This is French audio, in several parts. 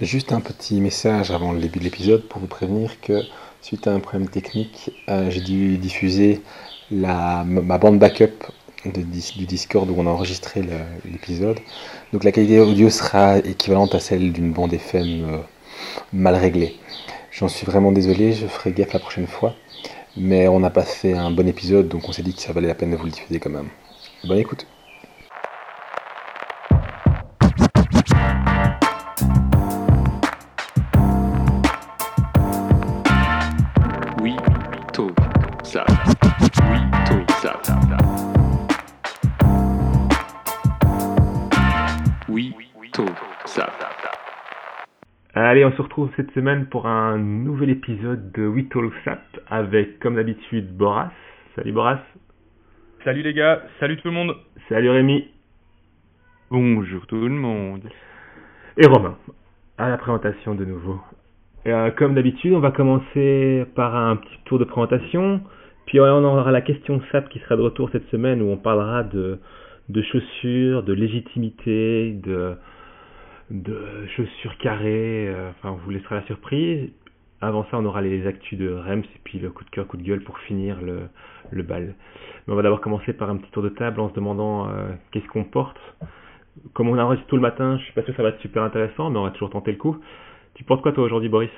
Juste un petit message avant le début de l'épisode pour vous prévenir que suite à un problème technique, euh, j'ai dû diffuser la, ma bande backup du Discord où on a enregistré l'épisode. Donc la qualité audio sera équivalente à celle d'une bande FM euh, mal réglée. J'en suis vraiment désolé, je ferai gaffe la prochaine fois. Mais on n'a pas fait un bon épisode, donc on s'est dit que ça valait la peine de vous le diffuser quand même. Bonne écoute. On se retrouve cette semaine pour un nouvel épisode de We Talk Sap avec, comme d'habitude, Boras. Salut Boras. Salut les gars, salut tout le monde. Salut Rémi. Bonjour tout le monde. Et Romain, à la présentation de nouveau. Et, euh, comme d'habitude, on va commencer par un petit tour de présentation, puis on aura la question SAP qui sera de retour cette semaine où on parlera de, de chaussures, de légitimité, de, de chaussures carrées, euh, enfin on vous laissera la surprise. Avant ça, on aura les actus de Rems et puis le coup de cœur, coup de gueule pour finir le, le bal. Mais on va d'abord commencer par un petit tour de table en se demandant euh, qu'est-ce qu'on porte. Comme on enregistre tout le matin, je suis pas sûr que ça va être super intéressant, mais on va toujours tenter le coup. Tu portes quoi toi aujourd'hui, Boris?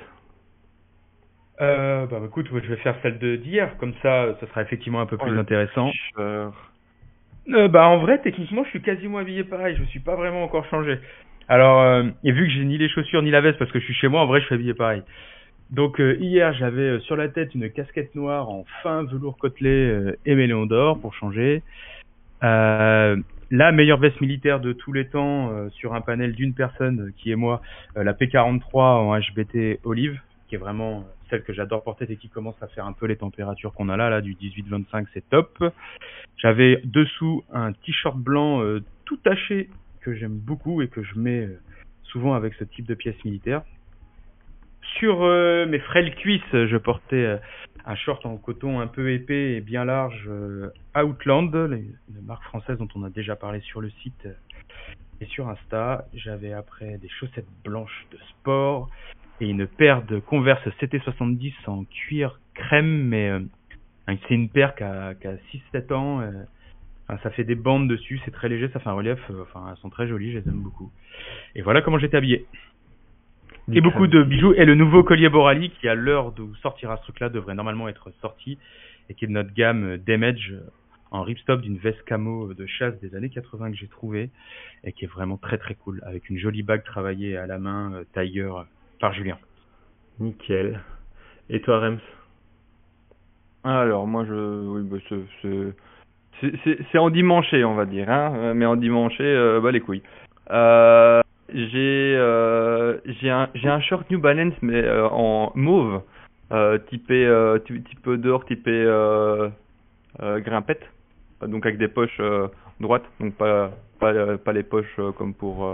Euh, bah écoute, je vais faire celle de d'hier, comme ça, ça sera effectivement un peu plus intéressant. Euh, bah en vrai, techniquement, je suis quasiment habillé pareil, je me suis pas vraiment encore changé. Alors, euh, et vu que j'ai ni les chaussures ni la veste parce que je suis chez moi, en vrai, je suis habillé pareil. Donc euh, hier, j'avais euh, sur la tête une casquette noire en fin velours côtelé euh, et méléon d'or pour changer. Euh, la meilleure veste militaire de tous les temps sur un panel d'une personne qui est moi, la P43 en HBT olive, qui est vraiment celle que j'adore porter et qui commence à faire un peu les températures qu'on a là, là du 18-25, c'est top. J'avais dessous un t-shirt blanc tout taché que j'aime beaucoup et que je mets euh, souvent avec ce type de pièce militaire. Sur euh, mes frêles cuisses, je portais euh, un short en coton un peu épais et bien large Outland, une marque française dont on a déjà parlé sur le site et sur Insta. J'avais après des chaussettes blanches de sport et une paire de Converse CT70 en cuir crème, mais c'est une paire qui a, qui a 6-7 ans. Enfin, ça fait des bandes dessus, c'est très léger, ça fait un relief. euh, Enfin, elles sont très jolies, je les aime beaucoup. Et voilà comment j'étais habillé. Et beaucoup de bijoux. Et le nouveau collier Borali, qui à l'heure d'où sortira ce truc-là, devrait normalement être sorti, et qui est de notre gamme Damage en ripstop d'une veste camo de chasse des années 80 que j'ai trouvé, et qui est vraiment très très cool, avec une jolie bague travaillée à la main, euh, Tiger, euh, par Julien. Nickel. Et toi, Rems? Alors, moi, je. Oui, bah, c'est- c'est. Endimanché, on va dire, hein. euh, Mais endimanché, euh, bah, les couilles. Euh, j'ai euh, j'ai un, short New Balance, mais en mauve, typé, ty- type d'or, typé grimpette. Donc, avec des poches droites, donc pas, pas, pas les poches comme pour.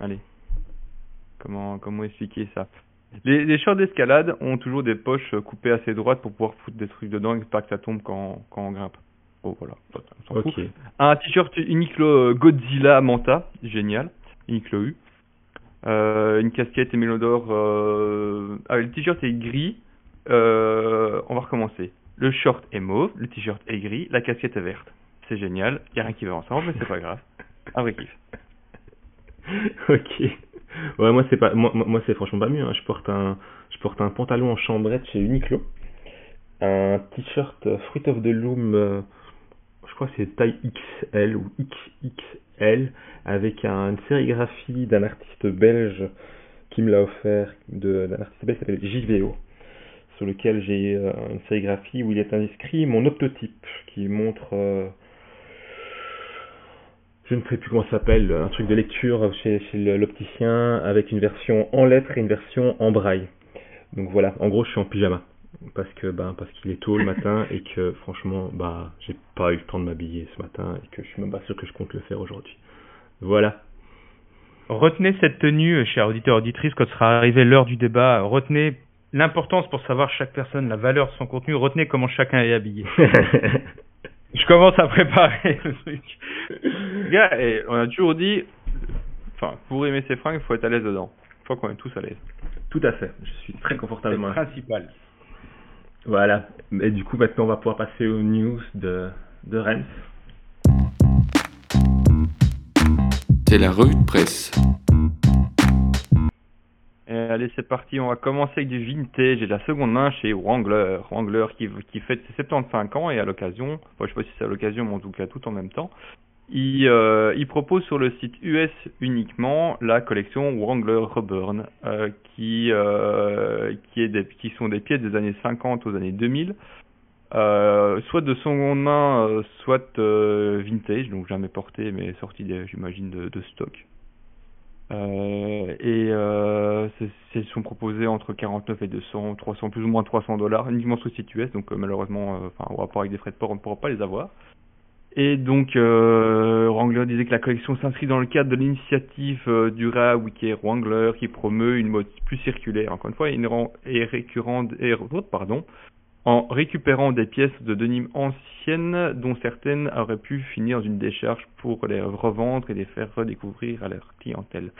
allez. Comment, comment expliquer ça? Les, les shorts d'escalade ont toujours des poches coupées assez droites pour pouvoir foutre des trucs dedans et pas que ça tombe quand, quand on grimpe. Oh voilà. Un t-shirt Uniqlo euh, Godzilla Manta, génial, Uniqlo U. Euh, une casquette et Mélodore. Euh... Ah, le t-shirt est gris. Euh, on va recommencer. Le short est mauve, le t-shirt est gris, la casquette est verte. C'est génial, y a rien qui va ensemble, mais c'est pas grave. Un vrai kiff. ok. Ouais, moi c'est pas, moi, moi c'est franchement pas mieux. hein. Je porte un, je porte un pantalon en chambrette chez Uniqlo, un t-shirt Fruit of the Loom, crois que c'est taille XL ou XXL, avec un- une sérigraphie d'un artiste belge qui me l'a offert, d'un artiste belge qui s'appelle JVO, sur lequel j'ai euh, une sérigraphie où il est inscrit mon optotype, qui montre euh, je ne sais plus comment ça s'appelle, un truc de lecture chez, l'opticien avec une version en lettres et une version en braille. Donc voilà, en gros, je suis en pyjama parce que ben parce qu'il est tôt le matin et que franchement, bah j'ai pas eu le temps de m'habiller ce matin et que je suis même pas sûr que je compte le faire aujourd'hui. Voilà. Retenez cette tenue, euh, chers auditeurs auditrices, quand sera arrivé l'heure du débat. Retenez l'importance pour savoir chaque personne, la valeur de son contenu. Retenez comment chacun est habillé. Je commence à préparer le truc. Gars, et on a toujours dit, enfin, pour aimer ses fringues, il faut être à l'aise dedans. fois qu'on est tous à l'aise. Tout à fait. Je suis très confortablement. C'est principal. Voilà. Et du coup, maintenant, on va pouvoir passer aux news de, de Rennes. C'est la revue de presse. Et allez, c'est parti. On va commencer avec du vintage et de la seconde main chez Wrangler. Wrangler qui, qui fête ses 75 ans et à l'occasion, enfin, je sais pas si c'est à l'occasion, mais en tout cas tout en même temps, il, euh, il, propose sur le site US uniquement la collection Wrangler Reburn, euh, qui, euh, qui, est des, qui sont des pièces des années 50 aux années 2000, euh, soit de seconde main, euh, soit euh, vintage, donc jamais porté, mais sorti, j'imagine, de, de, stock. et elles sont proposées entre 49 et 200, 300, plus ou moins 300 dollars, uniquement sur le site US, donc malheureusement, enfin, au rapport avec des frais de port, on ne pourra pas les avoir. Et donc, euh, Wrangler disait que la collection s'inscrit dans le cadre de l'initiative euh, du RA Wiki Wrangler qui promeut une mode plus circulaire, encore une fois, et, récurrente, et, pardon, en récupérant des pièces de denim anciennes dont certaines auraient pu finir dans une décharge pour les revendre et les faire redécouvrir à leur clientèle.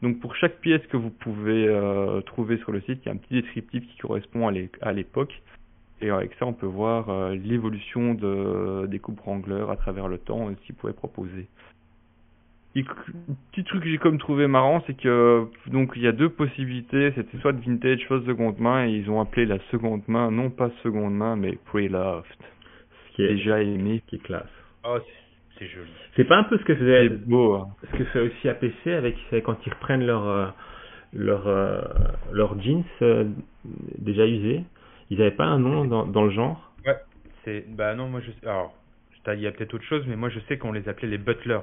Donc pour chaque pièce que vous pouvez euh, trouver sur le site, il y a un petit descriptif qui correspond à l'époque. Et avec ça, on peut voir euh, l'évolution de, des coupes Wrangler à travers le temps et ce qu'ils pouvaient proposer. petit truc que j'ai comme trouvé marrant, c'est que donc il y a deux possibilités, c'était soit vintage, soit de seconde main, et ils ont appelé la seconde main, non pas seconde main, mais pre-loft. Ce qui est déjà aimé. Qui est classe. Oh, c'est joli. C'est pas un peu ce que faisait beau, hein. ce que fait aussi APC avec quand ils reprennent leur euh, leur euh, leur jeans déjà usés ils n'avaient pas un nom dans, dans le genre Ouais, c'est. Bah non, moi je sais. Alors, il y a peut-être autre chose, mais moi je sais qu'on les appelait les butlers.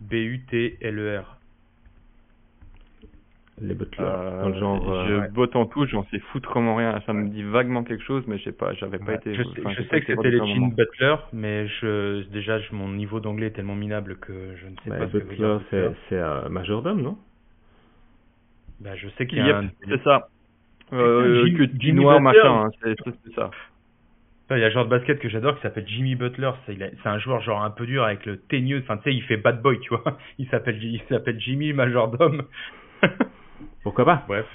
B-U-T-L-E-R. Les butlers, euh, dans le genre. Je euh, botte en touche, j'en sais foutrement rien. Ça me dit vaguement quelque chose, mais je sais pas, j'avais pas été. Je sais, je sais que c'était les jeans butler, mais je, déjà, je, mon niveau d'anglais est tellement minable que je ne sais bah, pas ce butler, c'est c'est euh, majordome, non? Bah, je sais qu'il y a. C'est ça. Euh, Jim, que Jimmy noir, machin, hein, c'est ça. Il y a un joueur de basket que j'adore qui s'appelle Jimmy Butler. C'est un joueur genre un peu dur avec le teigneux. Enfin, tu sais, il fait bad boy, tu vois. Il s'appelle il s'appelle Jimmy Majordome. Pourquoi pas Bref.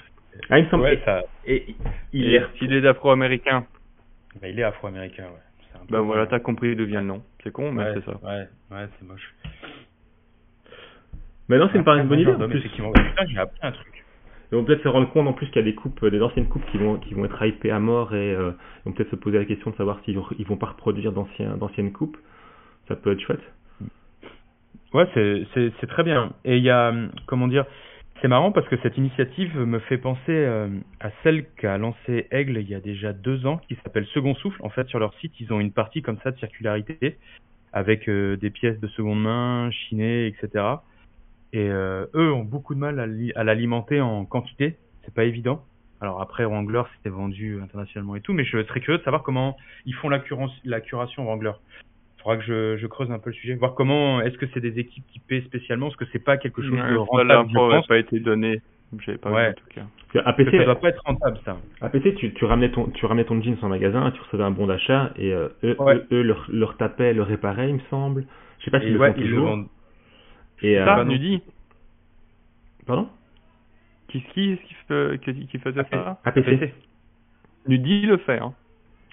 Ah, il me semble. Ouais, ça... Et il est, il est d'afro-américain. Bah, il est afro-américain, ouais. Bah voilà, t'as compris d'où vient le nom. C'est con, mais c'est ça. Ouais, ouais, c'est moche. Mais non, c'est une, une bonne idée. Putain, j'ai appris un truc. Ils vont peut-être se rendre compte en plus qu'il y a des coupes, des anciennes coupes qui vont, qui vont être hypées à mort et euh, ils vont peut-être se poser la question de savoir s'ils ils vont pas reproduire d'anciennes coupes. Ça peut être chouette. Ouais, c'est très bien. Et il y a, comment dire, c'est marrant parce que cette initiative me fait penser euh, à celle qu'a lancée Aigle il y a déjà deux ans, qui s'appelle Second Souffle. En fait, sur leur site, ils ont une partie comme ça de circularité avec euh, des pièces de seconde main, chinées, etc. Et euh, eux ont beaucoup de mal à, l'alimenter en quantité. C'est pas évident. Alors après, Wrangler, c'était vendu internationalement et tout, mais je serais curieux de savoir comment ils font la, la curation Wrangler. Il faudra que je, je, creuse un peu le sujet, voir comment est-ce que c'est des équipes qui paient spécialement, est-ce que c'est pas quelque chose de rentable. Ça n'a pas été donné. J'avais pas ouais. vu en tout cas. APC, ça doit pas être rentable ça. APC, tu, tu ramenais ton, tu ramenais ton jeans en magasin, tu recevais un bon d'achat et euh, eux, eux, leur, leur tapaient, le réparaient, il me semble. Je sais pas s'ils le font toujours. Le et ça, euh, Nudi Pardon Qui, qui, qui, qui faisait ça APC. Nudi le fait. Hein.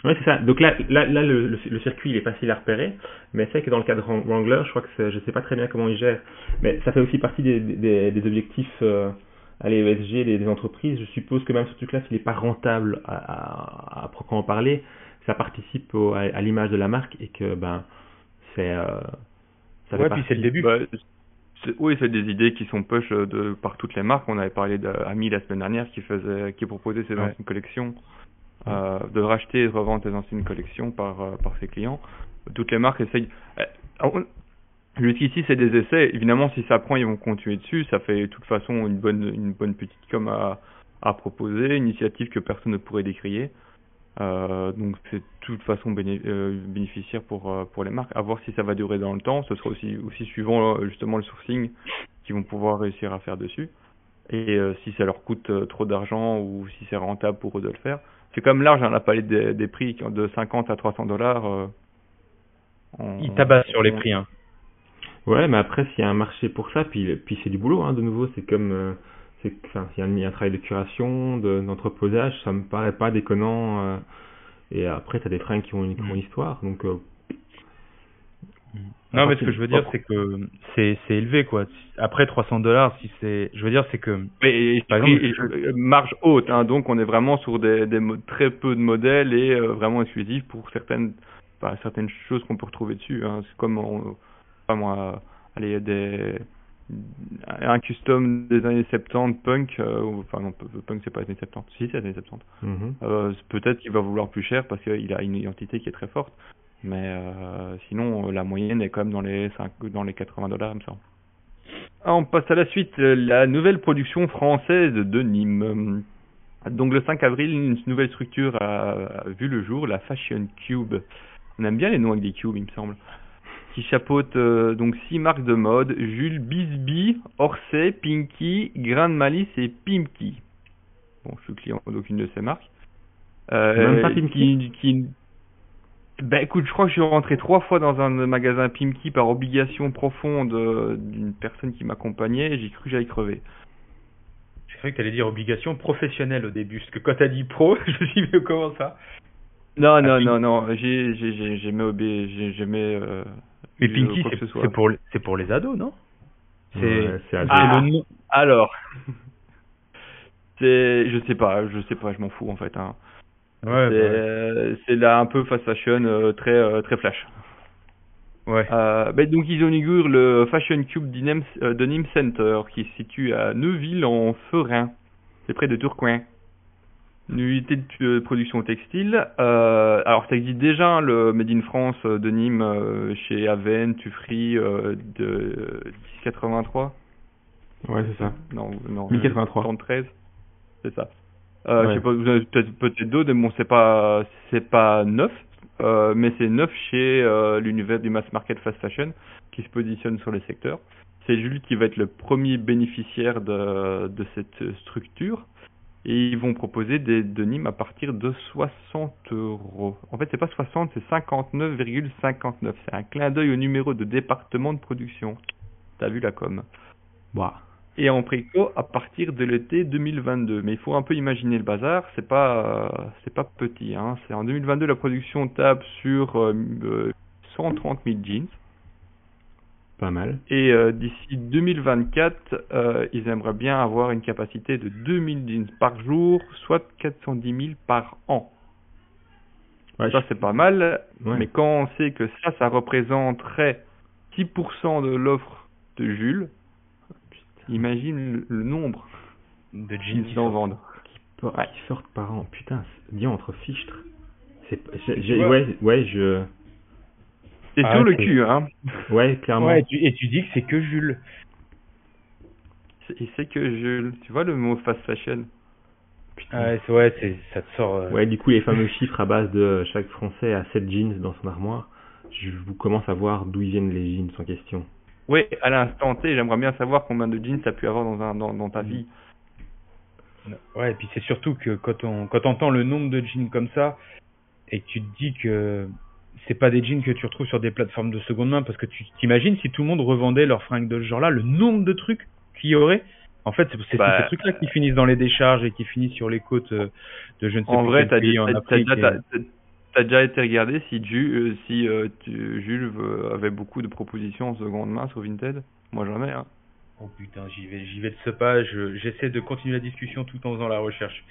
Oui, c'est ça. Donc là, là, là le, le, circuit il est facile à repérer, mais c'est que dans le cas de Wrangler, je crois que je sais pas très bien comment ils gèrent, mais ça fait aussi partie des, des, des objectifs euh, à l'ESG des, des, entreprises. Je suppose que même ce truc-là, s'il n'est pas rentable à, à, à, proprement parler, ça participe au, à, l'image de la marque et que ben c'est euh, ça ouais, puis c'est le début. Bah, oui, c'est des idées qui sont push de par toutes les marques. On avait parlé d'Ami la semaine dernière qui faisait, qui proposait ses anciennes collections, euh, de racheter et de revendre ses anciennes collections par euh, par ses clients. Toutes les marques essayent. Euh, Jusqu'ici, c'est des essais. Évidemment, si ça prend, ils vont continuer dessus. Ça fait de toute façon une bonne une bonne petite com à à proposer, une initiative que personne ne pourrait décrier. Euh, donc c'est de toute façon euh, bénéficiaire pour euh, pour les marques. À voir si ça va durer dans le temps. Ce sera aussi aussi suivant justement le sourcing qu'ils vont pouvoir réussir à faire dessus. Et si ça leur coûte trop d'argent ou si c'est rentable pour eux de le faire. C'est comme large, on a parlé des, des prix de 50 à 300 dollars. Ils tabassent sur les prix. Hein. Ouais, mais après s'il y a un marché pour ça, puis puis c'est du boulot. Hein, de nouveau, c'est comme c'est enfin il y, a un travail de curation d'entreposage ça me paraît pas déconnant et après tu as des fringues qui ont une, mm. histoire donc non, mais ce que je veux dire, c'est que c'est élevé quoi. Après 300 dollars, si c'est, je veux dire, c'est que. Mais, par exemple, marge haute, hein, donc on est vraiment sur des, des très peu de modèles et euh, vraiment exclusifs pour certaines, bah, certaines choses qu'on peut retrouver dessus. Hein. C'est comme, on, pas moi, allez, des un custom des années 70 punk, euh, enfin non, punk c'est pas les années 70, si c'est les années 70. Mm-hmm. euh, peut-être qu'il va vouloir plus cher parce qu'il a une identité qui est très forte. Mais euh, sinon, la moyenne est quand même dans les 5, dans les 80 dollars, me semble. Ah, on passe à la suite. La nouvelle production française de Nîmes. Donc le 5 avril, une nouvelle structure a, vu le jour, la Fashion Cube. On aime bien les noms avec des cubes, il me semble. Qui chapeaute euh, donc six marques de mode Jules Bisbee, Orsay, Pinky, Grand Malice et Pimki. Bon, je suis client d'aucune de ces marques. Euh, Même pas Pimki. qui, ben écoute, je crois que je suis rentré trois fois dans un magasin Pimki par obligation profonde euh, d'une personne qui m'accompagnait et j'ai cru que j'allais crever. J'ai cru que tu allais dire obligation professionnelle au début, parce que quand t'as dit pro, je me suis dit comment ça? Non, non, non, non, j'ai j'ai j'ai j'ai jamais euh, Mais Pinky c'est pour les ados, non C'est ah, alors c'est je sais pas, je sais pas, je m'en fous en fait hein. Ouais, c'est là un peu fast fashion euh, très euh, très flash. Ouais. Euh, ben donc ils inaugurent le Fashion Cube euh, de Nîmes Center qui se situe à Neuville en Ferin. C'est près de Tourcoing. Une unité de production textile. Euh, alors ça existe déjà hein, le Made in France de Nîmes chez Aven, Tufri de 1083. Ouais c'est ça. Non non. 1083. 73. C'est ça. Euh, Je sais pas, vous avez peut-être peut-être d'autres, mais bon, c'est pas c'est pas neuf, euh, mais c'est neuf chez euh, l'univers du mass market fast fashion qui se positionne sur les secteurs. C'est Jules qui va être le premier bénéficiaire de, de cette structure et ils vont proposer des Nîmes à partir de 60 euros. En fait, c'est pas 60, c'est 59,59. C'est un clin d'œil au numéro de département de production. T'as vu la com Bah et en préco à partir de l'été 2022. Mais il faut un peu imaginer le bazar, c'est pas c'est pas petit. Hein. C'est en 2022 la production tape sur 130 euh, 000 jeans. Pas mal. Et euh, d'ici 2024, euh, ils aimeraient bien avoir une capacité de 2000 jeans par jour, soit 410 000 par an. ça c'est pas mal, mais quand on sait que ça, ça représenterait 6% de l'offre de Jules, Imagine le, nombre de jeans qui en vendent. Qui, sortent par an. Putain, dis entre fichtres. C'est, ouais, ouais, je. C'est ah, sur le cul, hein. Ouais, clairement. Ouais, et, tu, dis que c'est que Jules. Et c'est que Jules. Tu vois le mot fast fashion? Putain. Ah ouais, c'est, ça te sort. Euh, ouais, du coup, les fameux chiffres à base de chaque Français a 7 jeans dans son armoire. Je vous commence à voir d'où ils viennent les jeans en question. Oui, à l'instant T, j'aimerais bien savoir combien de jeans tu as pu avoir dans, un, dans, dans ta vie. Ouais, et puis c'est surtout que quand on quand entend le nombre de jeans comme ça et que tu te dis que c'est pas des jeans que tu retrouves sur des plateformes de seconde main parce que tu t'imagines si tout le monde revendait leurs fringues de ce genre-là, le nombre de trucs qu'il y aurait? En fait, c'est bah, ces trucs-là qui finissent dans les décharges et qui finissent sur les côtes euh, de je ne sais en vrai, quel pays en Afrique. T'as déjà été regardé si, euh, si euh, Jules avait beaucoup de propositions en seconde main sur Vinted? Moi jamais. Hein. Oh putain, j'y vais, j'y vais de ce pas. J'essaie de continuer la discussion tout en faisant la recherche.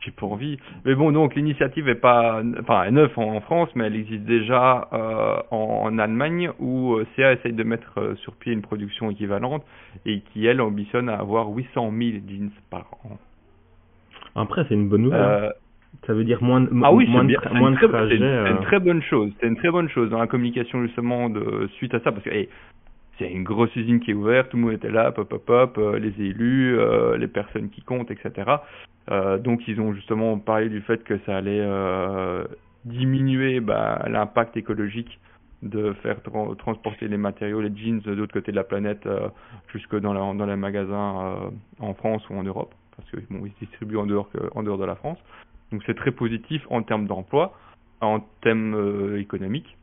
J'ai pas envie. Mais bon, donc l'initiative est pas, enfin, est neuve en, France, mais elle existe déjà euh, en, Allemagne où CA essaye de mettre sur pied une production équivalente et qui elle ambitionne à avoir 800 000 jeans par an. Après, c'est une bonne nouvelle. Ça veut dire moins, ah oui, moins, de, moins C'est une, euh. très bonne chose. C'est une très bonne chose dans la communication justement de suite à ça parce que c'est une grosse usine qui est ouverte, tout le monde était là, pop pop pop, euh, les élus, euh, les personnes qui comptent, etc. donc ils ont justement parlé du fait que ça allait diminuer bah, l'impact écologique de faire transporter les matériaux, les jeans de l'autre côté de la planète jusque dans, la, dans les magasins en France ou en Europe parce qu'ils se distribuent en dehors, en dehors de la France. Donc c'est très positif en termes d'emploi, en termes euh, économiques,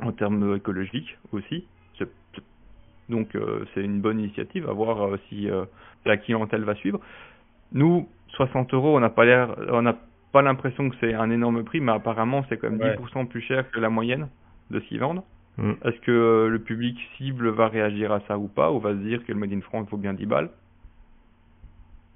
en termes écologiques aussi. Donc c'est une bonne initiative à voir si la clientèle va suivre. Nous, 60 euros, on n'a pas l'air, on n'a pas l'impression que c'est un énorme prix, mais apparemment c'est quand même 10% plus cher que la moyenne de ce qu'ils vendent. Mm. Est-ce que le public cible va réagir à ça ou pas, ou va se dire que le Made in France vaut bien 10 balles?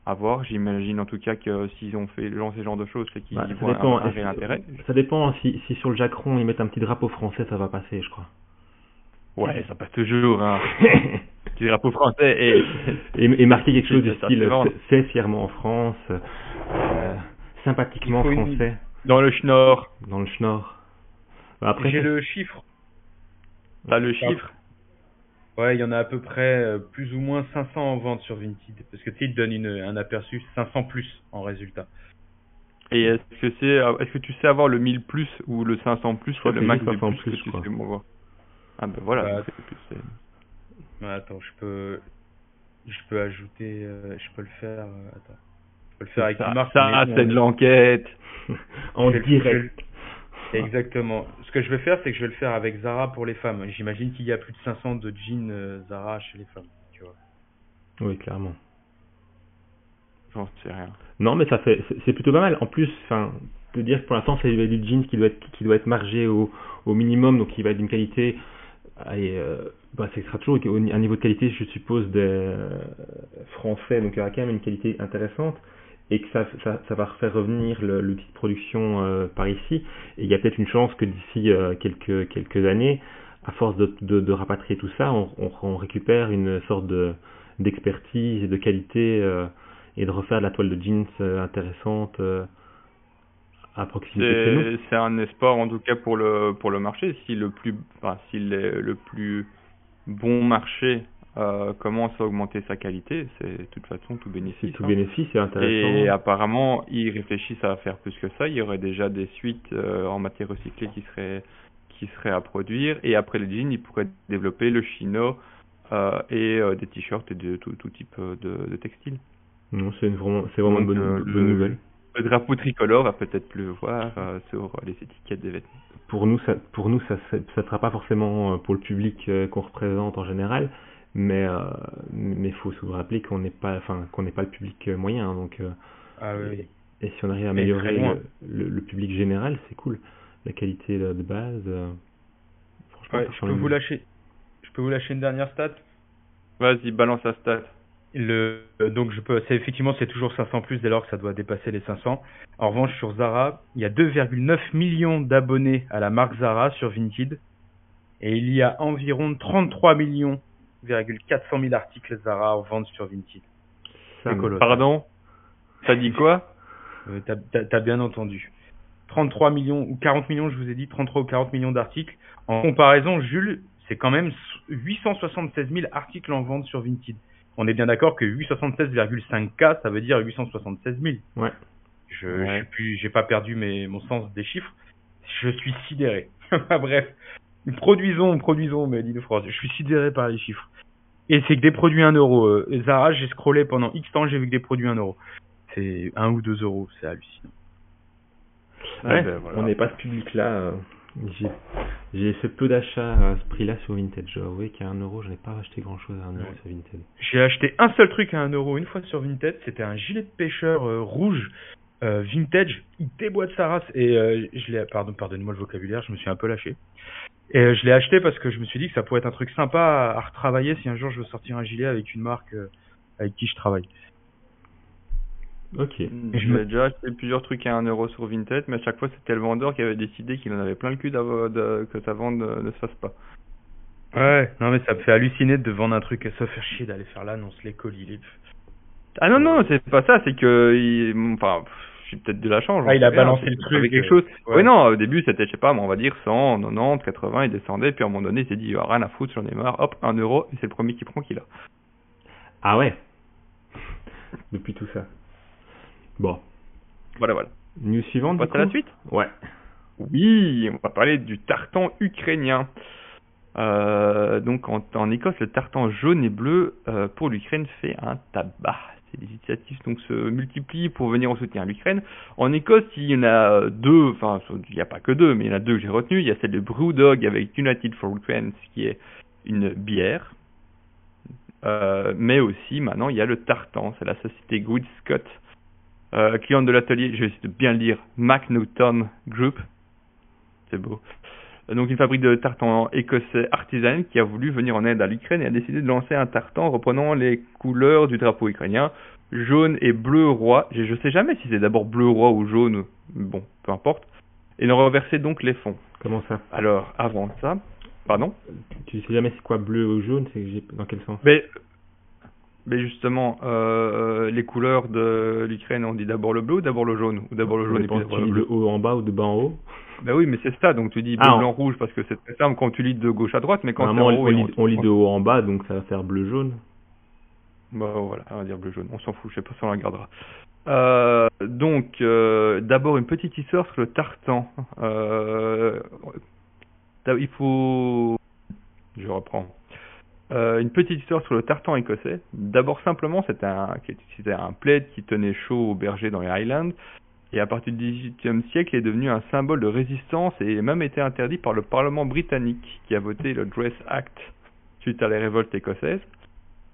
À voir. J'imagine en tout cas que s'ils ont fait ce genre de choses, c'est qu'ils bah, voient dépend, un, intérêt. Ça dépend. Si, si sur le Jacron ils mettent un petit drapeau français, ça va passer, je crois. Ouais, ça passe toujours. Hein. petit drapeau français et... et, marquer quelque chose du style c'est fièrement en France, euh, sympathiquement français. Dans le schnorr. Dans le schnorr. Bah, après, J'ai le chiffre. T'as le chiffre? Ouais, il y en a à peu près euh, plus ou moins 500 en vente sur Vinted. Parce que tu sais, il te donne une, un aperçu 500 plus en résultat. Et est-ce que c'est, euh, est-ce que tu sais avoir le 1000 plus ou le 500 plus, soit le max 500 plus, plus que tu sais Ah ben voilà. Bah, attends, je peux, je peux ajouter, euh, je peux le faire. attends, je peux le faire avec ça, une marque. Ça, c'est de l'enquête. en direct. Exactement. Ce que je vais faire, c'est que je vais le faire avec Zara pour les femmes. J'imagine qu'il y a plus de 500 de jeans euh, Zara chez les femmes. Tu vois. Oui, clairement. J'en sais rien. Non, mais ça fait, c'est plutôt pas mal. En plus, enfin, de dire que pour l'instant, c'est du jeans qui doit être, qui doit être margé au, au minimum, donc qui va être d'une qualité. Et, euh, bah, ça sera toujours un niveau de qualité, je suppose, des euh, français, donc il y aura quand même une qualité intéressante et que ça, ça, ça va refaire revenir l'outil de production euh, par ici. Et il y a peut-être une chance que d'ici euh, quelques, quelques années, à force de, de, de rapatrier tout ça, on, on, on, récupère une sorte de d'expertise et de qualité euh, et de refaire de la toile de jeans intéressante à proximité. C'est un espoir en tout cas pour le pour le marché. Si le plus, enfin, si le plus bon marché euh, commence à augmenter sa qualité, c'est de toute façon tout bénéfice. tout hein. bénéfice, c'est intéressant. Et apparemment, ils réfléchissent à faire plus que ça. Il y aurait déjà des suites euh, en matière recyclée qui seraient qui seraient à produire. Et après le jean, ils pourraient développer le chino euh, et euh, des t-shirts et de tout, tout type de, de textiles. Non, c'est vraiment, c'est vraiment une bonne, bonne nouvelle. Le drapeau tricolore va peut-être plus voir sur les étiquettes des vêtements. Pour nous, ça, pour nous, ça, ça sera pas forcément pour le public qu'on représente en général, mais euh, mais faut se rappeler qu'on n'est pas enfin qu'on n'est pas le public moyen hein, donc euh, ah, oui. et, si on arrive à améliorer le, le, public général c'est cool. La qualité de, base euh, franchement je peux vous lâcher je peux vous lâcher une dernière stat? Vas-y balance la stat le donc je peux c'est effectivement c'est toujours 500 plus dès lors que ça doit dépasser les 500 en revanche sur Zara il y a 2,9 millions d'abonnés à la marque Zara sur Vinted et il y a environ 33 millions 400 000 articles Zara en vente sur Vinted. Pardon? Ça dit quoi? Euh, T'as bien entendu. 33 millions ou 40 millions, je vous ai dit 33 ou 40 millions d'articles. En comparaison, Jules, c'est quand même 876 000 articles en vente sur Vinted. On est bien d'accord que 876,5K, ça veut dire 876 000. Ouais. Je j'ai pas perdu mes, mon sens des chiffres. Je suis sidéré. Bref, Produisons, produisons, mais dit de France. Je suis sidéré par les chiffres. Et c'est que des produits 1 euro. Euh, Zara, j'ai scrollé pendant X temps, j'ai vu que des produits 1 euro. C'est 1 ou 2 euros, c'est hallucinant. Ouais, ben On n'est pas ce public-là. Euh, j'ai fait peu d'achats à ce prix-là sur Vinted. Je dois avouer qu'à 1 euro, je n'ai pas acheté grand-chose à 1 euro sur Vinted. J'ai acheté un seul truc à 1 euro une fois sur Vinted. C'était un gilet de pêcheur euh, rouge vintage. Il déboîte sa race. Et je l'ai, pardon, pardonnez-moi le vocabulaire, je me suis un peu lâché. Et euh, je l'ai acheté parce que je me suis dit que ça pourrait être un truc sympa à, retravailler si un jour je veux sortir un gilet avec une marque euh, avec qui je travaille. Ok. J'ai déjà acheté plusieurs trucs à 1 euro sur Vinted, mais à chaque fois c'était le vendeur qui avait décidé qu'il en avait plein le cul de, que sa vente ne, se fasse pas. Ouais, non mais ça me fait halluciner de vendre un truc et se faire chier d'aller faire l'annonce, les colis, les... Ah non, non, c'est pas ça, c'est que... Il... Enfin, j'ai peut-être de la chance. Ah, il a balancé le truc. quelque chose. Oui, non, au début, c'était, je sais pas, on va dire 100, 90, 80, il descendait, puis à un moment donné, il s'est dit, ah, rien à foutre, j'en ai marre, hop, 1 euro, et c'est le premier qui prend qu'il a. Ah ouais Depuis tout ça. Bon. Voilà, voilà. News suivante. On passe à la suite Ouais. Oui, on va parler du tartan ukrainien. Euh, donc en, en, Écosse, le tartan jaune et bleu euh, pour l'Ukraine fait un tabac ces initiatives donc se multiplient pour venir en soutien à l'Ukraine. En Écosse, il y en a deux, enfin il n'y a pas que deux, mais il y en a deux que j'ai retenues. Il y a celle de Brewdog avec United for Ukraine, qui est une bière. mais aussi maintenant il y a le tartan, c'est la société Good Scott, cliente de l'atelier, je vais essayer de bien le dire, McNaughton Group, c'est beau, donc une fabrique de tartan écossais artisan qui a voulu venir en aide à l'Ukraine et a décidé de lancer un tartan reprenant les couleurs du drapeau ukrainien, jaune et bleu roi. Je ne sais jamais si c'est d'abord bleu roi ou jaune, bon, peu importe. Et de reverser donc les fonds. Comment ça? Alors, avant ça, pardon? Tu sais jamais c'est quoi bleu ou jaune C'est dans quel sens? Mais, mais justement, euh, les couleurs de l'Ukraine, on dit d'abord le bleu ou d'abord le jaune Ou d'abord le jaune et puis d'abord le bleu de haut en bas ou de bas en haut ben oui, mais c'est ça, donc tu dis bleu, ah, blanc, rouge parce que c'est très simple quand tu lis de gauche à droite, mais quand on, on, lit, on, lit, de haut en bas, donc ça va faire bleu jaune. Bah voilà, on va dire bleu jaune, on s'en fout, je sais pas si on la gardera. Euh, donc, euh, d'abord une petite histoire sur le tartan. Euh, il faut... Je reprends. Euh, une petite histoire sur le tartan écossais. D'abord simplement, c'était un, plaid qui tenait chaud au berger dans les Highlands et à partir du XVIIIe siècle est devenu un symbole de résistance et même été interdit par le Parlement britannique qui a voté le Dress Act suite à la révolte écossaise.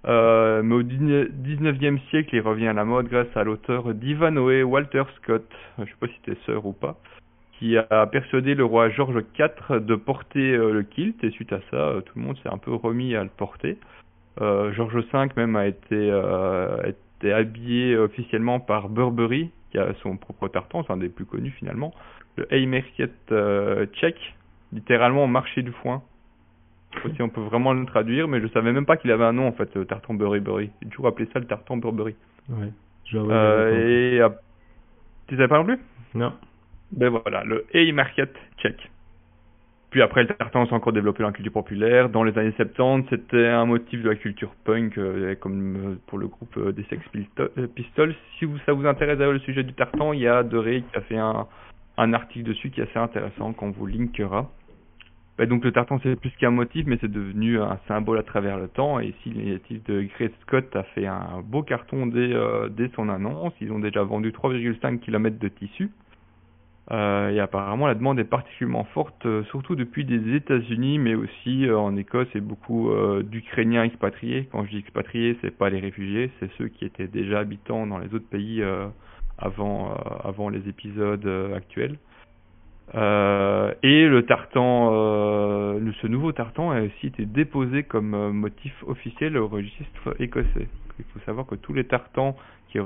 Euh, mais au XIXe siècle, il revient à la mode grâce à l'auteur d'Ivanhoe Walter Scott, je ne sais pas si t'es sœur ou pas, qui a persuadé le roi George IV de porter euh, le kilt et suite à ça, euh, tout le monde s'est un peu remis à le porter. Euh, George V même a été, été habillé officiellement par Burberry qui a son propre tartan, c'est un des plus connus finalement, le Haymarket tchèque, littéralement marché du foin. Si on peut vraiment le traduire, mais je savais même pas qu'il avait un nom en fait, le tartan Burberry. J'ai toujours appelé ça le tartan Burberry. Ouais. Je euh, et tu savais pas non plus? Non. Ben voilà, le Haymarket tchèque. Puis après, le tartan s'est encore développé dans la culture populaire. Dans les années 70, c'était un motif de la culture punk, euh, comme euh, pour le groupe euh, des Sex Pistols. Si ça vous intéresse le sujet du tartan, il y a Doré qui a fait un, un article dessus qui est assez intéressant, qu'on vous linkera. Ben donc le tartan c'est plus qu'un motif, mais c'est devenu un symbole à travers le temps. Et ici, l'initiative de Grace Scott a fait un beau carton dès, dès son annonce. Ils ont déjà vendu 3,5 km de tissu. Euh, et apparemment, la demande est particulièrement forte, euh, surtout depuis des États-Unis, mais aussi euh, en Écosse et beaucoup d'Ukrainiens expatriés. Quand je dis expatriés, c'est pas les réfugiés, c'est ceux qui étaient déjà habitants dans les autres pays avant avant les épisodes actuels. Et le tartan, ce nouveau tartan a aussi été déposé comme motif officiel au registre écossais. Il faut savoir que tous les tartans qui,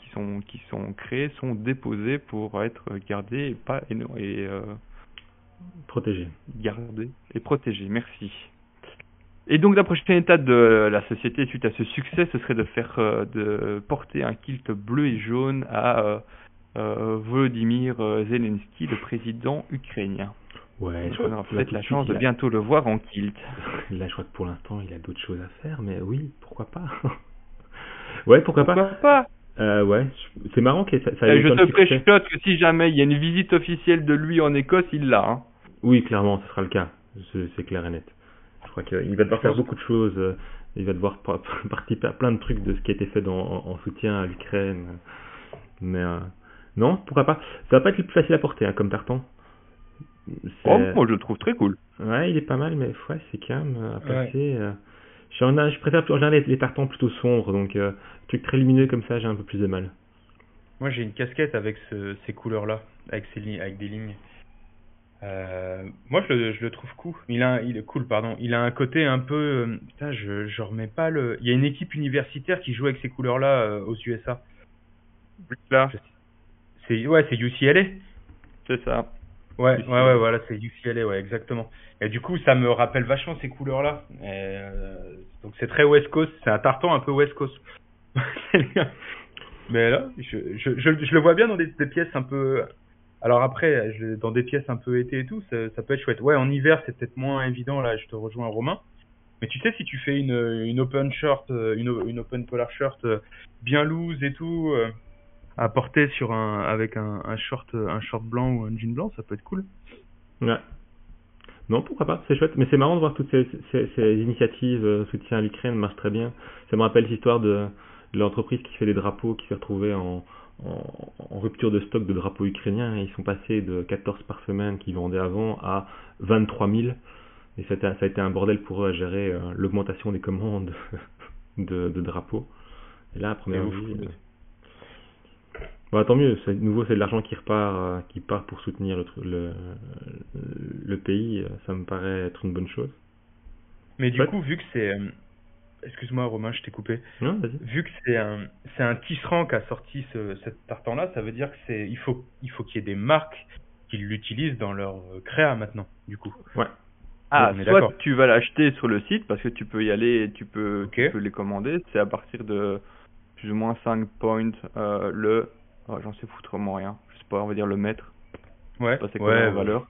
qui, sont, qui sont créés sont déposés pour être gardés et pas et, euh, protégés. Gardés et protégés. Merci. Et donc la prochaine étape de la société suite à ce succès, ce serait de faire euh, de porter un kilt bleu et jaune à euh, euh Volodymyr Zelensky, le président ukrainien. Ouais, je on peut-être la chance de bientôt le voir en kilt. Là, je crois que pour l'instant, il a d'autres choses à faire, mais oui, pourquoi pas? Ouais, pourquoi, pourquoi pas, euh, ouais, c'est marrant que ça, ça ait Je te préchote que si jamais il y a une visite officielle de lui en Écosse, il l'a. Hein. Oui, clairement, ce sera le cas. C'est clair et net. Je crois qu'il va devoir faire beaucoup de choses. Euh, il va devoir participer à plein de trucs de ce qui a été fait dans, en, soutien à l'Ukraine. Mais euh, non, pourquoi pas. Ça va pas être le plus facile à porter hein, comme tartan. Oh, moi je le trouve très cool. Ouais, il est pas mal, mais ouais, c'est calme à passer. Euh, je préfère en général les, tartans plutôt sombres, donc euh, trucs très lumineux comme ça, j'ai un peu plus de mal. Moi j'ai une casquette avec ces couleurs-là, avec, ces avec des lignes. Euh, moi je le, je le, trouve cool. Il a, il est cool, pardon. Il a un côté un peu, euh, putain, je, je remets pas le. Il y a une équipe universitaire qui joue avec ces couleurs-là euh, aux USA. Là. C'est ouais, c'est UCLA. C'est ça. Ouais, ouais, ouais, voilà, c'est UCLA, ouais, exactement. Et du coup, ça me rappelle vachement ces couleurs-là. Euh, donc c'est très West Coast, c'est un tartan un peu West Coast. Mais là, je, je, je, le vois bien dans des, pièces un peu. Alors après, dans des pièces un peu été et tout, ça, ça peut être chouette. Ouais, en hiver, c'est peut-être moins évident. Là, je te rejoins, Romain. Mais tu sais, si tu fais une, une open shirt, une, une open polar shirt euh, bien loose et tout, euh, à porter sur un avec un, un short un short blanc ou un jean blanc, ça peut être cool. Ouais. Non, pourquoi pas, c'est chouette. Mais c'est marrant de voir toutes ces, ces, ces initiatives euh, soutien à l'Ukraine marchent très bien. Ça me rappelle l'histoire de, de l'entreprise qui fait des drapeaux, qui s'est retrouvée en, en, en, rupture de stock de drapeaux ukrainiens. Et ils sont passés de 14 par semaine qu'ils vendaient avant à 23 000. Et ça a, ça a été un bordel pour eux à gérer euh, l'augmentation des commandes. de, de drapeaux. Et là, à première vue, Bah, tant mieux, c'est nouveau c'est de l'argent qui repart euh, qui part pour soutenir le, le, le pays, euh, ça me paraît être une bonne chose. Mais du coup, vu que c'est euh, excuse-moi Romain, je t'ai coupé. Non, vas-y. Vu que c'est un c'est un tisserand qui a sorti ce, cette tartan là, ça veut dire que c'est il faut il faut qu'il y ait des marques qui l'utilisent dans leur créa maintenant, du coup. Ouais. Ah, soit tu vas l'acheter sur le site parce que tu peux y aller, tu peux, tu peux les commander. C'est à partir de plus ou moins 5 points euh, le Oh, j'en sais foutrement rien. Je sais pas, on va dire le mètre. Ouais. c'est quoi la valeur.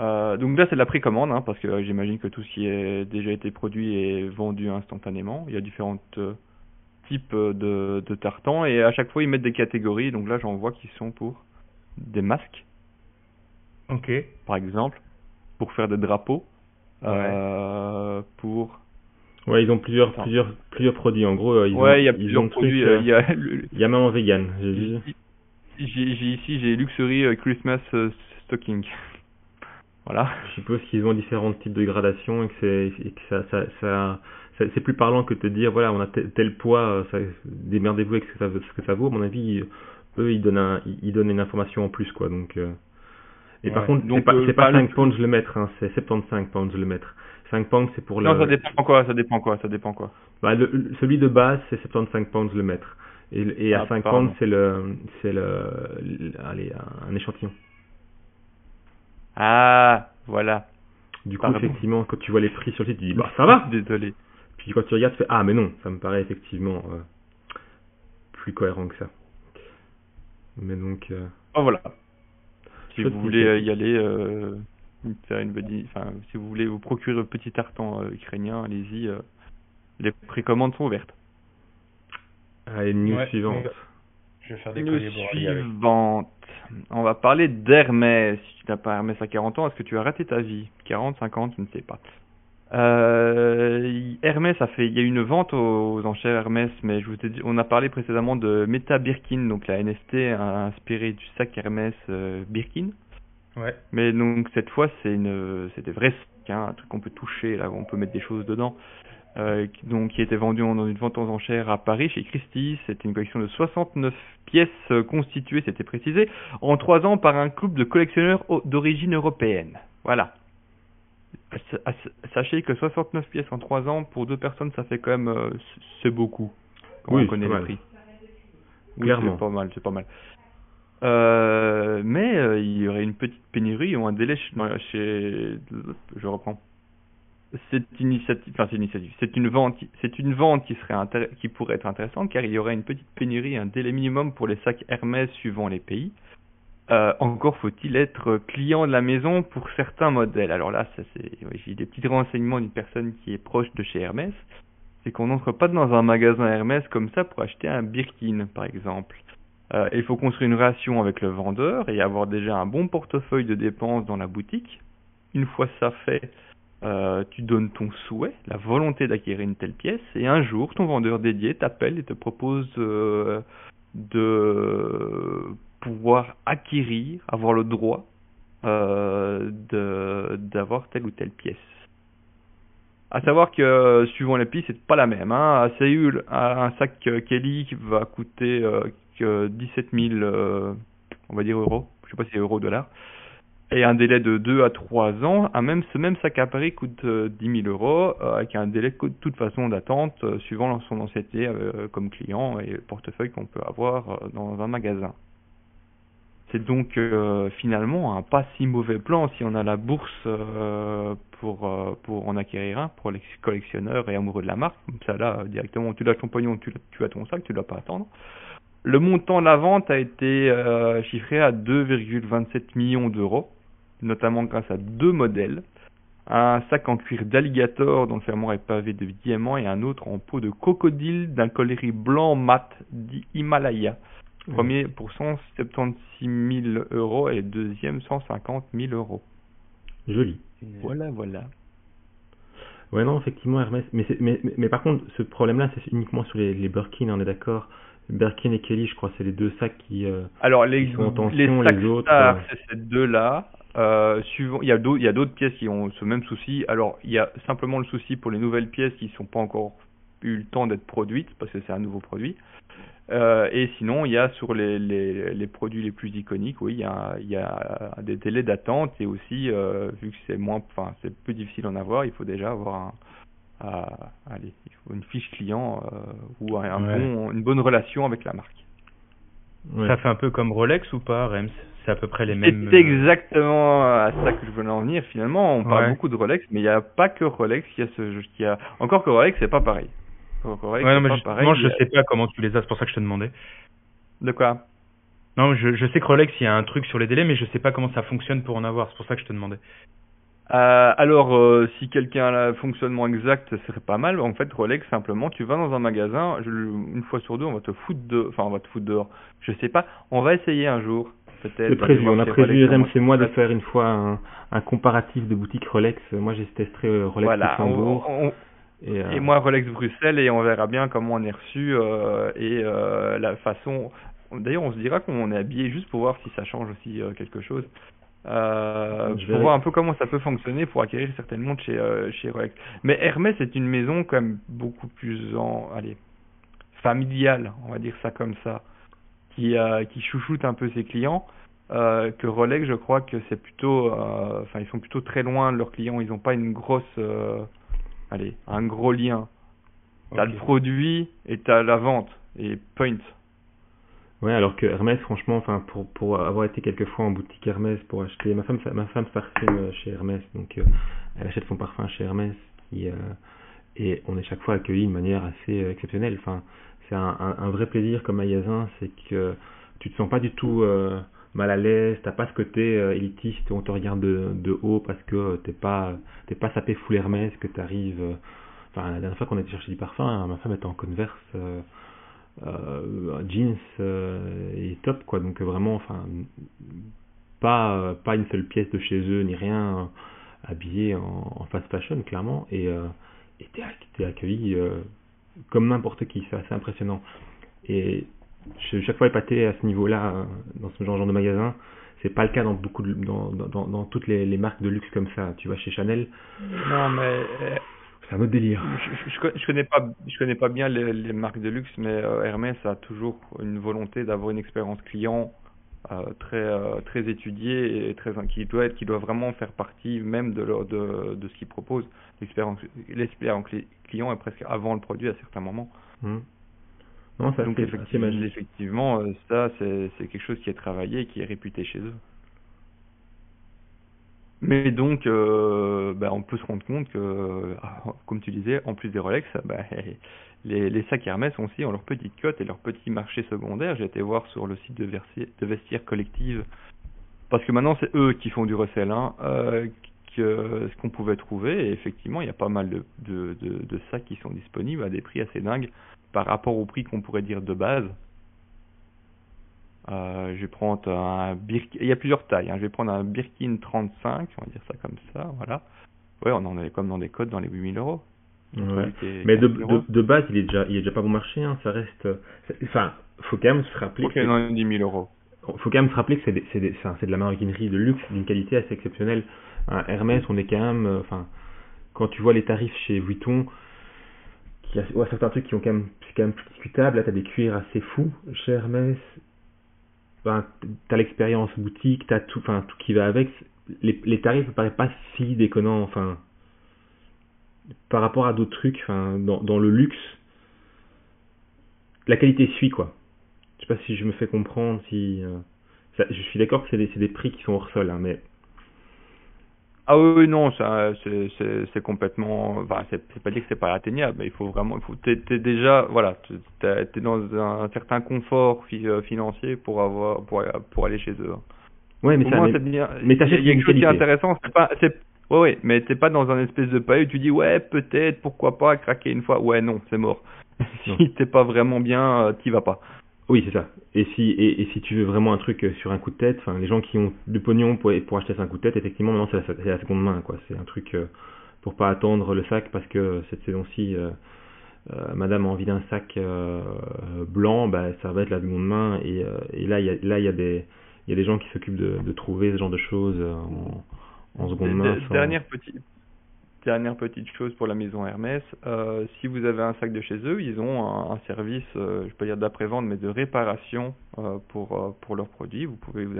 Euh, donc là, c'est de la précommande, hein, parce que euh, j'imagine que tout ce qui est déjà été produit est vendu instantanément. Il y a différents euh, types de, de tartans et à chaque fois ils mettent des catégories. Donc là, j'en vois qui sont pour des masques. Ok. Par exemple, pour faire des drapeaux. Ouais. pour Ouais, ils ont plusieurs, plusieurs, plusieurs produits. En gros, ils ouais, il y a plusieurs produits. Euh, il y a, y a même en vegan. J'ai ici, j'ai Luxury euh, Christmas euh, Stocking. voilà. Je suppose qu'ils ont différents types de gradation et que c'est, que ça, ça, ça c'est plus parlant que de te dire voilà on a tel, poids, démerdez-vous avec ce que, ça, ce que ça vaut. À mon avis, eux ils donnent un, ils donnent une information en plus quoi. Donc et par contre c'est pas, c'est pas 5 pounds le mètre, hein, c'est 75 pounds le mètre. 5 pounds, c'est pour le. Non, ça dépend quoi, ça dépend quoi, ça dépend quoi. Bah, le, celui de base, c'est 75 pounds le mètre. Et, et à 5 ah, pounds, c'est le, c'est le, allez, un échantillon. Ah, voilà. Du coup, effectivement, quand tu vois les prix sur le site, tu dis, bah, ça va. Désolé. Puis quand tu regardes, tu fais, ah, mais non, ça me paraît effectivement euh, plus cohérent que ça. Mais donc. Euh... Oh, voilà. Si vous voulez y aller, euh, faire une enfin, si vous voulez vous procurer un petit tartan euh, ukrainien, allez-y. Euh, les précommandes sont ouvertes. Allez, news suivante. Je vais faire des news suivante. On va parler d'Hermès. Si tu n'as pas Hermès à 40 ans, est-ce que tu as raté ta vie? 40, 50, je ne sais pas. Euh, Hermès a fait, il y a une vente aux enchères Hermès, mais je vous ai dit, on a parlé précédemment de Meta Birkin, donc la NST inspirée du sac Hermès euh, Mais donc cette fois c'est une c'est des vrais sacs, hein, un truc qu'on peut toucher, là on peut mettre des choses dedans. Euh, donc qui était vendu dans une vente aux enchères à Paris chez Christie. C'était une collection de 69 pièces euh, constituées, c'était précisé, en trois ans par un couple de collectionneurs d'origine européenne. Voilà. Sachez que 69 pièces en trois ans pour deux personnes, ça fait quand même euh, c'est beaucoup. Quand oui, on connaît les prix. Clairement. c'est pas mal, c'est pas mal. Euh, mais euh, il y aurait une petite pénurie ou un délai chez, je reprends. Cette initiative, enfin initiative, c'est une vente, c'est une vente qui serait qui pourrait être intéressante car il y aurait une petite pénurie, un délai minimum pour les sacs Hermès suivant les pays. Euh, encore faut-il être client de la maison pour certains modèles. Alors là, j'ai des petits renseignements d'une personne qui est proche de chez Hermès. C'est qu'on n'entre pas dans un magasin Hermès comme ça pour acheter un Birkin, par exemple. Euh, il faut construire une relation avec le vendeur et avoir déjà un bon portefeuille de dépenses dans la boutique. Une fois ça fait, euh, tu donnes ton souhait, la volonté d'acquérir une telle pièce, et un jour, ton vendeur dédié t'appelle et te propose euh, de pouvoir acquérir, avoir le droit d'avoir telle ou telle pièce. À savoir que suivant les pièces, c'est pas la même. Hein. À Séoul, un sac Kelly va coûter 17 000, euh, on va dire euros, je sais pas si c'est euros dollars, et un délai de 2 à 3 ans, un même, ce même sac à Paris coûte 10 euh, 000 euros, euh, avec un délai de toute façon d'attente, suivant son ancienneté comme client et le portefeuille qu'on peut avoir dans un magasin. C'est donc finalement un pas si mauvais plan si on a la bourse pour, pour en acquérir un, pour les collectionneurs et amoureux de la marque. Comme ça là, directement, tu lâches ton pognon, tu, tu as ton sac, tu dois pas attendre. Le montant de la vente a été euh, chiffré à 2,27 millions d'euros, notamment grâce à deux modèles. Un sac en cuir d'alligator dont le fermoir est pavé de diamants et un autre en peau de crocodile d'un coloris blanc mat dit Himalaya. Premier pour 176 000 euros et deuxième 150 000 euros. Joli. Voilà, voilà. Ouais, non, effectivement, Hermès. Mais, mais, mais, par contre, ce problème-là, c'est uniquement sur les, les Birkin, on est d'accord. Birkin et Kelly, je crois, c'est les deux sacs qui, euh, Alors, les, sont en tension, les, autres. Euh, c'est ces deux-là. Euh, suivant, il y a d'autres pièces qui ont ce même souci. Alors, il y a simplement le souci pour les nouvelles pièces qui sont pas encore eu le temps d'être produites parce que c'est un nouveau produit. Et sinon, il y a sur les, les, les, produits les plus iconiques, oui, il y a, il y a des délais d'attente et aussi, vu que c'est moins, enfin, c'est plus difficile d'en avoir, il faut déjà avoir un, allez, il faut une fiche client euh, ou un, bon, une bonne relation avec la marque. Ça fait un peu comme Rolex ou pas, Rems? C'est à peu près les mêmes. C'est euh, exactement à ça que je voulais en venir. Finalement, on parle beaucoup de Rolex, mais il n'y a pas que Rolex qui a ce, qui a. Encore que Rolex, c'est pas pareil. Rolex, ouais, non, mais justement, je sais pas comment tu les as. C'est pour ça que je te demandais. De quoi? Non, je, je sais que Rolex, il y a un truc sur les délais, mais je sais pas comment ça fonctionne pour en avoir. C'est pour ça que je te demandais. Euh, alors, euh, si quelqu'un a le fonctionnement exact, ce serait pas mal. En fait, Rolex, simplement, tu vas dans un magasin, une fois sur deux, on va te foutre de, enfin, on va te foutre dehors. Je sais pas. On va essayer un jour. C'est prévu. On a prévu, c'est moi, de faire une fois un, un, comparatif de boutique Rolex. Moi, j'ai testé euh, Rolex voilà, Luxembourg. et, et, moi, Rolex Bruxelles, et on verra bien comment on est reçu et la façon. D'ailleurs, on se dira qu'on est habillé juste pour voir si ça change aussi quelque chose. Euh, pour voir un peu comment ça peut fonctionner pour acquérir certaines montres chez, euh, chez Rolex. Mais Hermès est une maison quand même beaucoup plus en, allez, familiale, on va dire ça comme ça, qui, euh, qui chouchoute un peu ses clients. Que Rolex, je crois que c'est plutôt, enfin, ils sont plutôt très loin de leurs clients. Ils n'ont pas une grosse, allez, un gros lien. T'as le produit et t'as la vente et point. Ouais, alors que Hermès, franchement, enfin, pour, pour avoir été quelques fois en boutique Hermès pour acheter, ma femme, ma femme parfume chez Hermès, donc euh, elle achète son parfum chez Hermès, qui, euh, et on est chaque fois accueilli de manière assez euh, exceptionnelle. Enfin, c'est un, un, vrai plaisir comme magasin, c'est que tu te sens pas du tout mal à l'aise, t'as pas ce côté élitiste on te regarde de, de haut parce que t'es pas t'es pas sapé full Hermès, que t'arrives. Enfin, la dernière fois qu'on a été chercher du parfum, ma femme était en converse euh, jeans euh, et top quoi. Donc vraiment enfin pas pas une seule pièce de chez eux ni rien habillé en, fast fashion clairement. Et euh, t'es accueilli euh, comme n'importe qui. C'est assez impressionnant. Et je, chaque fois épaté à ce niveau là dans ce genre de magasin. C'est pas le cas dans beaucoup dans, dans toutes les, les, marques de luxe comme ça tu vois chez Chanel. Non mais c'est un autre délire. Je, je, connais pas, je connais pas bien les, marques de luxe, mais euh, Hermès a toujours une volonté d'avoir une expérience client euh, très euh, très étudiée et très qui doit être, qui doit vraiment faire partie même de leur, de, de ce qu'ils proposent. L'expérience, l'expérience client est presque avant le produit à certains moments. Mmh. Non, ça Donc effectivement, effectivement, ça c'est c'est quelque chose qui est travaillé et qui est réputé chez eux. Mais donc, euh, bah, on peut se rendre compte que, ah, comme tu disais, en plus des Rolex, bah, les, les sacs Hermès aussi ont leur petite cote et leur petit marché secondaire. J'ai été voir sur le site de, de vestiaire collective, parce que maintenant c'est eux qui font du recel, hein, euh, que, ce qu'on pouvait trouver. Et effectivement, il y a pas mal de, de, de, de sacs qui sont disponibles à des prix assez dingues par rapport au prix qu'on pourrait dire de base. Euh, je vais prendre un Birkin, il y a plusieurs tailles, hein. je vais prendre un Birkin 35, on va dire ça comme ça, voilà. Ouais, on en est comme dans des codes dans les 8000 euros. Mais de, de, de, base, il est déjà, il est déjà pas bon marché, hein. ça reste, enfin, faut quand même se rappeler. que dans 10 000 euros. Faut quand même se rappeler que c'est c'est c'est de la maroquinerie de luxe d'une qualité assez exceptionnelle. Hermès, on est quand même, euh, enfin, quand tu vois les tarifs chez Vuitton, qui a ouais, certains trucs qui ont quand même, c'est quand même plus discutable. Là, t'as des cuirs assez fous chez Hermès ben, t'as l'expérience boutique, t'as tout, enfin tout qui va avec. Les, tarifs ne paraissent pas si déconnants, enfin par rapport à d'autres trucs, dans, le luxe, la qualité suit quoi. Je sais pas si je me fais comprendre, si euh, je suis d'accord que c'est des, des prix qui sont hors sol, hein, mais ah oui, non, ça, c'est complètement. Enfin, c'est pas dire que c'est pas atteignable, mais il faut vraiment. Il faut, t'es, es déjà, voilà, t'es es dans un, certain confort euh, financier pour avoir, pour, pour aller chez eux. Ouais, mais ça, mais, bien, mais il y a quelque chose qui est intéressant. C'est pas, c'est, ouais, ouais, mais t'es pas dans un espèce de paille où tu dis ouais, peut-être, pourquoi pas, craquer une fois. Ouais, non, c'est mort. si t'es pas vraiment bien, euh, t'y vas pas. Oui, c'est ça. Et si, et, et, si tu veux vraiment un truc euh, sur un coup de tête, enfin, les gens qui ont du pognon pour, pour acheter ça un coup de tête, effectivement, maintenant c'est la, la, seconde main, quoi. C'est un truc euh, pour pas attendre le sac parce que cette saison-ci, euh, euh, madame a envie d'un sac blanc, bah, ça va être la seconde main. Et, et là, il y a, là, il y a des, il y a des gens qui s'occupent de, de trouver ce genre de choses en, en seconde main. Dernière petite, dernière petite chose pour la maison Hermès, euh, si vous avez un sac de chez eux, ils ont un, service, euh, je peux dire d'après-vente, mais de réparation euh, pour, pour leurs produits. Vous pouvez, vous,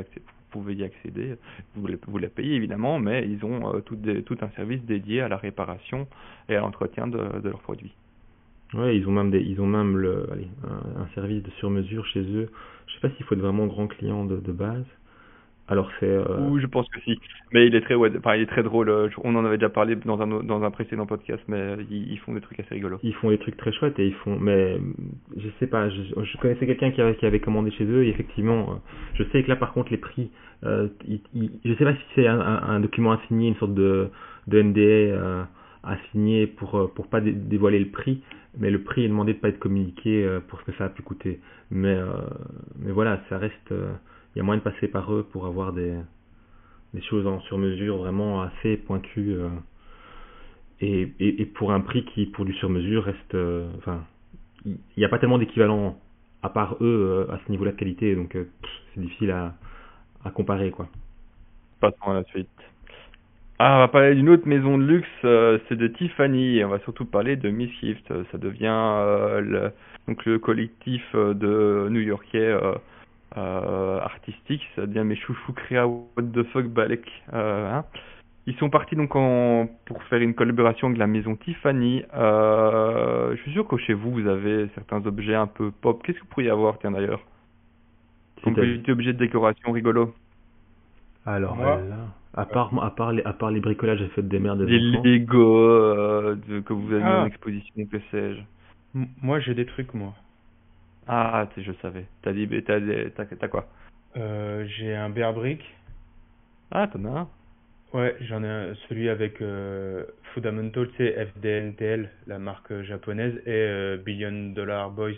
y accéder, vous, vous la payez évidemment, mais ils ont tout, un service dédié à la réparation et à l'entretien de, leurs produits. Ouais, ils ont même ils ont même un, service de sur-mesure chez eux. Je sais pas s'il faut être vraiment grand client de base, alors c'est. Euh... Oui, je pense que si. Mais il est très, ouais, enfin, il est très drôle. Euh, on en avait déjà parlé dans un dans un précédent podcast, mais ils, font des trucs assez rigolos. Ils font des trucs très chouettes et ils font. Mais je sais pas. Je, je connaissais quelqu'un qui avait qui avait commandé chez eux et effectivement, euh, je sais que là par contre les prix, euh, il, je sais pas si c'est un, un, document à signer, une sorte de de NDA euh, à signer pour pour pas dévoiler le prix, mais le prix est demandé de pas être communiqué pour ce que ça a pu coûter. Mais mais voilà, ça reste il y a moyen de passer par eux pour avoir des, choses en sur-mesure vraiment assez pointues euh, et, pour un prix qui pour du sur-mesure reste euh, il n'y a pas tellement d'équivalent à part eux euh, à ce niveau-là de qualité donc c'est difficile à, comparer quoi passons à la suite ah, on va parler d'une autre maison de luxe, c'est de Tiffany. On va surtout parler de Miss Gift. Ça devient le, donc le collectif de New-Yorkais euh, artistique, ça devient mes chouchous créa what the fuck Balek. Euh, hein. Ils sont partis donc en, pour faire une collaboration avec la maison Tiffany. Euh, je suis sûr que chez vous, vous avez certains objets un peu pop. Qu'est-ce que vous pourriez avoir, tiens d'ailleurs? Comme petit objet de décoration rigolo. Alors, à part, à part les, à part les bricolages à fait des mères des Lego euh, que vous avez ah. en exposition, que sais-je. Moi, j'ai des trucs, moi. Ah, je savais. T'as dit, t'as, t'as, quoi? Euh, J'ai un Bear Brick. Ah, t'en as un Ouais, j'en ai un, celui avec euh, Fundamental, c'est FDNTL, la marque japonaise, et euh, Billion Dollar Boys.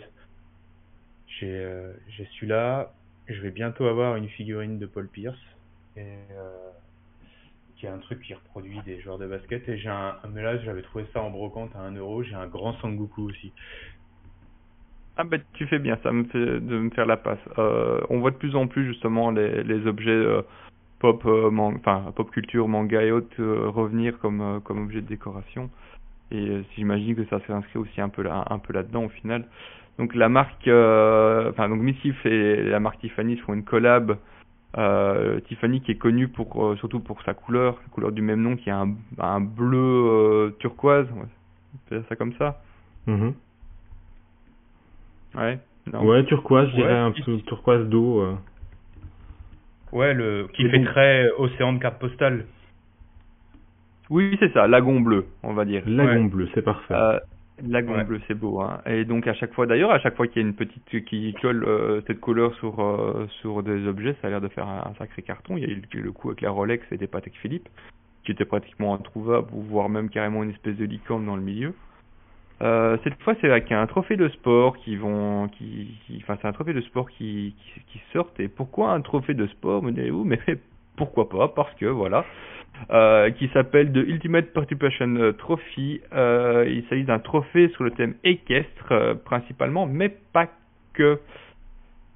J'ai, euh, j'ai celui-là. Je vais bientôt avoir une figurine de Paul Pierce. Et euh, qui est un truc qui reproduit des joueurs de basket. Et j'ai un, mais là, j'avais trouvé ça en brocante à 1 euro. J'ai un grand Sangoku aussi. Ah ben tu fais bien, ça me fait de me faire la passe. Euh, on voit de plus en plus justement les, objets euh, pop, euh, pop culture, manga et autres revenir comme comme objet de décoration. Et j'imagine que ça s'est inscrit aussi un peu là, un peu là-dedans au final. Donc la marque, enfin donc Missif et la marque Tiffany font une collab. Tiffany qui est connue pour surtout pour sa couleur, la couleur du même nom qui est un, bleu turquoise, on va ça comme ça. Mm Ouais. Ouais, turquoise, je dirais un peu turquoise d'eau. Euh. Ouais, le qui fait très océan de carte postale. Oui, c'est ça, lagon bleu, on va dire. Lagon bleu, c'est parfait. Euh, lagon bleu, c'est beau. Hein. Et donc à chaque fois, d'ailleurs, à chaque fois qu'il y a une petite qui colle euh, cette couleur sur euh, sur des objets, ça a l'air de faire un, sacré carton. Il y a eu le, coup avec la Rolex et des Patek Philippe, qui était pratiquement introuvable, voire même carrément une espèce de licorne dans le milieu. Euh, cette fois, c'est un trophée de sport qui vont, qui, enfin, c'est un trophée de sport qui, qui, qui sortent. Et pourquoi un trophée de sport, me direz-vous? Mais pourquoi pas? Parce que voilà, euh, qui s'appelle The Ultimate Participation Trophy. Euh, il s'agit d'un trophée sur le thème équestre principalement, mais pas que.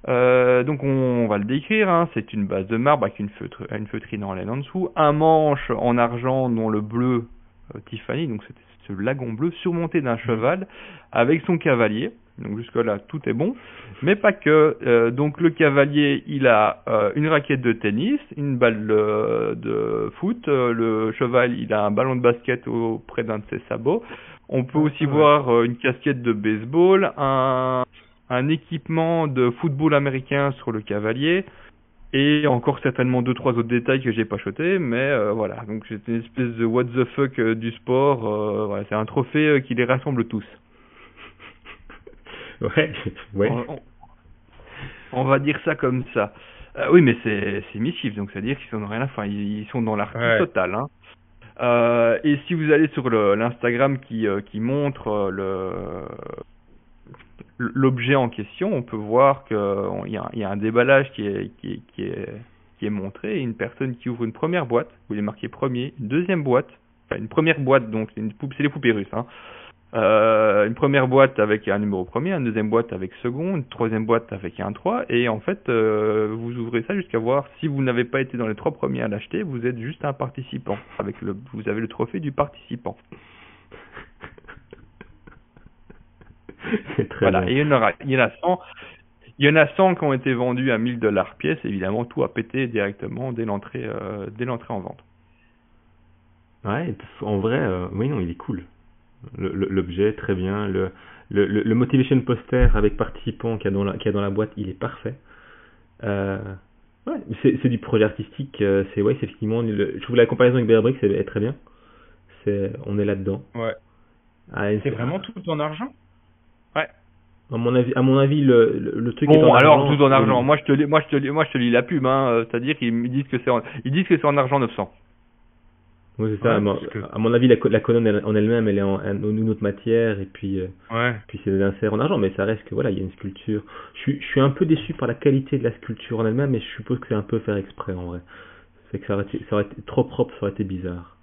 Donc on, va le décrire, hein. c'est une base de marbre avec une, feutre, une feutrine en laine en dessous, un manche en argent dont le bleu Tiffany, donc c'était ce lagon bleu surmonté d'un cheval avec son cavalier. Donc jusque là tout est bon, mais pas que. Euh, donc le cavalier il a euh, une raquette de tennis, une balle de, foot, euh, le cheval il a un ballon de basket auprès d'un de ses sabots. On peut aussi voir une casquette de baseball, un, un équipement de football américain sur le cavalier, et encore certainement deux trois autres détails que j'ai pas choté mais euh, voilà. Donc c'est une espèce de what the fuck euh, du sport euh, voilà, c'est un trophée qui les rassemble tous. Ouais ouais. On, va dire ça comme ça. Oui mais c'est c'est missif donc c'est à dire qu'ils sont dans rien enfin ils, sont dans l'artiste total hein. Et si vous allez sur l'Instagram qui qui montre le l'objet en question, on peut voir qu'il y, a, un déballage qui est, montré, une personne qui ouvre une première boîte, où il est marqué premier, une deuxième boîte, enfin une première boîte, donc c'est les poupées russes, hein, euh, une première boîte avec un numéro premier, une deuxième boîte avec second, une troisième boîte avec un 3, et en fait, euh, vous ouvrez ça jusqu'à voir si vous n'avez pas été dans les trois premiers à l'acheter, vous êtes juste un participant. Avec le, vous avez le trophée du participant. C'est très Voilà, bien. et il y en aura, il y en a 100, il y en a 100 qui ont été vendus à 1000 dollars pièce, évidemment, tout a pété directement dès l'entrée, euh, dès l'entrée en vente. Ouais, en vrai, euh, oui, non, il est cool. Le- le- L'objet, très bien. Le, le, le, motivation poster avec participants qu'il y, a dans la- qu'il y a dans la boîte, il est parfait. Euh, ouais, c'est c'est du projet artistique. C'est ouais, c'est effectivement. le- je trouve la comparaison avec Bearbrick, c'est est très bien. C'est, on est là-dedans. Ouais. Ah, C'est vraiment tout en argent? À mon avis, à mon avis, le, le, le truc est Bon, en alors argent, tout en c'est- argent. Moi, je te, lis- moi, je te, moi, je te lis la pub, hein. euh, C'est-à-dire qu'ils disent que c'est, en, ils disent que c'est en argent 900. Oui, c'est ça. Ouais, à, mon, parce que- à mon avis, la, co- la colonne elle- en elle-même, elle est en, en une autre matière, et puis, euh, Ouais. puis c'est des inserts en argent, mais ça reste que voilà, il y a une sculpture. Je suis, je suis un peu déçu par la qualité de la sculpture en elle-même, mais je suppose que c'est un peu faire exprès en vrai. C'est que ça aurait, été, ça aurait été trop propre, ça aurait été bizarre.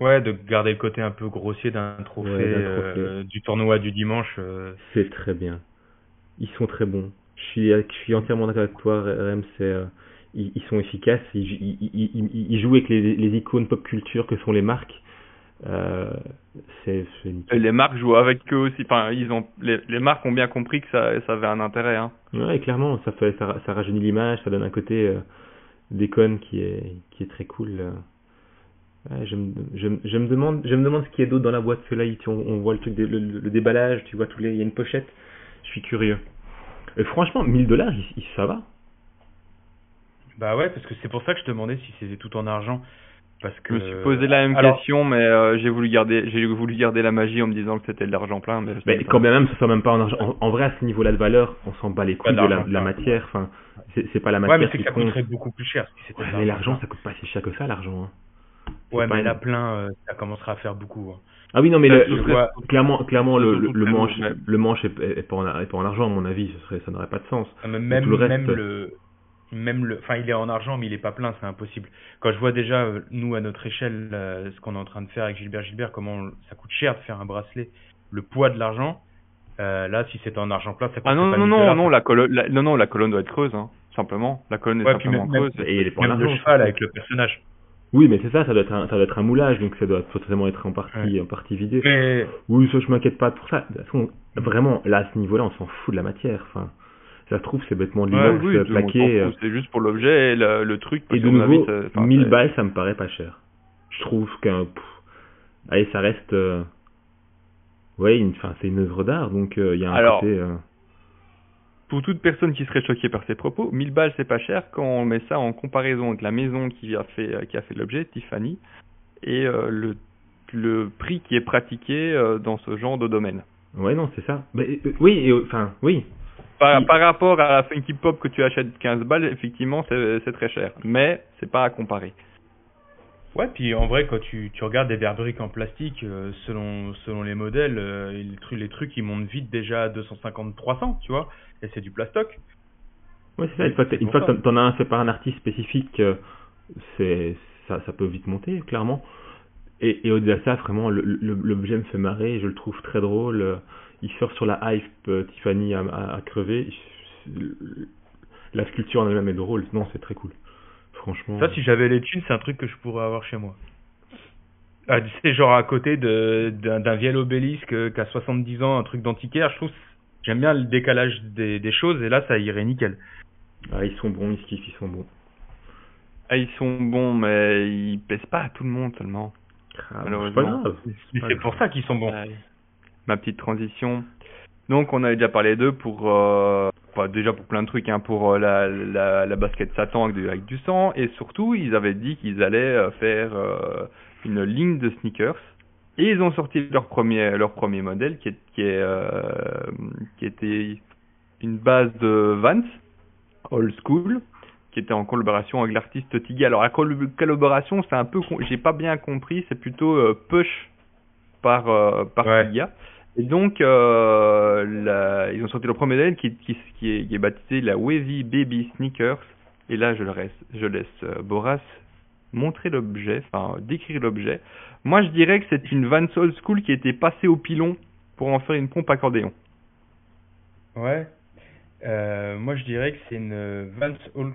Ouais, de garder le côté un peu grossier d'un trophée, Ouais, d'un trophée. euh, du tournoi du dimanche. euh, C'est très bien. Ils sont très bons. Je suis, je suis entièrement d'accord avec toi, Rem. C'est, euh, ils, ils sont efficaces. Ils, ils, ils, ils- ils jouent avec les, les icônes pop culture que sont les marques. Euh. Et les marques jouent avec eux aussi. Enfin, ils ont, les, les marques ont bien compris que ça, ça avait un intérêt, hein. Ouais, clairement, ça fait, ça, ça rajeunit l'image, ça donne un côté euh, déconne qui est, qui est très cool. euh. Ouais, je, me, je, je demande, je me demande ce qu'il y a d'autre dans la boîte. Parce que là, on, on voit le truc, de- le, le déballage, tu vois tous les, il y a une pochette. Je suis curieux. Et franchement, 1000 dollars, ça va. Bah ouais, parce que c'est pour ça que je te demandais si c'était tout en argent. Parce Je que. me suis posé la même Alors- question, mais euh, j'ai voulu garder, j'ai voulu garder la magie en me disant que c'était de l'argent plein. Mais, Mais quand bien même, ce soit même pas en argent. En, en vrai, à ce niveau-là de valeur, on s'en bat les couilles de, de la, l'argent, de la ouais. matière. Enfin, c'est pas la Ouais, matière mais c'est qui que ça compte. coûterait beaucoup plus cher si Ouais, mais l'argent, ça coûte pas si cher que ça, l'argent. hein. Ouais, mais une- là, plein, euh, ça commencera à faire beaucoup. hein. Ah oui, non, mais Ça, le- clairement, clairement, le, le, le manche, le manche est, est- est pas en, est pas en argent, à mon avis. Ce serait, ça n'aurait pas de sens. Ah, Même, tout le reste- même le. Même le, enfin, il est en argent, mais il est pas plein, c'est impossible. Quand je vois déjà, euh, nous, à notre échelle, euh, ce qu'on est en train de faire avec Gilbert Gilbert, comment on- ça coûte cher de faire un bracelet, le poids de l'argent, euh, là, si c'était en argent plat, ça coûterait Ah non, pas non, 1000 non, dollars. non, la colonne, la- non, non, la colonne doit être creuse, hein, simplement. La colonne est Ouais, simplement même- creuse. Et il est pas en Même le argent. cheval avec le personnage. Oui, mais c'est ça, ça doit être un, ça doit être un moulage, donc ça doit forcément être en partie, en partie vidé. Mais, Oui, ça, je m'inquiète pas pour ça. De toute façon, vraiment, là, à ce niveau-là, on s'en fout de la matière. Enfin, ça se trouve, c'est bêtement de Ouais, l'inox oui, euh, plaqué. c'est juste pour l'objet et le, le truc. parce Et de nouveau, enfin, 1000 c'est- balles, ça me paraît pas cher. Je trouve qu'un... Allez, ça reste... euh, Ouais, une- enfin, c'est une œuvre d'art, donc euh, il y a un Alors, côté... euh, Pour toute personne qui serait choquée par ces propos, 1000 balles c'est pas cher quand on met ça en comparaison avec la maison qui a fait, euh, qui a fait l'objet, Tiffany, et euh, le, le prix qui est pratiqué euh, dans ce genre de domaine. Ouais, non, c'est ça. Mais, euh, oui, enfin, oui. Par, rapport à la Funky Pop que tu achètes 15 balles, effectivement c'est très cher, mais c'est pas à comparer. Ouais, puis en vrai, quand tu, tu regardes des verres-briques en plastique, euh, selon, selon les modèles, euh, les, trucs, les trucs, ils montent vite déjà à 250-300, tu vois, et c'est du plastoc. Ouais, c'est ça. Une fois une fois que t'en- as un fait par un artiste spécifique, euh, c'est ça, ça peut vite monter, clairement. Et, et au-delà de ça, vraiment, l'objet me fait marrer, je le trouve très drôle. Il sort sur la hype, Tiffany à, à crever. La sculpture en elle-même est drôle. Non, c'est très cool. Franchement. Ça, si j'avais les thunes, c'est un truc que je pourrais avoir chez moi. Ah, c'est genre à côté d'un vieil obélisque euh, qui a 70 ans, un truc d'antiquaire. Je trouve j'aime bien le décalage des, des choses et là, ça irait nickel. Ah, ils sont bons, ils kiffent, ils sont bons. Ah, ils sont bons, mais ils pèsent pas à tout le monde seulement. Ah, c'est Malheureusement. pour ça qu'ils sont bons. Ouais. Ma petite transition. Donc on avait déjà parlé d'eux pour euh, pas déjà pour plein de trucs hein, pour euh, la, la, la basket Satan avec du, avec du sang et surtout ils avaient dit qu'ils allaient euh, faire euh, une ligne de sneakers et ils ont sorti leur premier leur premier modèle qui est qui est euh, qui était une base de Vans old school qui était en collaboration avec l'artiste Tiggy. Alors la col- collaboration c'est un peu j'ai pas bien compris c'est plutôt euh, push par par Ouais. Tiggy. Et donc, euh, la- ils ont sorti le premier modèle qui, qui, qui, est, qui est baptisé la Wavy Baby Sneakers. Et là, je, le reste, je laisse euh, Boras montrer l'objet, enfin décrire l'objet. Moi, je dirais que c'est une Vans Old School qui était passée au pilon pour en faire une pompe accordéon Ouais. Euh, moi, je dirais que c'est une Vance old,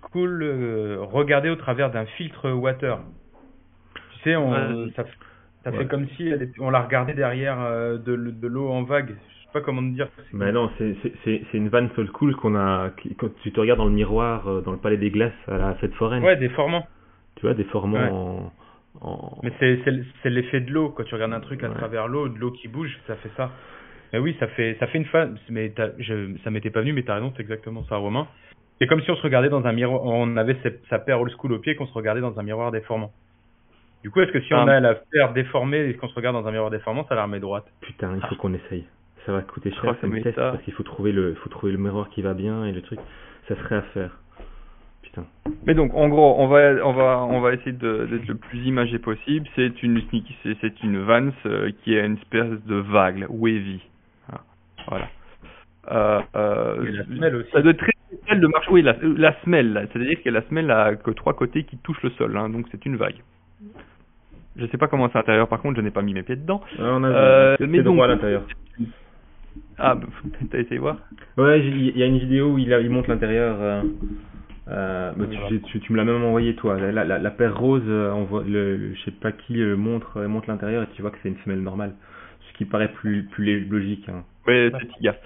school euh, regardée au travers d'un filtre water. Tu sais, on, ça, ça fait comme si on la regardait derrière euh, de, de l'eau en vague. Je sais pas comment te dire. Mais non, c'est une Vance old school qu'on a. quand tu te regardes dans le miroir dans le palais des glaces à la fête foraine. Ouais, déformant. Tu vois, déformant en, Mais c'est l'effet de l'eau. Quand tu regardes un truc à travers l'eau, de l'eau qui bouge, ça fait ça. Mais oui, ça fait, ça fait une fan. Mais je, ça m'était pas venu, mais t'as raison, c'est exactement ça, Romain. C'est comme si on se regardait dans un miroir, on avait sa paire old school au pied, qu'on se regardait dans un miroir déformant. Du coup, est-ce que si on ah. a la paire déformée et qu'on se regarde dans un miroir déformant, ça la remet droite Putain, il faut qu'on essaye. Ça va coûter cher comme test parce qu'il faut trouver le, faut trouver le miroir qui va bien et le truc. Ça serait à faire. Putain. Mais donc, en gros, on va, on va, on va essayer d'être le plus imagé possible. C'est une, c'est une Vance euh, qui est une espèce de vague, wavy. Voilà. Euh, euh, la semelle aussi. Ça doit être très de marche. Oui, la, la semelle, c'est-à-dire que la semelle a que trois côtés qui touchent le sol, hein, donc c'est une vague. Je sais pas comment c'est à l'intérieur, par contre, je n'ai pas mis mes pieds dedans. Ah, on a euh, mais donc, à l'intérieur. Ah, bah, t'as essayé voir Ouais, il y a une vidéo où il, il montre l'intérieur. Euh, euh, bah, tu, tu, me l'as même envoyé toi. La, la, la paire rose, on voit, le, je sais pas qui le montre, montre l'intérieur et tu vois que c'est une semelle normale. Ce qui paraît plus, plus logique. Hein. Oui, c'est Tiga.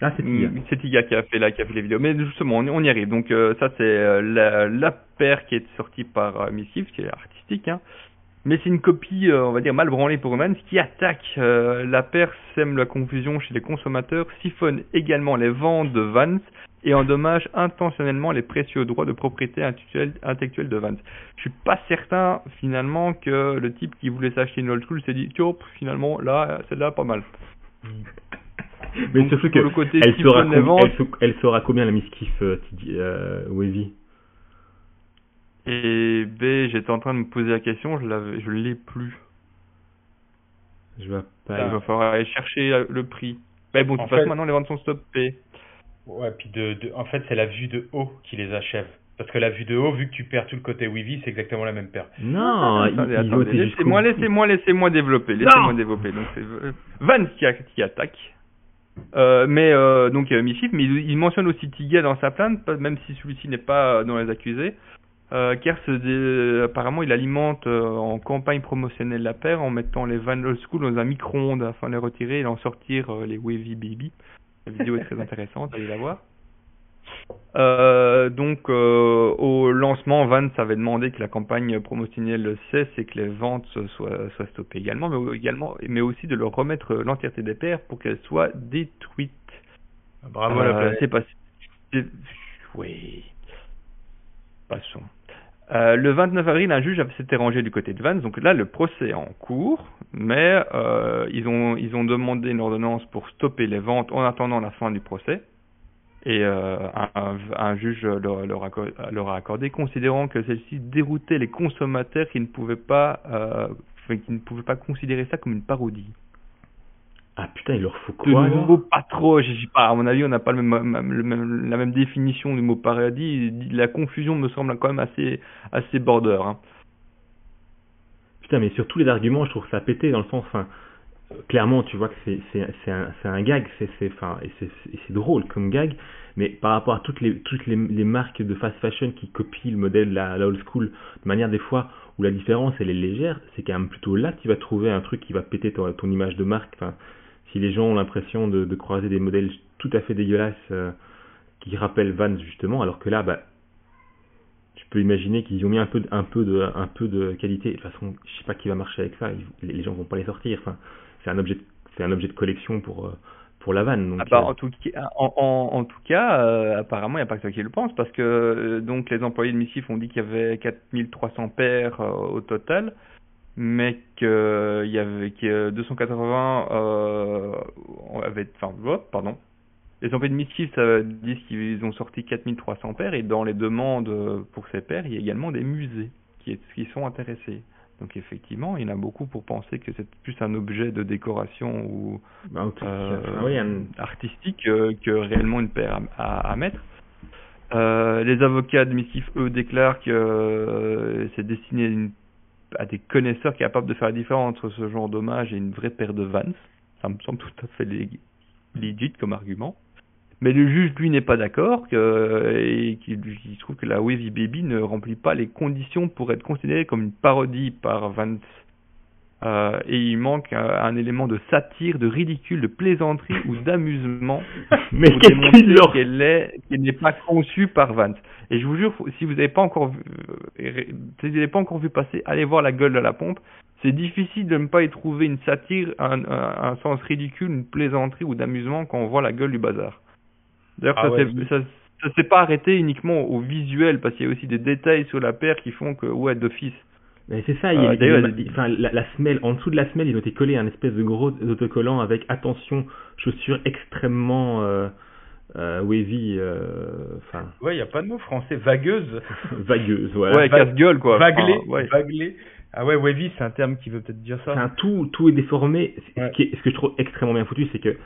Ah, c'est Tiga. Mm, c'est Tiga qui a fait la, qui a fait les vidéos. Mais justement, on, y arrive. Donc euh, ça, c'est la, la, paire qui est sortie par euh, Missif, qui est artistique. Hein. Mais c'est une copie, on va dire, mal branlée pour Vans, qui attaque. la paire sème la confusion chez les consommateurs, siphonne également les ventes de Vans et endommage intentionnellement les précieux droits de propriété intellectuelle de Vans. Je suis pas certain finalement que le type qui voulait s'acheter une old school s'est dit, tiens, finalement, là, celle-là, pas mal. Mais surtout que le côté elle, elle, saura combien la Miss Kiff euh, euh, Wavy? Et B, j'étais en train de me poser la question, je l'avais, je l'ai plus. Je vois pas. Il va falloir aller chercher le prix. Mais bon, de toute façon, maintenant les ventes sont stoppées. Ouais, puis de, de en fait, c'est la vue de haut qui les achève. Parce que la vue de haut, vu que tu perds tout le côté Wavy, c'est exactement la même paire. Non, laissez-moi, laissez-moi, laissez-moi développer, laissez-moi développer. Donc c'est Van qui, qui attaque. Euh, mais euh, donc euh, mais il, mentionne aussi Tiga dans sa plainte, même si celui-ci n'est pas dans les accusés. Euh, car apparemment il alimente euh, en campagne promotionnelle la paire en mettant les Van Old School dans un micro-ondes afin de les retirer et en sortir les Wavy Baby. La vidéo est très intéressante, allez la voir. Euh, donc euh, au lancement, Vance avait demandé que la campagne promotionnelle cesse et que les ventes soient, soient stoppées également, mais également, mais aussi de leur remettre l'entièreté des paires pour qu'elles soient détruites. Bravo à la euh, C'est passé. Oui. Passons. Euh, le 29 avril, un juge s'était rangé du côté de Vance, donc là le procès est en cours, mais euh, ils, ont, ils ont demandé une ordonnance pour stopper les ventes en attendant la fin du procès. Et euh, un, juge leur, a accordé, considérant que celle-ci déroutait les consommateurs qui ne pouvaient pas, qui ne pouvaient pas considérer ça comme une parodie. Ah putain, il leur faut quoi De pas trop, je sais pas, à mon avis, on n'a pas le même, la même définition du mot parodie. La confusion me semble quand même assez, assez border. Hein. Putain, mais sur tous les arguments, je trouve ça pété dans le sens, enfin, clairement, tu vois que c'est un, un gag, c'est c'est drôle comme gag, mais par rapport à toutes les toutes les, les, marques de fast fashion qui copient le modèle la, la old school de manière des fois où la différence elle est légère, c'est quand même plutôt là que tu vas trouver un truc qui va péter ton, ton image de marque. Enfin, si les gens ont l'impression de, de, croiser des modèles tout à fait dégueulasses euh, qui rappellent Vans justement, alors que là, bah, tu peux imaginer qu'ils ont mis un peu, un peu de, un peu de qualité. De toute façon, je sais pas qui va marcher avec ça. les gens vont pas les sortir. Enfin, c'est un objet c'est un objet de collection pour euh, pour la vanne. Donc, ah bah, euh, en, tout cas, en, en, tout cas, euh, apparemment, il n'y a pas que toi qui le pense, parce que donc les employés de Missif ont dit qu'il y avait 4300 paires au total, mais qu'il y avait que 280 euh, avait, enfin, pardon. Les employés de Missif disent qu'ils ont sorti 4300 paires, et dans les demandes pour ces paires, il y a également des musées qui, qui sont intéressés. Donc effectivement, il y en a beaucoup pour penser que c'est plus un objet de décoration ou bah, euh, artistique euh, que réellement une paire à, à, mettre. Euh, les avocats de Missif, eux, déclarent que euh, c'est destiné à, une, à, des connaisseurs capables de faire la différence entre ce genre d'hommage et une vraie paire de Vans. ça me semble tout à fait legit comme argument. Mais le juge, lui, n'est pas d'accord et qu'il trouve que la Wavy Baby ne remplit pas les conditions pour être considérée comme une parodie par Vance. Euh, et il manque un, élément de satire, de ridicule, de plaisanterie ou d'amusement Mais qu'est-ce qu'elle est, qu'elle n'est pas conçue par Vance. Et je vous jure, si vous n'avez pas encore vu, euh, si vous n'avez pas encore vu passer, allez voir la gueule de la pompe. C'est difficile de ne pas y trouver une satire, un, un sens ridicule, une plaisanterie ou d'amusement quand on voit la gueule du bazar. D'ailleurs, ah ça, ça, s'est pas arrêté uniquement au visuel, parce qu'il y a aussi des détails sur la paire qui font que, ouais, d'office. Mais c'est ça, il y a, euh, enfin, la, la, semelle, en dessous de la semelle, ils ont été collés un espèce de gros autocollant avec attention, chaussures extrêmement euh, euh, wavy. Euh, enfin. ouais, il n'y a pas de mot français, vagueuse. vagueuse, voilà. Ouais, casse-gueule, quoi. Vaglé, ouais. vaglé. Ah ouais, wavy, c'est un terme qui veut peut-être dire ça. Enfin, tout, tout est déformé. Ce, qui est, ce que je trouve extrêmement bien foutu, c'est que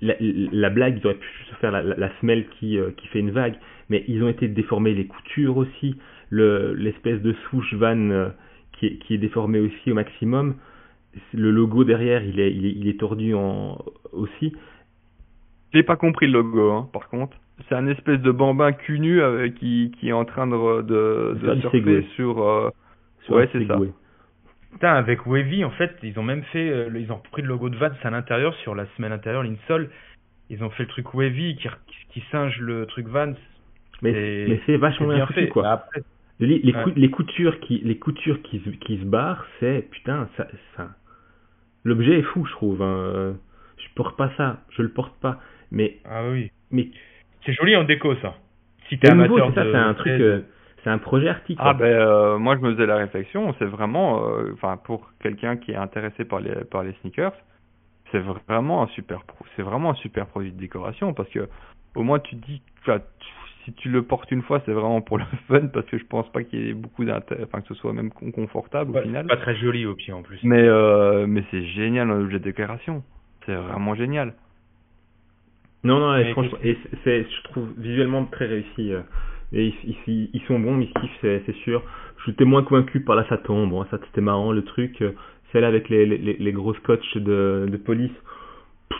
la, la, blague, ils auraient pu se faire la, la, semelle qui, euh, qui fait une vague, mais ils ont été déformés les coutures aussi, l'espèce de swoosh van euh, qui, est, qui est déformé aussi au maximum. Le logo derrière, il est, il est, il est tordu en, aussi. J'ai pas compris le logo, hein, par contre. C'est un espèce de bambin cul nu euh, qui, qui est en train de, de, de surfer sur. sur ouais, c'est ça. Putain, avec Wavy, en fait, ils ont même fait, euh, ils ont repris le logo de Vans à l'intérieur, sur la semaine intérieure, l'insole. Ils ont fait le truc Wavy qui, qui singe le truc Vans. Mais, mais c'est vachement bien fait, quoi. Bah, après, les, les, les, coutures qui, les coutures qui, qui se barrent, c'est, putain, ça, ça... l'objet est fou, je trouve. Hein. Je porte pas ça, je le porte pas. Mais, ah oui. Mais, c'est joli en déco, ça. Si t'es amateur de... ça, c'est un truc, euh, c'est un projet artistique. Ah ben euh, moi je me faisais la réflexion, c'est vraiment, euh, enfin pour quelqu'un qui est intéressé par les par les sneakers, c'est vraiment un super c'est vraiment un super produit de décoration parce que au moins tu dis, si tu le portes une fois c'est vraiment pour le fun parce que je pense pas qu'il y ait beaucoup d'intérêt, enfin que ce soit même confortable au final. Pas très joli au pied en plus. Mais euh, mais c'est génial un objet de décoration, c'est vraiment génial. Non non, et franchement, et c'est je trouve visuellement très réussi. Et ils, ils, sont bons, Mischief, c'est sûr. Je suis moins convaincu par la Satan. Bon, ça c'était marrant le truc. Euh, celle avec les, les, les gros scotch de, de police,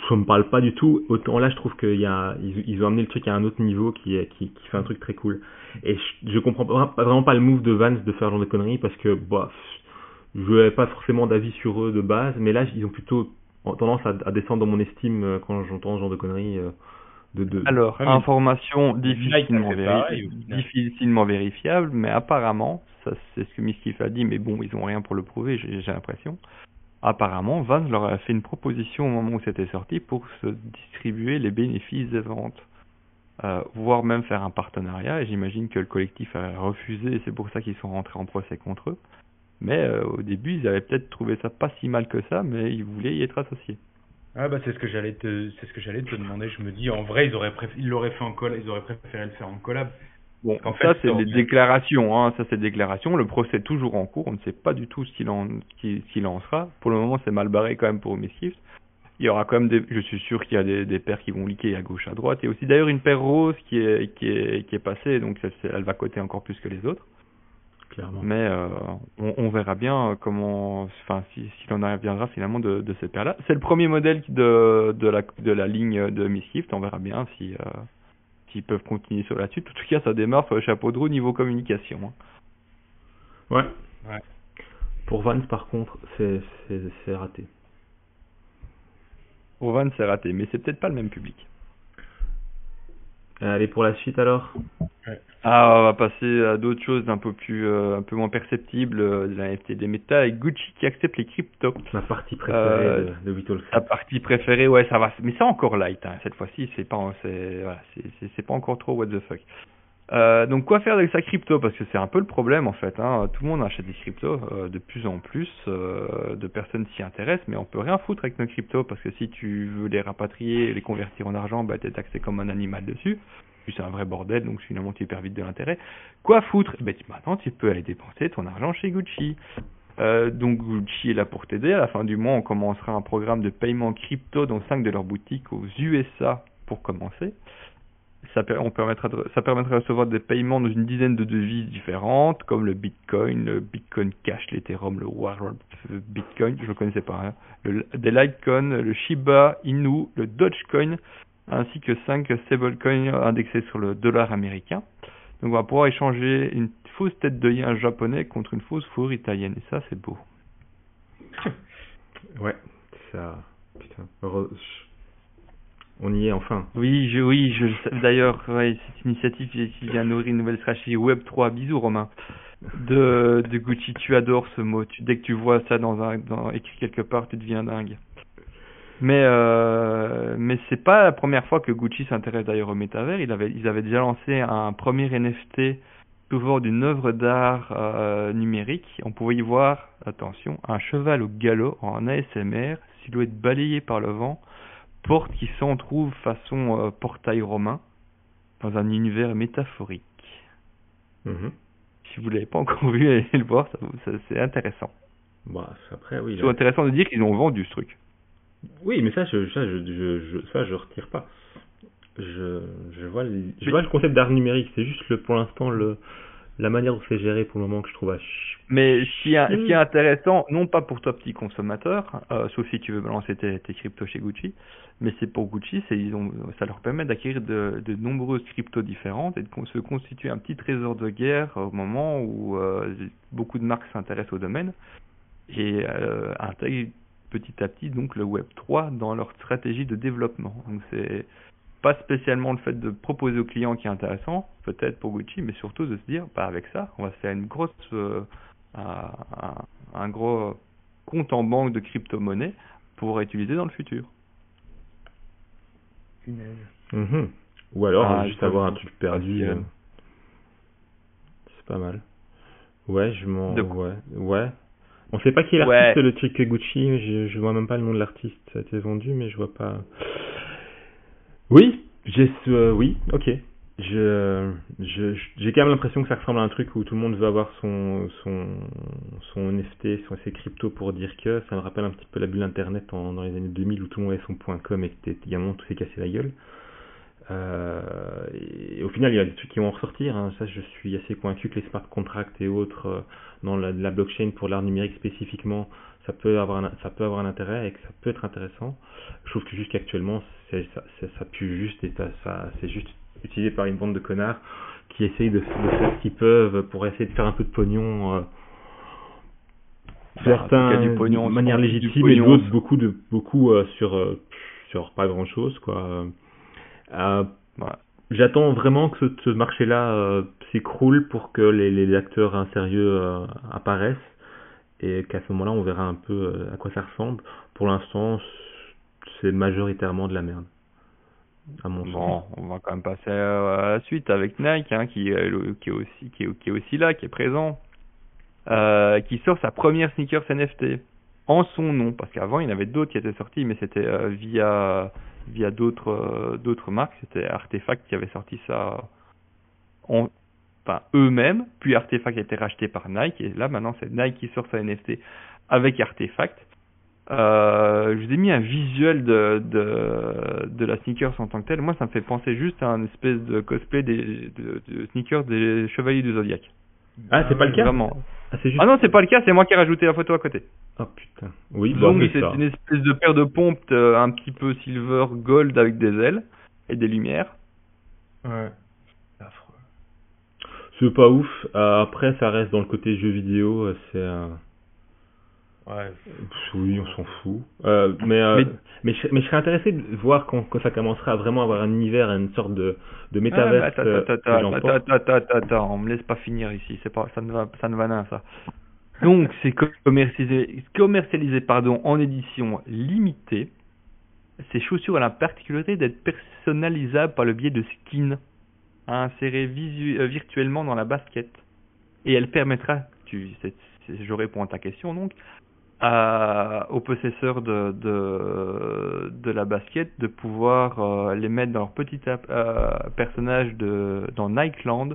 ça me parle pas du tout. Autant là, je trouve qu'ils ils, ils ont amené le truc à un autre niveau qui, est, qui, qui fait un truc très cool. Et je, je comprends vraiment pas le move de Vance de faire ce genre de conneries parce que, bah, je n'avais pas forcément d'avis sur eux de base, mais là, ils ont plutôt tendance à, à descendre dans mon estime euh, quand j'entends ce genre de conneries. Euh, alors, information difficilement, difficilement, vérifiable, mais apparemment, ça c'est ce que Mischief a dit, mais bon, ils ont rien pour le prouver, j'ai l'impression. Apparemment, Vance leur a fait une proposition au moment où c'était sorti pour se distribuer les bénéfices des ventes. Euh, voire même faire un partenariat, et j'imagine que le collectif a refusé, et c'est pour ça qu'ils sont rentrés en procès contre eux. Mais euh, au début, ils avaient peut-être trouvé ça pas si mal que ça, mais ils voulaient y être associés. Ah bah c'est ce que j'allais te c'est ce que j'allais te demander. Je me dis en vrai ils auraient ils l'auraient fait en ils auraient préféré le faire en collab. Bon, en fait, ça c'est des déclarations, hein, ça c'est des déclarations. Le procès est toujours en cours, on ne sait pas du tout ce qu'il en, qu'il en sera. Pour le moment, c'est mal barré quand même pour Mischief. Il y aura quand même des, je suis sûr qu'il y a des, des paires qui vont liquer à gauche, à droite. Il y a aussi d'ailleurs une paire rose qui est, qui est, qui est passée, donc elle, va coter encore plus que les autres. Mais euh, on, on, verra bien comment, enfin, s'il si, en reviendra finalement de, de ces paires-là. C'est le premier modèle de, de, la, de la ligne de Misgift. On verra bien si euh, s'ils peuvent continuer sur là-dessus. En tout cas, ça démarre sur le chapeau de roue niveau communication. Hein. Ouais. ouais. Pour Vans, par contre, c'est raté. Pour Vans, c'est raté, mais c'est peut-être pas le même public. Allez pour la suite alors. Ah, on va passer à d'autres choses un peu plus, euh, un peu moins perceptibles, euh, de la NFT des méta avec Gucci qui accepte les cryptos. Ma partie préférée euh, de, de La partie préférée, ouais, ça va, mais c'est encore light. Hein, cette fois-ci, c'est pas, c'est, voilà, c'est pas encore trop what the fuck. Donc quoi faire avec sa crypto? Parce que c'est un peu le problème en fait. Hein. Tout le monde achète des cryptos de plus en plus. De personnes s'y intéressent, mais on peut rien foutre avec nos cryptos parce que si tu veux les rapatrier, les convertir en argent, bah t'es taxé comme un animal dessus. C'est un vrai bordel, donc finalement tu perds vite de l'intérêt. Quoi foutre? Ben maintenant tu peux aller dépenser ton argent chez Gucci. donc Gucci est là pour t'aider. À la fin du mois, on commencera un programme de paiement crypto dans 5 de leurs boutiques aux USA pour commencer. ça, on permettra de, ça permettra de recevoir des paiements dans une dizaine de devises différentes, comme le Bitcoin, le Bitcoin Cash, l'Ethereum, le World Bitcoin, je ne connaissais pas, hein, le, des Litecoin, le Shiba Inu, le Dogecoin, ainsi que 5 stablecoins indexés sur le dollar américain. Donc on va pouvoir échanger une fausse tête de yen japonais contre une fausse fourrure italienne, et ça c'est beau. ouais, ça... Putain, on y est enfin. Oui, je, oui, je, d'ailleurs, ouais, cette initiative qui vient nourrir une nouvelle stratégie Web3. Bisous, Romain. De, de Gucci, tu adores ce mot. Tu, dès que tu vois ça dans un, dans, écrit quelque part, tu deviens dingue. Mais, euh, mais c'est pas la première fois que Gucci s'intéresse d'ailleurs au métavers. Ils avaient, ils avaient déjà lancé un premier NFT sous d'une œuvre d'art euh, numérique. On pouvait y voir, attention, un cheval au galop en ASMR, silhouette balayée par le vent porte qui s'en trouve façon euh, portail romain dans un univers métaphorique. Mhm. Si vous l'avez pas encore vu, allez le voir, ça, c'est intéressant. Bah, après, oui. C'est intéressant de dire qu'ils ont vendu ce truc. Oui, mais ça, je, ça, je, je, ça, je retire pas. Je, je vois, je vois le concept d'art numérique. C'est juste le, pour l'instant le, la manière dont c'est géré pour le moment que je trouve à Mais ce qui, est, ce qui est intéressant, non pas pour toi petit consommateur, euh, sauf si tu veux balancer tes, tes cryptos chez Gucci, mais c'est pour Gucci, c'est ils ont, ça leur permet d'acquérir de, de, nombreuses cryptos différentes et de se constituer un petit trésor de guerre au moment où euh, beaucoup de marques s'intéressent au domaine et euh, intègrent petit à petit donc le Web 3 dans leur stratégie de développement. Donc c'est pas spécialement le fait de proposer au client qui est intéressant, peut-être pour Gucci, mais surtout de se dire, bah avec ça, on va se faire une grosse, euh, un, gros compte en banque de crypto-monnaie pour utiliser dans le futur. Mhm. Ou alors ah, juste avoir un truc perdu. Euh, c'est pas mal. Ouais, je m'en. Ouais, ouais. On sait pas qui est l'artiste, le truc Gucci. Je, je vois même pas le nom de l'artiste. Ça a été vendu, mais je vois pas. Oui, j'ai euh, oui, ok. Je, je, j'ai quand même l'impression que ça ressemble à un truc où tout le monde veut avoir son, son, son NFT, son, ses cryptos pour dire que. Ça me rappelle un petit peu la bulle internet en, dans les années 2000 où tout le monde avait son point .com et que également tout s'est cassé la gueule. Euh, et au final, il y a des trucs qui vont ressortir. Hein. Ça, je suis assez convaincu que les smart contracts et autres euh, dans la, la blockchain pour l'art numérique spécifiquement ça peut avoir un, ça peut avoir un intérêt et que ça peut être intéressant. Je trouve que jusqu'actuellement, c'est, ça, ça pue juste et ça, c'est juste utilisé par une bande de connards qui essayent de, faire ce qu'ils peuvent pour essayer de faire un peu de pognon. Euh, certains du pognon, de manière légitime et d'autres beaucoup de beaucoup euh, sur euh, sur pas grand chose quoi. Euh, J'attends vraiment que ce, marché-là s'écroule pour que les, les acteurs sérieux apparaissent et qu'à ce moment-là, on verra un peu euh, à quoi ça ressemble. Pour l'instant, c'est majoritairement de la merde. À mon bon, on va quand même passer à la suite avec Nike, hein, qui, qui, est aussi, qui, est, qui est aussi là, qui est présent, euh, qui sort sa première sneakers NFT en son nom, parce qu'avant il y en avait d'autres qui étaient sortis, mais c'était euh, via via d'autres d'autres marques. C'était Artefact qui avait sorti ça en, enfin eux-mêmes, puis Artefact a été racheté par Nike, et là maintenant c'est Nike qui sort sa NFT avec Artefact. Euh, je vous ai mis un visuel de, de, de la sneakers en tant que tel. Moi, ça me fait penser juste à un espèce de cosplay des de, sneakers des Chevaliers du Zodiac. Ah, c'est pas le cas Vraiment. Ah, ah, non, c'est pas le cas, c'est moi qui ai rajouté la photo à côté. Oh putain. Oui, Donc c'est une espèce de paire de pompes euh, un petit peu silver gold avec des ailes et des lumières. Ouais. C'est pas ouf. Euh, après, ça reste dans le côté jeu vidéo. Euh, c'est. Ouais. Oui, on s'en fout. Euh, mais, euh, mais, mais, je, serais intéressé de voir quand, quand, ça commencera à vraiment avoir un univers, une sorte de, de métaverse. Ah, attends, attends, attends, attends, on me laisse pas finir ici. C'est pas, ça ne va, ça ne va rien, ça. Donc, c'est commercialisé, commercialisé, pardon, en édition limitée. Ces chaussures ont la particularité d'être personnalisables par le biais de skins à insérer euh, virtuellement dans la basket. Et elle permettra, tu, je réponds à ta question donc, à, aux possesseurs de, de, de, la basket de pouvoir euh, les mettre dans leur petit euh, personnage de, dans Nikeland,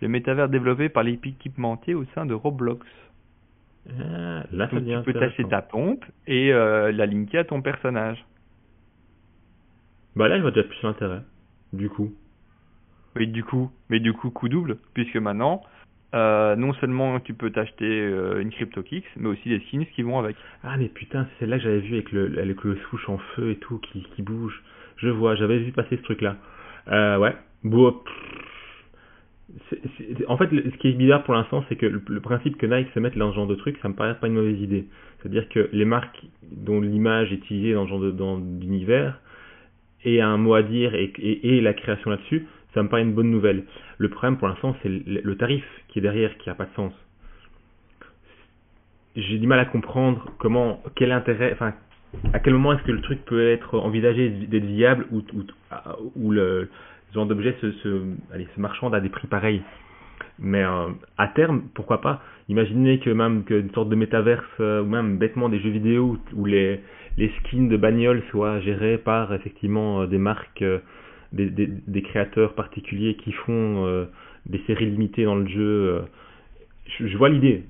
le métavers développé par l'équipementier au sein de Roblox. Ah, là, tu peux tâcher ta pompe et la linker à ton personnage. Bah là, je vois déjà plus l'intérêt, du coup. Mais du coup, mais du coup, coup double, puisque maintenant, euh, non seulement tu peux t'acheter euh, une CryptoKicks, mais aussi des skins qui vont avec. Ah mais putain, c'est celle-là que j'avais vu avec le, le swoosh en feu et tout qui, qui bouge. Je vois, j'avais vu passer ce truc-là. Euh, ouais. Bon, en fait, ce qui est bizarre pour l'instant, c'est que le, principe que Nike se mette dans ce genre de truc, ça me paraît pas une mauvaise idée. C'est-à-dire que les marques dont l'image est utilisée dans ce genre d'univers et un mot à dire et, et, la création là-dessus, ça me paraît une bonne nouvelle. Le problème pour l'instant, c'est le, tarif qui est derrière qui n'a pas de sens. J'ai du mal à comprendre comment, quel intérêt, enfin, à quel moment est-ce que le truc peut être envisagé d'être viable ou, le, genre d'objet se, se, allez, marchande à des prix pareils. Mais euh, à terme, pourquoi pas? Imaginez que même que une sorte de métaverse euh, ou même bêtement des jeux vidéo où les, les skins de bagnoles soient gérés par effectivement euh, des marques, des, créateurs particuliers qui font des séries limitées dans le jeu. Je, je vois l'idée.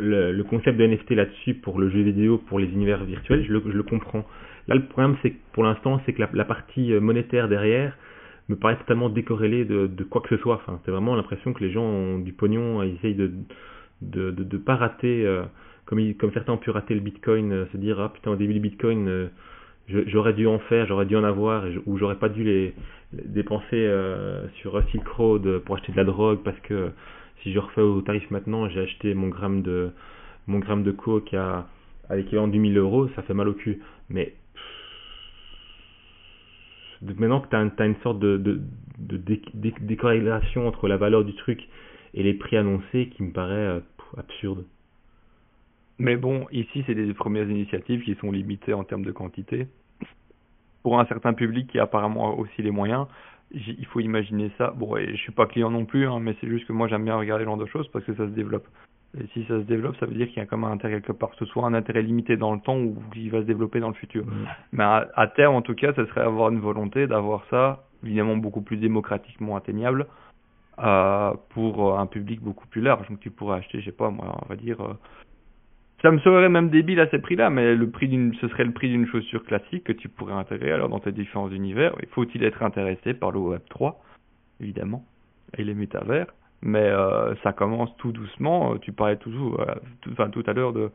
Le, concept de NFT là-dessus pour le jeu vidéo, pour les univers virtuels, je le, comprends. Là, le problème, c'est pour l'instant, c'est que la, partie monétaire derrière, me paraît totalement décorrélé de, quoi que ce soit. C'est vraiment l'impression que les gens ont du pognon, ils essayent de de, de pas rater, euh, comme, certains ont pu rater le Bitcoin, euh, se dire ah putain au début du Bitcoin euh, j'aurais dû en faire, j'aurais dû en avoir, ou j'aurais pas dû les, dépenser sur Silk Road pour acheter de la drogue parce que si je refais au tarif maintenant, j'ai acheté mon gramme de mon gramme de coke à, à l'équivalent du 1000 euros, ça fait mal au cul. Mais maintenant que tu as, une sorte de, de, de décorrélation entre la valeur du truc et les prix annoncés qui me paraît euh, absurde. Mais bon, ici, c'est des premières initiatives qui sont limitées en termes de quantité. Pour un certain public qui a apparemment aussi les moyens, il faut imaginer ça. Bon, et je suis pas client non plus, hein, mais c'est juste que moi j'aime bien regarder ce genre de choses parce que ça se développe. Et si ça se développe, ça veut dire qu'il y a comme un intérêt quelque part, que ce soit un intérêt limité dans le temps ou qu'il va se développer dans le futur. Mm. Mais à, terme, en tout cas, ce serait avoir une volonté d'avoir ça, évidemment beaucoup plus démocratiquement atteignable, euh, pour un public beaucoup plus large. Donc tu pourrais acheter, je sais pas, moi, on va dire. Ça me serait même débile à ces prix-là, mais le prix d'une, ce serait le prix d'une chaussure classique que tu pourrais intégrer alors dans tes différents univers. Il faut-il être intéressé par le Web 3, évidemment, et les métavers mais euh, ça commence tout doucement. Euh, tu parlais toujours, euh, tout, à l'heure de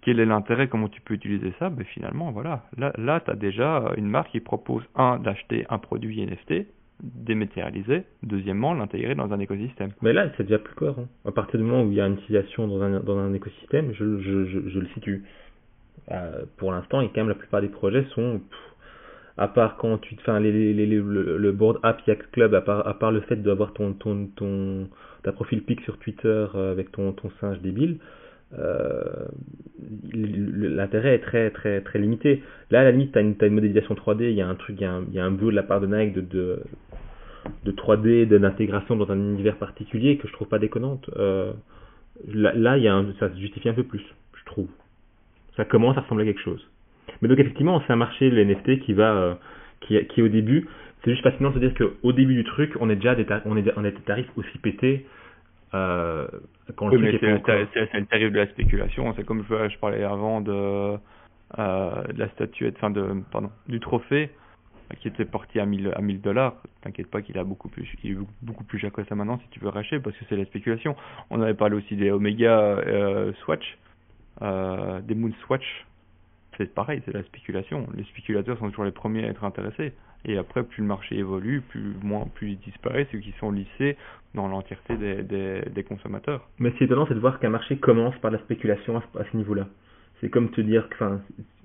quel est l'intérêt, comment tu peux utiliser ça, mais finalement, voilà, là, là tu as déjà une marque qui propose, un, d'acheter un produit NFT, dématérialisé, deuxièmement, l'intégrer dans un écosystème. Mais là, c'est déjà plus cohérent. À partir du moment où il y a une utilisation dans un, écosystème, je, le situe. pour l'instant, et quand même, la plupart des projets sont à part quand tu enfin les, les, le, board app Club à part le fait d'avoir ton ton ton ta profil pic sur Twitter euh, avec ton singe débile euh, l'intérêt est très très très limité là à la limite tu as une, modélisation 3D il y a un truc il y de la part de Nike de, de de 3D d'intégration dans un univers particulier que je trouve pas déconnante euh, là, là y a ça se justifie un peu plus je trouve ça commence à ressembler à quelque chose mais donc effectivement, c'est un marché, le NFT, qui va, euh, qui, qui au début. C'est juste fascinant de se dire qu'au début du truc, on est déjà des, on est, on est des tarifs aussi pétés. Euh, quand le oui, c'est le tarif de la spéculation. C'est comme je, je, parlais avant de, euh, de la statuette, enfin de, pardon, du trophée qui était parti à 1000 à 1000 dollars. T'inquiète pas qu'il a beaucoup plus, il est beaucoup plus cher que ça maintenant si tu veux racheter parce que c'est la spéculation. On avait parlé aussi des Omega euh, Swatch, euh, des Moon Swatch c'est pareil, c'est la spéculation. Les spéculateurs sont toujours les premiers à être intéressés. Et après, plus le marché évolue, plus moins plus ils disparaissent, ceux qui sont lissés dans l'entièreté des, des, consommateurs. Mais c'est étonnant, c'est de voir qu'un marché commence par la spéculation à, ce niveau-là. C'est comme te dire enfin,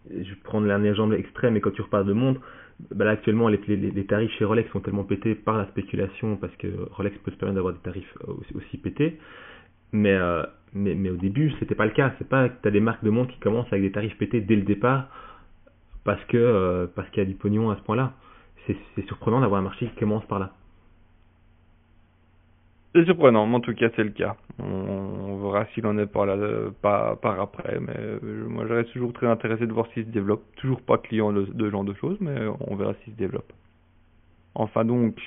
je prends légende extrême, et quand tu reparles de montre, bah là, actuellement, les, tarifs chez Rolex sont tellement pétés par la spéculation, parce que Rolex peut se permettre d'avoir des tarifs aussi, pétés. Mais euh, mais, mais au début, c'était pas le cas. C'est pas que tu as des marques de montres qui commencent avec des tarifs pétés dès le départ parce euh, parce qu'il y a du pognon à ce point-là. C'est surprenant d'avoir un marché qui commence par là. C'est surprenant, mais en tout cas c'est le cas. On, verra s'il en est par là, par, après, mais euh, moi je toujours très intéressé de voir s'il se développe. Toujours pas client de, ce genre de choses, mais on verra s'il se développe. Enfin donc,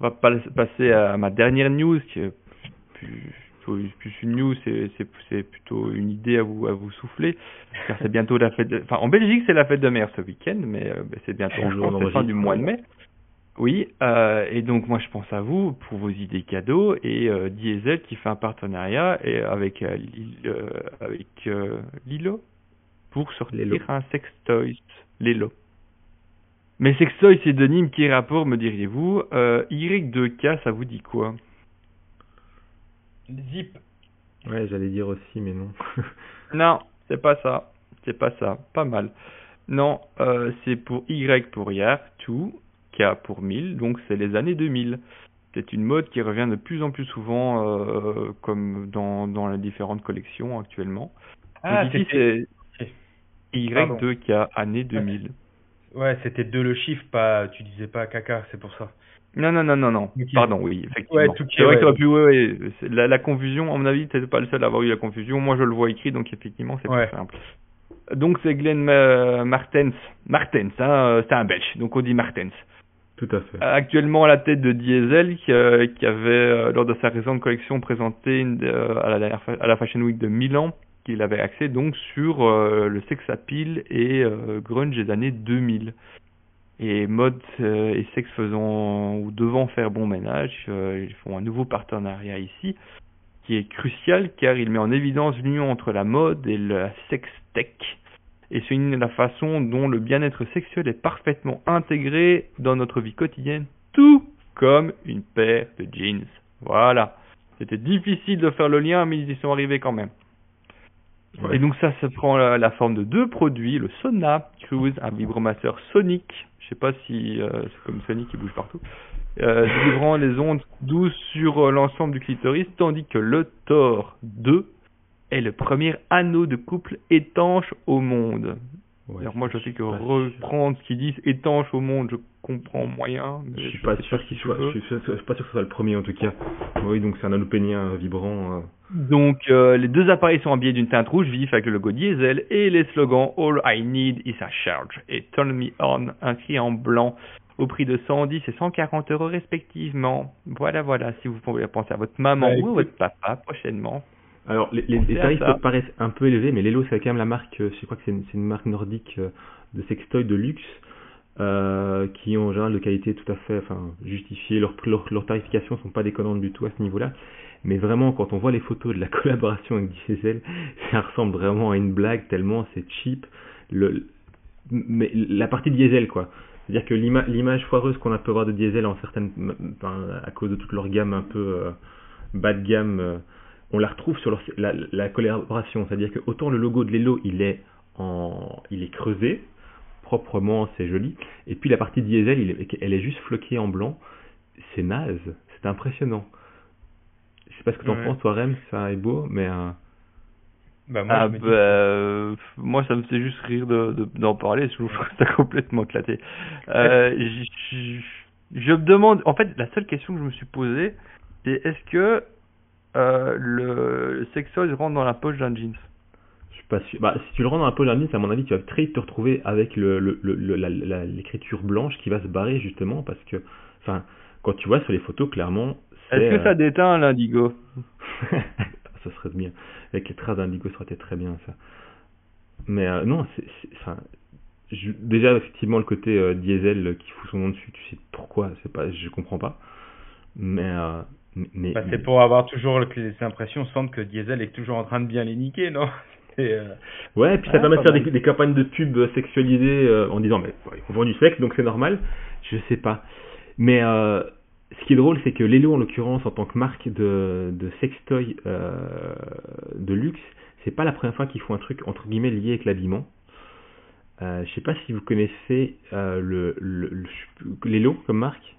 on va passer à ma dernière news qui est plus une news, c'est plutôt une idée à vous à vous souffler, car c'est bientôt la fête. De... Enfin, en Belgique, c'est la fête de mer ce week-end, mais euh, ben, c'est bientôt en, fin du mois de mai. Oui, euh, et donc moi je pense à vous pour vos idées cadeaux et euh, Diesel qui fait un partenariat et avec avec Lilo pour sortir un sextoy, Lilo. Mais sextoy c'est Denim qui rapport me diriez-vous Y2K ça vous dit quoi? Zip. Ouais, j'allais dire aussi mais non. non, c'est pas ça. C'est pas ça. Pas mal. Non, c'est pour Y pour hier, tout pour 1000, donc c'est les années 2000. C'est une mode qui revient de plus en plus souvent, euh, comme dans, dans les différentes collections actuellement. Ah, ici c'est Y2K, année 2000. Ouais, c'était deux le chiffre, pas, tu disais pas caca, c'est pour ça. Non, non, non, non, non. Pardon, oui, effectivement. c'est vrai que ouais, la, la, confusion, à mon avis, t'es pas le seul à avoir eu la confusion. Moi, je le vois écrit, donc effectivement, c'est plus simple. Donc, c'est Glenn euh, Martens. Martens, hein, euh, c'est un belge, donc on dit Martens. Tout à fait. Actuellement à la tête de Diesel, qui, euh, qui avait, euh, lors de sa récente collection, présenté à, la, à la Fashion Week de Milan, qu'il avait axé donc sur le sex appeal et grunge des années 2000. Et mode et sexe faisant ou devant faire bon ménage, ils font un nouveau partenariat ici, qui est crucial car il met en évidence l'union entre la mode et la sex tech et c'est la façon dont le bien-être sexuel est parfaitement intégré dans notre vie quotidienne, tout comme une paire de jeans. Voilà. C'était difficile de faire le lien, mais ils y sont arrivés quand même. Et donc ça, ça prend la, forme de deux produits, le Sona Cruise, un vibromasseur sonique, je sais pas si euh, c'est comme Sonic qui bouge partout, euh, livrant les ondes douces sur euh, l'ensemble du clitoris, tandis que le Thor 2 est le premier anneau de couple étanche au monde. Alors moi je sais que reprendre ce qu'ils disent étanche au monde, je comprends moyen. je suis pas sûr qu'il soit, je suis, pas sûr que ce soit le premier en tout cas. Oui donc c'est un anneau pénien vibrant. Donc euh, les deux appareils sont habillés d'une teinte rouge vif avec le logo diesel et les slogans All I need is a charge et Turn me on inscrit en blanc au prix de 110 et 140 euros respectivement. Voilà voilà si vous pouvez penser à votre maman bah, ou à votre papa prochainement. Alors, les, les, tarifs paraissent un peu élevés, mais Lelo, c'est quand même la marque, euh, je crois que c'est une, une, marque nordique euh, de sextoy de luxe, euh, qui ont en général de qualité tout à fait enfin, justifiée. Leurs leur, leur tarifications sont pas déconnantes du tout à ce niveau-là. Mais vraiment, quand on voit les photos de la collaboration avec Diesel, ça ressemble vraiment à une blague, tellement c'est cheap. Mais la partie Diesel, quoi. C'est-à-dire que l'image foireuse qu'on a pu voir de Diesel en certaines, à cause de toute leur gamme un peu euh, bas de gamme, on la retrouve sur la, collaboration. C'est-à-dire que autant le logo de Lelo, il est, en, il est creusé, proprement, c'est joli. Et puis la partie diesel, elle est juste floquée en blanc. C'est naze, c'est impressionnant. Je sais pas ce que tu en penses, toi, Rem, ça est beau, mais. Euh, bah, moi, ah, bah, euh, moi, ça me fait juste rire d'en de, d'en parler, je trouve ça complètement éclaté. Euh, je, je me demande, en fait, la seule question que je me suis posée, c'est est-ce que euh, le, le rentre dans la poche d'un jeans? Je suis pas sûr. Bah, si tu le rentres dans la poche d'un jeans, à mon avis, tu vas très vite te retrouver avec l'écriture blanche qui va se barrer justement parce que, enfin, quand tu vois sur les photos, clairement. Est-ce que ça euh, déteint l'indigo Ça serait bien. Avec les traces d'indigo, ça aurait été très bien ça. Mais euh, non, c'est, enfin, déjà effectivement le côté diesel qui fout son nom dessus, tu sais pourquoi, c'est pas, je comprends pas. Mais mais, bah, c'est pour avoir toujours les impressions, sentent que Diesel est toujours en train de bien les niquer, non euh... Ouais, et puis ça permet de faire des, campagnes de pub sexualisées euh, en disant mais ils vend du sexe donc c'est normal. Je sais pas. Mais euh, ce qui est drôle, c'est que Lelo en l'occurrence en tant que marque de, de sextoy euh, de luxe, c'est pas la première fois qu'ils font un truc entre guillemets lié avec l'habillement. Euh, je sais pas si vous connaissez euh, le, le, le, Lelo comme marque?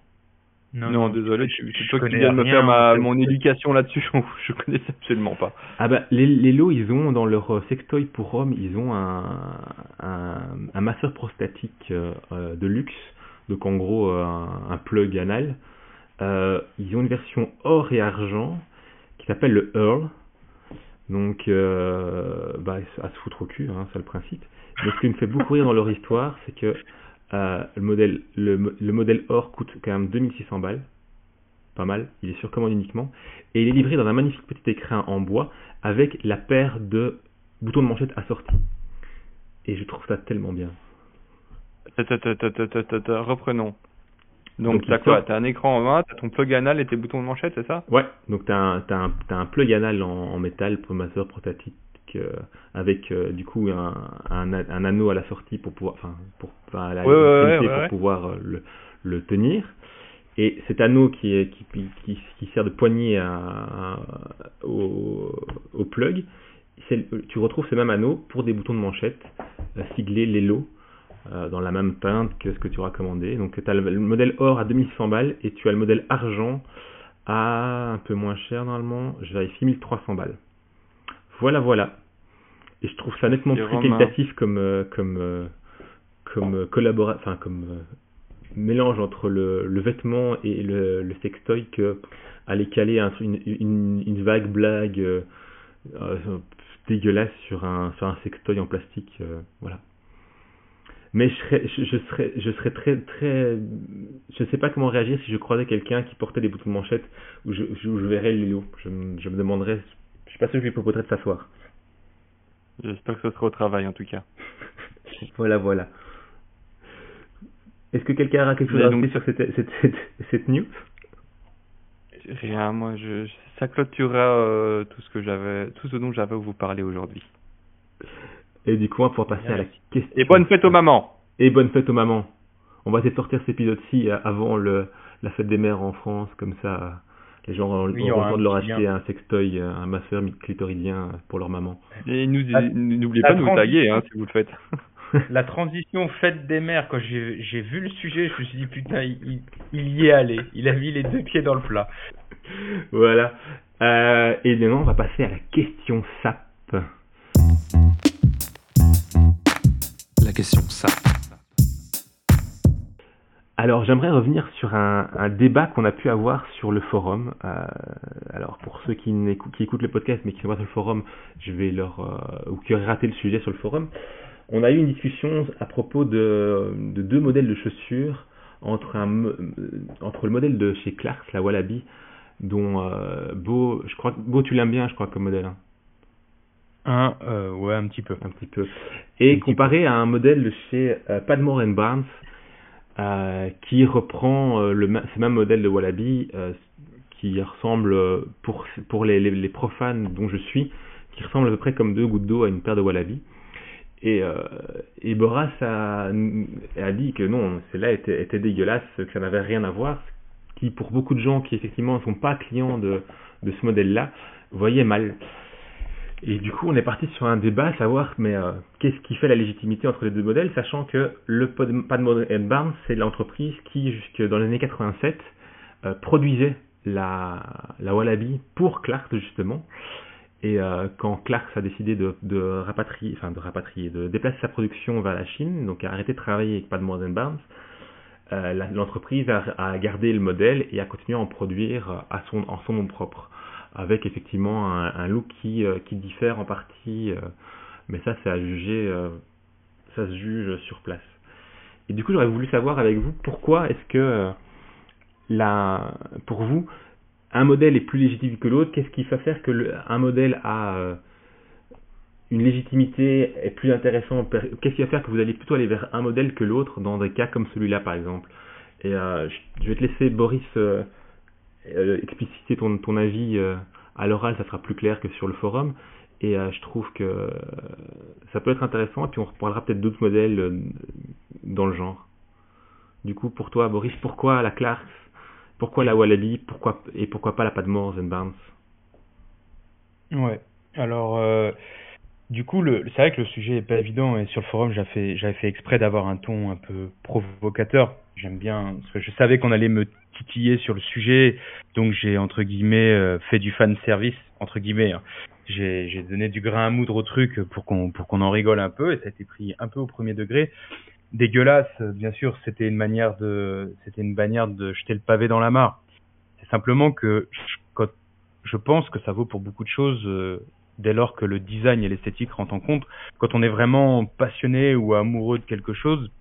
Non, désolé, c'est toi qui viens de me faire ma, mon éducation là-dessus, je connaissais absolument pas. Ah bah, les, les lots, ils ont, dans leur euh, sextoy pour hommes, ils ont un, un, un masseur prostatique euh, euh, de luxe, donc en gros un, un plug anal. Euh, ils ont une version or et argent qui s'appelle le Earl. Donc, euh, bah, à se foutre au cul, hein, c'est le principe. Mais ce qui me fait beaucoup rire dans leur histoire, c'est que euh, le, modèle, le, modèle or coûte quand même 2600 balles. Pas mal. Il est sur commande uniquement. Et il est livré dans un magnifique petit écrin en bois avec la paire de boutons de manchette assortis. Et je trouve ça tellement bien. Reprenons. Donc, tu as un écran en main, tu as ton plug anal et tes boutons de manchette, c'est ça? Ouais, donc tu as, un, un plug anal en, métal pour masseur euh, avec euh, du coup un, un, un, anneau à la sortie pour pouvoir, enfin, pour, enfin, la pour pouvoir euh, le, le, tenir. Et cet anneau qui, est, qui, qui, qui sert de poignée à, au, au, plug, tu retrouves ce même anneau pour des boutons de manchette siglés Lelo euh, dans la même teinte que ce que tu auras commandé. Donc tu as le, modèle or à 2100 balles et tu as le modèle argent à un peu moins cher normalement, je vérifie 1300 balles. Voilà, voilà. Et je trouve ça nettement plus qualitatif comme, euh, comme, euh, comme collaboration, enfin comme mélange entre le, le, vêtement et le, le sextoy que aller caler un, une, une, une, vague blague dégueulasse sur un, sur un sextoy en plastique. voilà mais je serais, je, serais, je serais très, très, je ne sais pas comment réagir si je croisais quelqu'un qui portait des boutons de manchette ou je, je, verrais Lilo. Je, je me demanderais, je suis pas sûr que je lui proposerais de s'asseoir. J'espère que ce sera au travail en tout cas. voilà, voilà. Est-ce que quelqu'un a quelque chose à dire sur cette, cette, cette, cette, news? Rien, moi, je, ça clôturera euh, tout ce que j'avais, tout ce dont j'avais à vous parler aujourd'hui. Et du coup, on va passer à la question. Et bonne fête aux mamans. Et bonne fête aux mamans. On va essayer de sortir cet épisode-ci euh, avant le, la fête des mères en France, comme ça, les gens ont, oui, le temps de leur acheter un sextoy, euh, un masseur clitoridien pour leur maman. Et n'oubliez pas de nous taguer, hein, si vous le faites. la transition fête des mères, quand j'ai vu le sujet, je me suis dit putain, il, il, y est allé. Il a mis les deux pieds dans le plat. voilà. Euh, et maintenant, on va passer à la question SAP question ça. Alors j'aimerais revenir sur un, débat qu'on a pu avoir sur le forum. Euh, alors pour ceux qui, écoutent le podcast mais qui sont pas sur le forum, je vais leur euh, ou qui auraient raté le sujet sur le forum, on a eu une discussion à propos de, deux modèles de chaussures entre un entre le modèle de chez Clarks, la Wallaby, dont euh, Beau, je crois Beau tu l'aimes bien, je crois comme modèle. Hein. Un, euh, ouais, un petit peu. Un petit peu. Et comparé à un modèle de chez euh, Padmore Barnes, euh, qui reprend euh, le ce même modèle de Wallaby, qui ressemble, pour, pour les, les, profanes dont je suis, qui ressemble à peu près comme deux gouttes d'eau à une paire de Wallaby. Et, et Boras a, a dit que non, celle-là était, était dégueulasse, que ça n'avait rien à voir, qui pour beaucoup de gens qui effectivement ne sont pas clients de, de ce modèle-là, voyaient mal. Et du coup, on est parti sur un débat à savoir, mais euh, qu'est-ce qui fait la légitimité entre les deux modèles, sachant que le Padmore Barnes, c'est l'entreprise qui, jusque dans les années 87, euh, produisait la, la Wallaby pour Clarks, justement. Et euh, quand Clarks a décidé de, de, rapatrier, enfin de rapatrier, de déplacer sa production vers la Chine, donc a arrêté de travailler avec Padmore Barnes, l'entreprise a, a, gardé le modèle et a continué à en produire à son, en son nom propre avec effectivement un, look qui, euh, qui diffère en partie, euh, mais ça c'est à juger, euh, ça se juge sur place. Et du coup j'aurais voulu savoir avec vous pourquoi est-ce que la, pour vous un modèle est plus légitime que l'autre, qu'est-ce qui fait faire que le, un modèle a une légitimité est plus intéressant? Qu'est-ce qui va faire que vous allez plutôt aller vers un modèle que l'autre dans des cas comme celui-là par exemple? Et je vais te laisser Boris expliciter ton, ton avis euh, à l'oral, ça sera plus clair que sur le forum. Et euh, je trouve que ça peut être intéressant. Et puis on reparlera peut-être d'autres modèles dans le genre. Du coup, pour toi, Boris, pourquoi la Clarks? Pourquoi la Wallaby? Pourquoi, Et pourquoi pas la Padmore and Barnes Ouais. Alors, du coup, c'est vrai que le sujet est pas évident. Et sur le forum, j'avais fait, j'avais fait exprès d'avoir un ton un peu provocateur. J'aime bien, parce que je savais qu'on allait me titillé sur le sujet, donc j'ai entre guillemets euh, fait du fan service entre guillemets. Hein. J'ai donné du grain à moudre au truc pour qu'on pour qu'on en rigole un peu et ça a été pris un peu au premier degré. Dégueulasse, bien sûr, c'était une manière de c'était une manière de jeter le pavé dans la mare. C'est simplement que je, je pense que ça vaut pour beaucoup de choses euh, dès lors que le design et l'esthétique rentrent en compte. Quand on est vraiment passionné ou amoureux de quelque chose,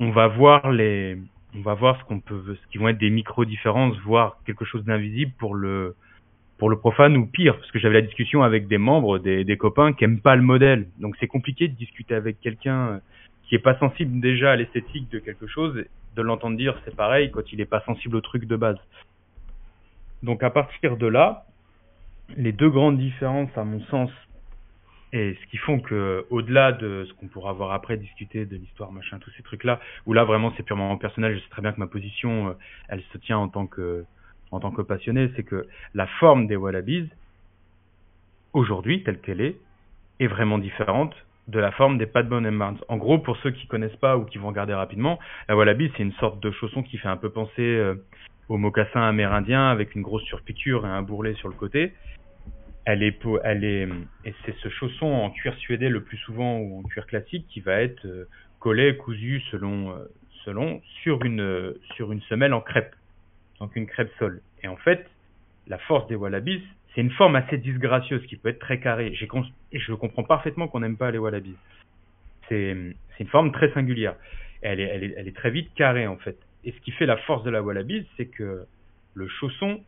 on va voir les on va voir ce qu'on peut, ce qui vont être des micro différences, voire quelque chose d'invisible pour le pour le profane ou pire, parce que j'avais la discussion avec des membres, des, des copains qui aiment pas le modèle. Donc c'est compliqué de discuter avec quelqu'un qui est pas sensible déjà à l'esthétique de quelque chose de l'entendre dire c'est pareil quand il n'est pas sensible au truc de base. Donc à partir de là, les deux grandes différences à mon sens et ce qui font que, au-delà de ce qu'on pourra voir après, discuter de l'histoire, machin, tous ces trucs-là, où là vraiment c'est purement personnel, je sais très bien que ma position, euh, elle se tient en tant que, en tant que passionné, c'est que la forme des Wallabies, aujourd'hui, telle qu'elle est, est vraiment différente de la forme des Padbone and Barnes. En gros, pour ceux qui connaissent pas ou qui vont regarder rapidement, la Wallaby, c'est une sorte de chausson qui fait un peu penser euh, au mocassin amérindien avec une grosse surpiqûre et un bourrelet sur le côté et c'est ce chausson en cuir suédé le plus souvent ou en cuir classique qui va être euh, collé, cousu selon, euh, selon sur une, sur une semelle en crêpe, donc une crêpe sol. Et en fait, la force des wallabies, c'est une forme assez disgracieuse qui peut être très carrée. je comprends parfaitement qu'on n'aime pas les wallabies. C'est, une forme très singulière. Elle est, elle, est, très vite carrée en fait. Et ce qui fait la force de la wallabies, c'est que le chausson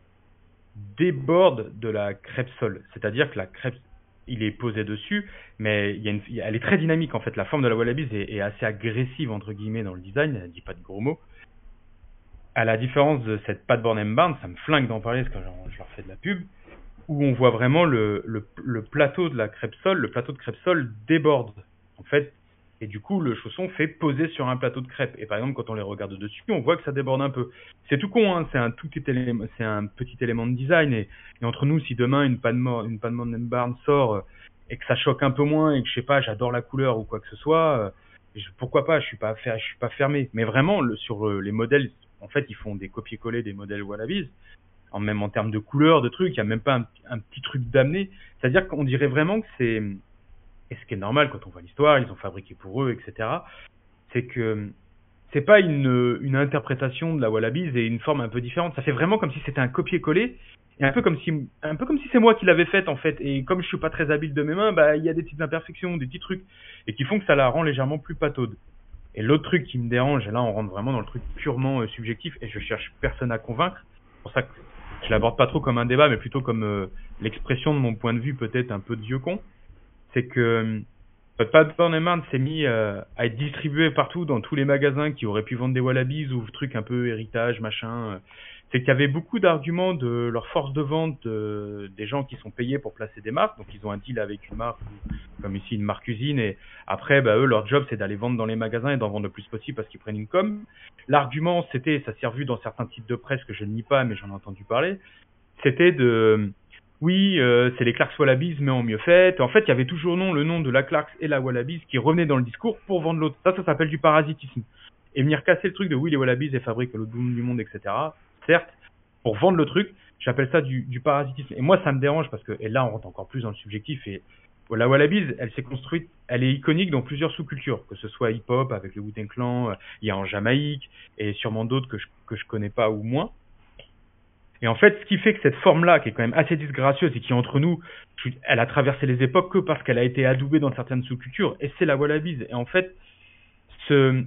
déborde de la crêpe sol. C'est-à-dire que la crêpe, il est posé dessus, mais il y a une, elle est très dynamique en fait. La forme de la Wallabies est, est, assez agressive entre guillemets dans le design. Elle dit pas de gros mots. À la différence de cette Pat Born Barn, ça me flingue d'en parler parce que je leur fais de la pub, où on voit vraiment le, le, le plateau de la crêpe sol, le plateau de crêpe sol déborde. En fait, et du coup, le chausson fait poser sur un plateau de crêpes. Et par exemple, quand on les regarde dessus, on voit que ça déborde un peu. C'est tout con, hein, c'est un tout petit élément de design. Et, entre nous, si demain une panne une panne Barn sort euh, et que ça choque un peu moins et que je sais pas, j'adore la couleur ou quoi que ce soit, euh, pourquoi pas Je suis pas suis pas fermé. Mais vraiment, sur les modèles, en fait, ils font des copier-coller des modèles Wallabies. En même en termes de couleur, de trucs, il y a même pas un petit truc d'amener. C'est-à-dire qu'on dirait vraiment que c'est et ce qui est normal quand on voit l'histoire, ils ont fabriqué pour eux, etc. C'est que c'est pas une, interprétation de la Wallabies et une forme un peu différente. Ça fait vraiment comme si c'était un copier-coller et un peu comme si un peu comme si c'est moi qui l'avais faite en fait. Et comme je suis pas très habile de mes mains, bah il y a des petites imperfections, des petits trucs et qui font que ça la rend légèrement plus pataude. Et l'autre truc qui me dérange, et là on rentre vraiment dans le truc purement euh, subjectif et je cherche personne à convaincre. C'est pour ça que je l'aborde pas trop comme un débat, mais plutôt comme euh, l'expression de mon point de vue peut-être un peu de vieux con c'est que euh, Borneman s'est mis euh, à être distribué partout dans tous les magasins qui auraient pu vendre des Wallabies ou trucs un peu héritage, machin. Euh. C'est qu'il y avait beaucoup d'arguments de leur force de vente des gens qui sont payés pour placer des marques. Donc ils ont un deal avec une marque, comme ici une marque usine, et après, bah, eux, leur job, c'est d'aller vendre dans les magasins et d'en vendre le plus possible parce qu'ils prennent une com. L'argument, c'était, ça s'est revu dans certains types de presse que je ne lis pas, mais j'en ai entendu parler, c'était de oui, euh, c'est les Clarks Wallabies, mais en mieux fait. En fait, il y avait toujours non, le nom de la Clarks et la Wallabies qui revenaient dans le discours pour vendre l'autre. Ça, ça s'appelle du parasitisme. Et venir casser le truc de oui, les Wallabies, elles fabriquent l'autre bout du monde, etc. Certes, pour vendre le truc, j'appelle ça du, du, parasitisme. Et moi, ça me dérange parce que, et là, on rentre encore plus dans le subjectif. Et la Wallabies, elle s'est construite, elle est iconique dans plusieurs sous-cultures, que ce soit hip-hop avec le Wu-Tang Clan, il y a en Jamaïque, et sûrement d'autres que je, que je connais pas ou moins. Et en fait, ce qui fait que cette forme-là, qui est quand même assez disgracieuse et qui entre nous, elle a traversé les époques que parce qu'elle a été adoubée dans certaines sous-cultures, et c'est la Wallabies. Et en fait, ce,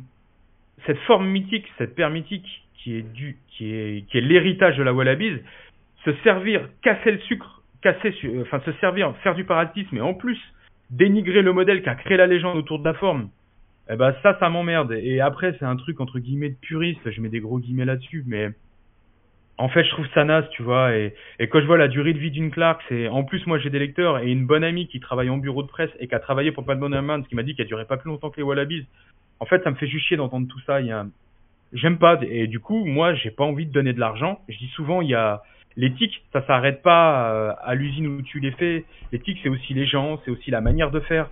cette forme mythique, cette paire mythique, qui est du, qui est, qui est l'héritage de la Wallabies, se servir, casser le sucre, casser, enfin se servir, faire du parasitisme et en plus dénigrer le modèle qui a créé la légende autour de la forme, eh ben ça, ça m'emmerde. Et après, c'est un truc entre guillemets de puriste, je mets des gros guillemets là-dessus, mais en fait, je trouve ça naze, tu vois. Et, quand je vois la durée de vie d'une Clark, c'est en plus moi j'ai des lecteurs et une bonne amie qui travaille en bureau de presse et qui a travaillé pour Pat ce qui m'a dit qu'elle durait pas plus longtemps que les Wallabies. En fait, ça me fait juste chier d'entendre tout ça. Il y a, j'aime pas. Et du coup, moi, j'ai pas envie de donner de l'argent. Je dis souvent, il y a l'éthique, ça s'arrête pas euh, à l'usine où tu les fais. L'éthique, c'est aussi les gens, c'est aussi la manière de faire.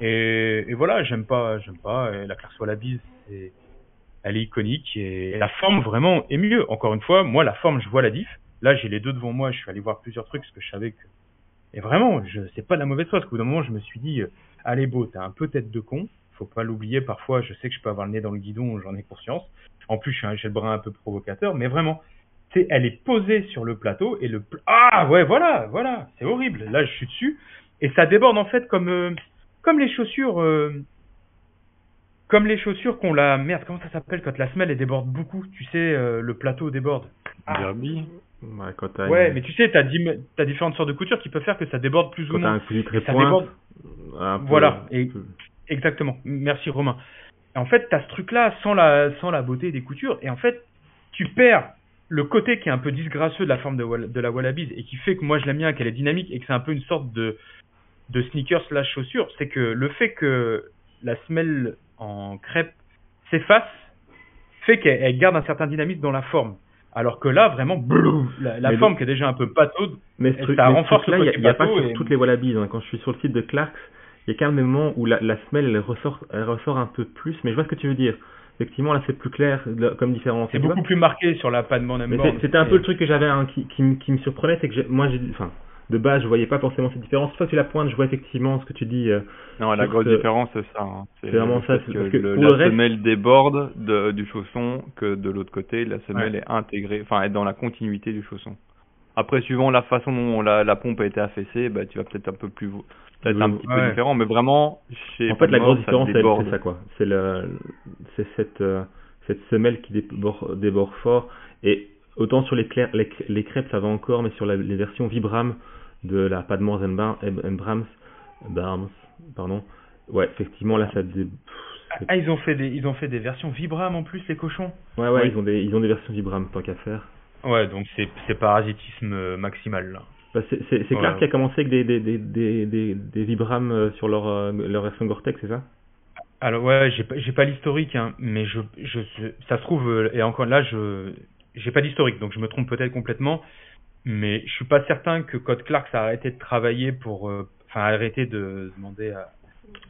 Et, et voilà, j'aime pas, j'aime pas. Et la Clark Wallabies, c'est elle est iconique et la forme vraiment est mieux. Encore une fois, moi la forme, je vois la diff. Là, j'ai les deux devant moi, je suis allé voir plusieurs trucs parce que je savais que et vraiment, je c'est pas de la mauvaise foi parce qu'au bout d'un moment, je me suis dit euh, allez beau, t'as un peu tête de con, faut pas l'oublier parfois, je sais que je peux avoir le nez dans le guidon, j'en ai conscience. En plus, suis le brin un peu provocateur, mais vraiment c'est elle est posée sur le plateau et le ah ouais, voilà, voilà, c'est horrible. Là, je suis dessus et ça déborde en fait comme euh, comme les chaussures euh, comme les chaussures qu'on la merde, comment ça s'appelle quand la semelle elle déborde beaucoup, tu sais, euh, le plateau déborde. Ah. Derby. Ouais, quand ouais mais tu sais, t'as as différentes sortes de coutures qui peuvent faire que ça déborde plus ou moins. Quand t'as un cousu très point, Voilà, et... exactement. Merci Romain. en fait, tu as ce truc-là sans la, sans la beauté des coutures. Et en fait, tu perds le côté qui est un peu disgracieux de la forme de, de la Wallabies et qui fait que moi je l'aime bien, qu'elle est dynamique et que c'est un peu une sorte de, de sneaker slash chaussure, c'est que le fait que la semelle en crêpe s'efface fait qu'elle garde un certain dynamisme dans la forme. Alors que là, vraiment, la, forme qui est déjà un peu pataude, mais ça renforce là, il n'y a, pas sur toutes les Wallabies. Hein. Quand je suis sur le site de Clarks, il y a quand même des moments où la, la semelle elle ressort, elle ressort un peu plus, mais je vois ce que tu veux dire. Effectivement, là, c'est plus clair comme différence. C'est beaucoup plus marqué sur la panne C'était un peu le truc que j'avais hein, qui, qui, qui, me surprenait, c'est que moi, j'ai, enfin, de base, je voyais pas forcément cette différence. Que tu la pointe, je vois effectivement ce que tu dis. Euh, non, la grosse différence, c'est ça. Hein. C'est vraiment ça. que, que le, la semelle déborde de, du chausson que de l'autre côté, la semelle est intégrée, enfin, est dans la continuité du chausson. Après, suivant la façon dont la, la pompe a été affaissée, bah, tu vas peut-être un peu plus, peut-être un petit peu différent, mais vraiment, chez En fait, la grosse différence, c'est ça, quoi. C'est le, c'est cette, euh, cette semelle qui déborde, déborde fort. Et autant sur les, les, les, crêpes, ça va encore, mais sur la, les versions Vibram, de la Padmore Brahms, Brahms, pardon. Ouais, effectivement, là, ça. Ah, ils ont fait des, ils ont fait des versions Vibram en plus, les cochons. Ouais, ouais, ils ont des, ils ont des versions Vibram, tant qu'à faire. Ouais, donc c'est, parasitisme euh, maximal là. Bah, c'est, c'est clair qui a commencé avec des, des, des, des, Vibram euh, sur leur, euh, leur version Gore-Tex, c'est ça? Alors ouais, j'ai pas, j'ai pas l'historique, hein, mais je, je, ça se trouve, et encore là, je, j'ai pas d'historique, donc je me trompe peut-être complètement mais je suis pas certain que Code Clark a arrêté de travailler pour, euh, enfin arrêté de demander à,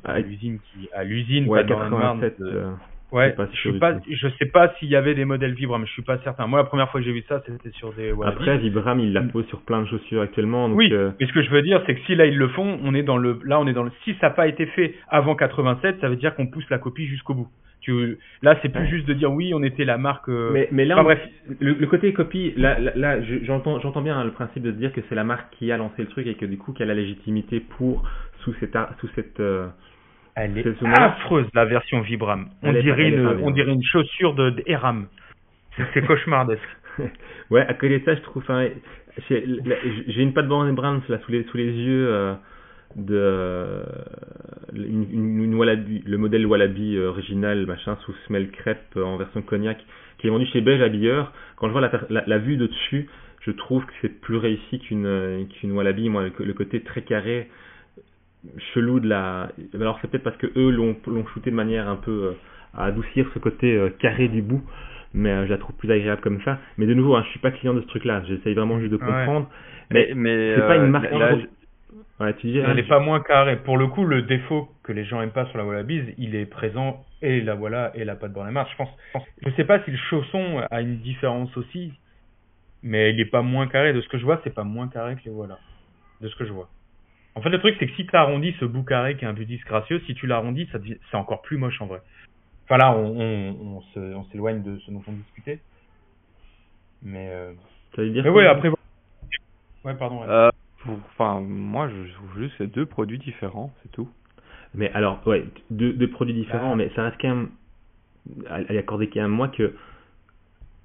à l'usine qui, à l'usine, ouais, 87, euh, ouais, je sais pas, je sais pas s'il y avait des modèles Vibram, mais je suis pas certain. Moi, la première fois que j'ai vu ça, c'était sur des. Après, Vibram, il la pose sur plein de chaussures actuellement. Donc oui, euh... mais ce que je veux dire, c'est que si là ils le font, on est dans le, là on est dans le, si ça n'a pas été fait avant 87, ça veut dire qu'on pousse la copie jusqu'au bout. Là, c'est plus juste de dire oui, on était la marque. Euh, mais, mais là, bref. Le, côté copie, là, là, j'entends, j'entends bien hein, le principe de se dire que c'est la marque qui a lancé le truc et que du coup, qu'elle a la légitimité pour sous cette, sous cette. Euh, elle est affreuse la version Vibram. On dirait une, on dirait une chaussure de, Eram. C'est cauchemardesque. ouais, à côté de ça, je trouve. j'ai une patte Brand Brands là sous les, sous les yeux. Euh, de une, une, Wallaby, le modèle Wallaby euh, original machin sous semelle crêpe euh, en version cognac qui est vendu chez Beige Habilleur. Quand je vois la, la, vue de dessus je trouve que c'est plus réussi qu'une euh, qu'une Wallaby. Moi le, côté très carré chelou de la alors c'est peut-être parce que eux l'ont l'ont shooté de manière un peu à adoucir ce côté carré du bout mais je la trouve plus agréable comme ça. Mais de nouveau hein, je suis pas client de ce truc là j'essaye vraiment juste de comprendre. Mais, mais, c'est pas une marque elle n'est pas moins carrée. Pour le coup, le défaut que les gens aiment pas sur la Wallabies, il est présent et la voilà et la patte Bornemark. Je pense, je sais pas si le chausson a une différence aussi, mais il est pas moins carré. De ce que je vois, c'est pas moins carré que les voilà. De ce que je vois. En fait, le truc, c'est que si tu arrondis ce bout carré qui est un peu disgracieux, si tu l'arrondis, ça c'est encore plus moche en vrai. Enfin là, on, on, on s'éloigne de ce dont on discutait. Mais, euh... ça veut dire mais ouais, après. Ouais, pardon. Euh, Enfin, moi, je trouve juste que c'est deux produits différents, c'est tout. Mais alors, ouais, deux, deux produits différents, ah. mais ça reste quand même à, y accorder quand même moi que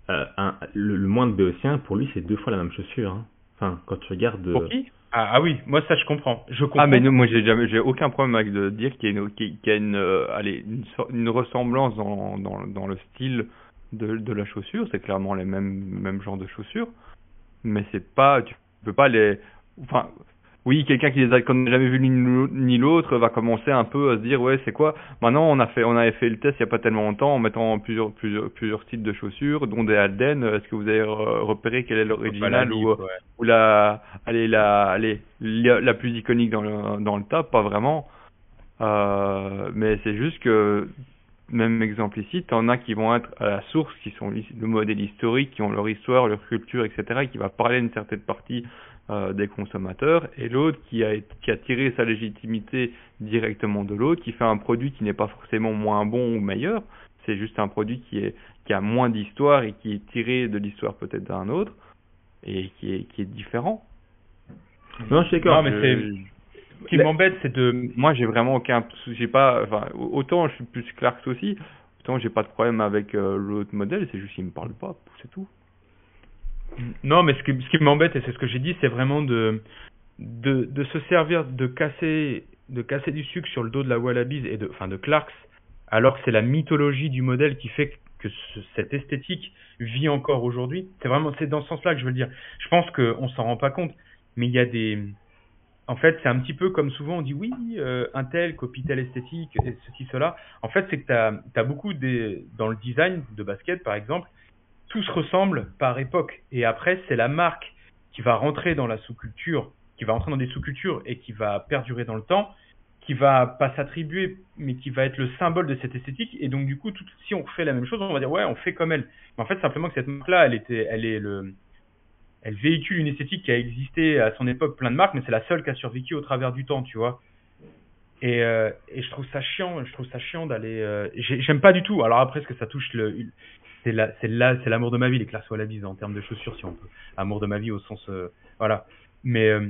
euh, un, le, le moindre béotien, pour lui, c'est deux fois la même chaussure. Hein. Enfin, quand tu regardes. Pour qui? Ah, ah, oui, moi ça je comprends. Je comprends. Ah mais non, moi j'ai jamais, j'ai aucun problème avec de dire qu'il y a une, qu'il y a une, euh, allez, une, une, ressemblance dans, dans, dans le style de, de la chaussure. C'est clairement les mêmes, mêmes genres de chaussures, mais c'est pas, tu peux pas les, enfin, oui, quelqu'un qui les a, jamais vu ni l'autre va commencer un peu à se dire ouais c'est quoi? Maintenant on a fait on avait fait le test il y a pas tellement longtemps en mettant plusieurs plusieurs plusieurs types de chaussures dont des Alden. Est-ce que vous avez repéré quelle est l'original ou, ou la allez la allez la, plus iconique dans le dans le top pas vraiment. Euh, mais c'est juste que même exemple ici, t'en as qui vont être à la source, qui sont le modèle historique, qui ont leur histoire, leur culture, etc., et qui va parler d'une certaine partie euh, des consommateurs, et l'autre qui a, qui a tiré sa légitimité directement de l'autre, qui fait un produit qui n'est pas forcément moins bon ou meilleur, c'est juste un produit qui, est, qui a moins d'histoire et qui est tiré de l'histoire peut-être d'un autre, et qui est, qui est différent. Non, je suis d'accord. mais c'est ce qui m'embête, c'est de. Moi, j'ai vraiment aucun. J'ai pas. Enfin, autant je suis plus Clarks aussi, autant j'ai pas de problème avec euh, l'autre modèle, c'est juste qu'il me parle pas, c'est tout. Non, mais ce qui, m'embête, et c'est ce que j'ai dit, c'est vraiment de, de, se servir de casser, de casser du sucre sur le dos de la Wallabies et de, enfin de Clarks, alors que c'est la mythologie du modèle qui fait que cette esthétique vit encore aujourd'hui. C'est vraiment, c'est dans ce sens-là que je veux le dire. Je pense qu'on s'en rend pas compte, mais il y a des, en fait, c'est un petit peu comme souvent on dit oui, euh, un tel copie telle esthétique, et ceci, cela. En fait, c'est que tu as, beaucoup des, dans le design de basket, par exemple, tout se ressemble par époque. Et après, c'est la marque qui va rentrer dans la sous-culture, qui va rentrer dans des sous-cultures et qui va perdurer dans le temps, qui va pas s'attribuer, mais qui va être le symbole de cette esthétique. Et donc, du coup, tout, si on fait la même chose, on va dire ouais, on fait comme elle. Mais en fait, simplement que cette marque-là, elle était, elle est le, elle véhicule une esthétique qui a existé à son époque plein de marques, mais c'est la seule qui a survécu au travers du temps, tu vois. Et, euh, et je trouve ça chiant, je trouve ça chiant d'aller. Euh, J'aime pas du tout. Alors après, ce que ça touche le, c'est la, c'est là, c'est l'amour de ma vie, les classes la bise en termes de chaussures, si on peut. Amour de ma vie au sens, euh, voilà. Mais euh,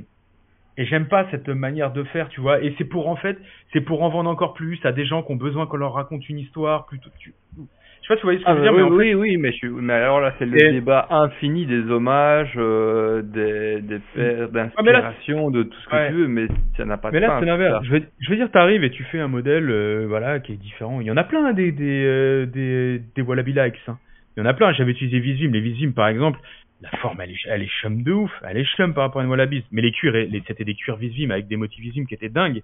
et j'aime pas cette manière de faire, tu vois. Et c'est pour en fait, c'est pour en vendre encore plus à des gens qui ont besoin qu'on leur raconte une histoire, plutôt. Tu, sais pas, tu voyais ce que je veux dire, oui, mais oui, oui, mais, je, mais alors là, c'est le débat infini des hommages, euh, des, des d'inspiration, ah, de tout ce que tu veux, mais ça n'a pas de Mais là, c'est l'inverse. Je veux, je veux dire, t'arrives et tu fais un modèle, euh, voilà, qui est différent. Il y en a plein, hein, des, des, euh, des, des Wallaby Likes. Hein. Il y en a plein. J'avais utilisé Visum. Les Visum, par exemple, la forme, elle est, elle est chum de ouf. Elle est chum par rapport à une Wallabies. Mais les cuirs, c'était des cuirs Visum avec des motifs Visum qui étaient dingues.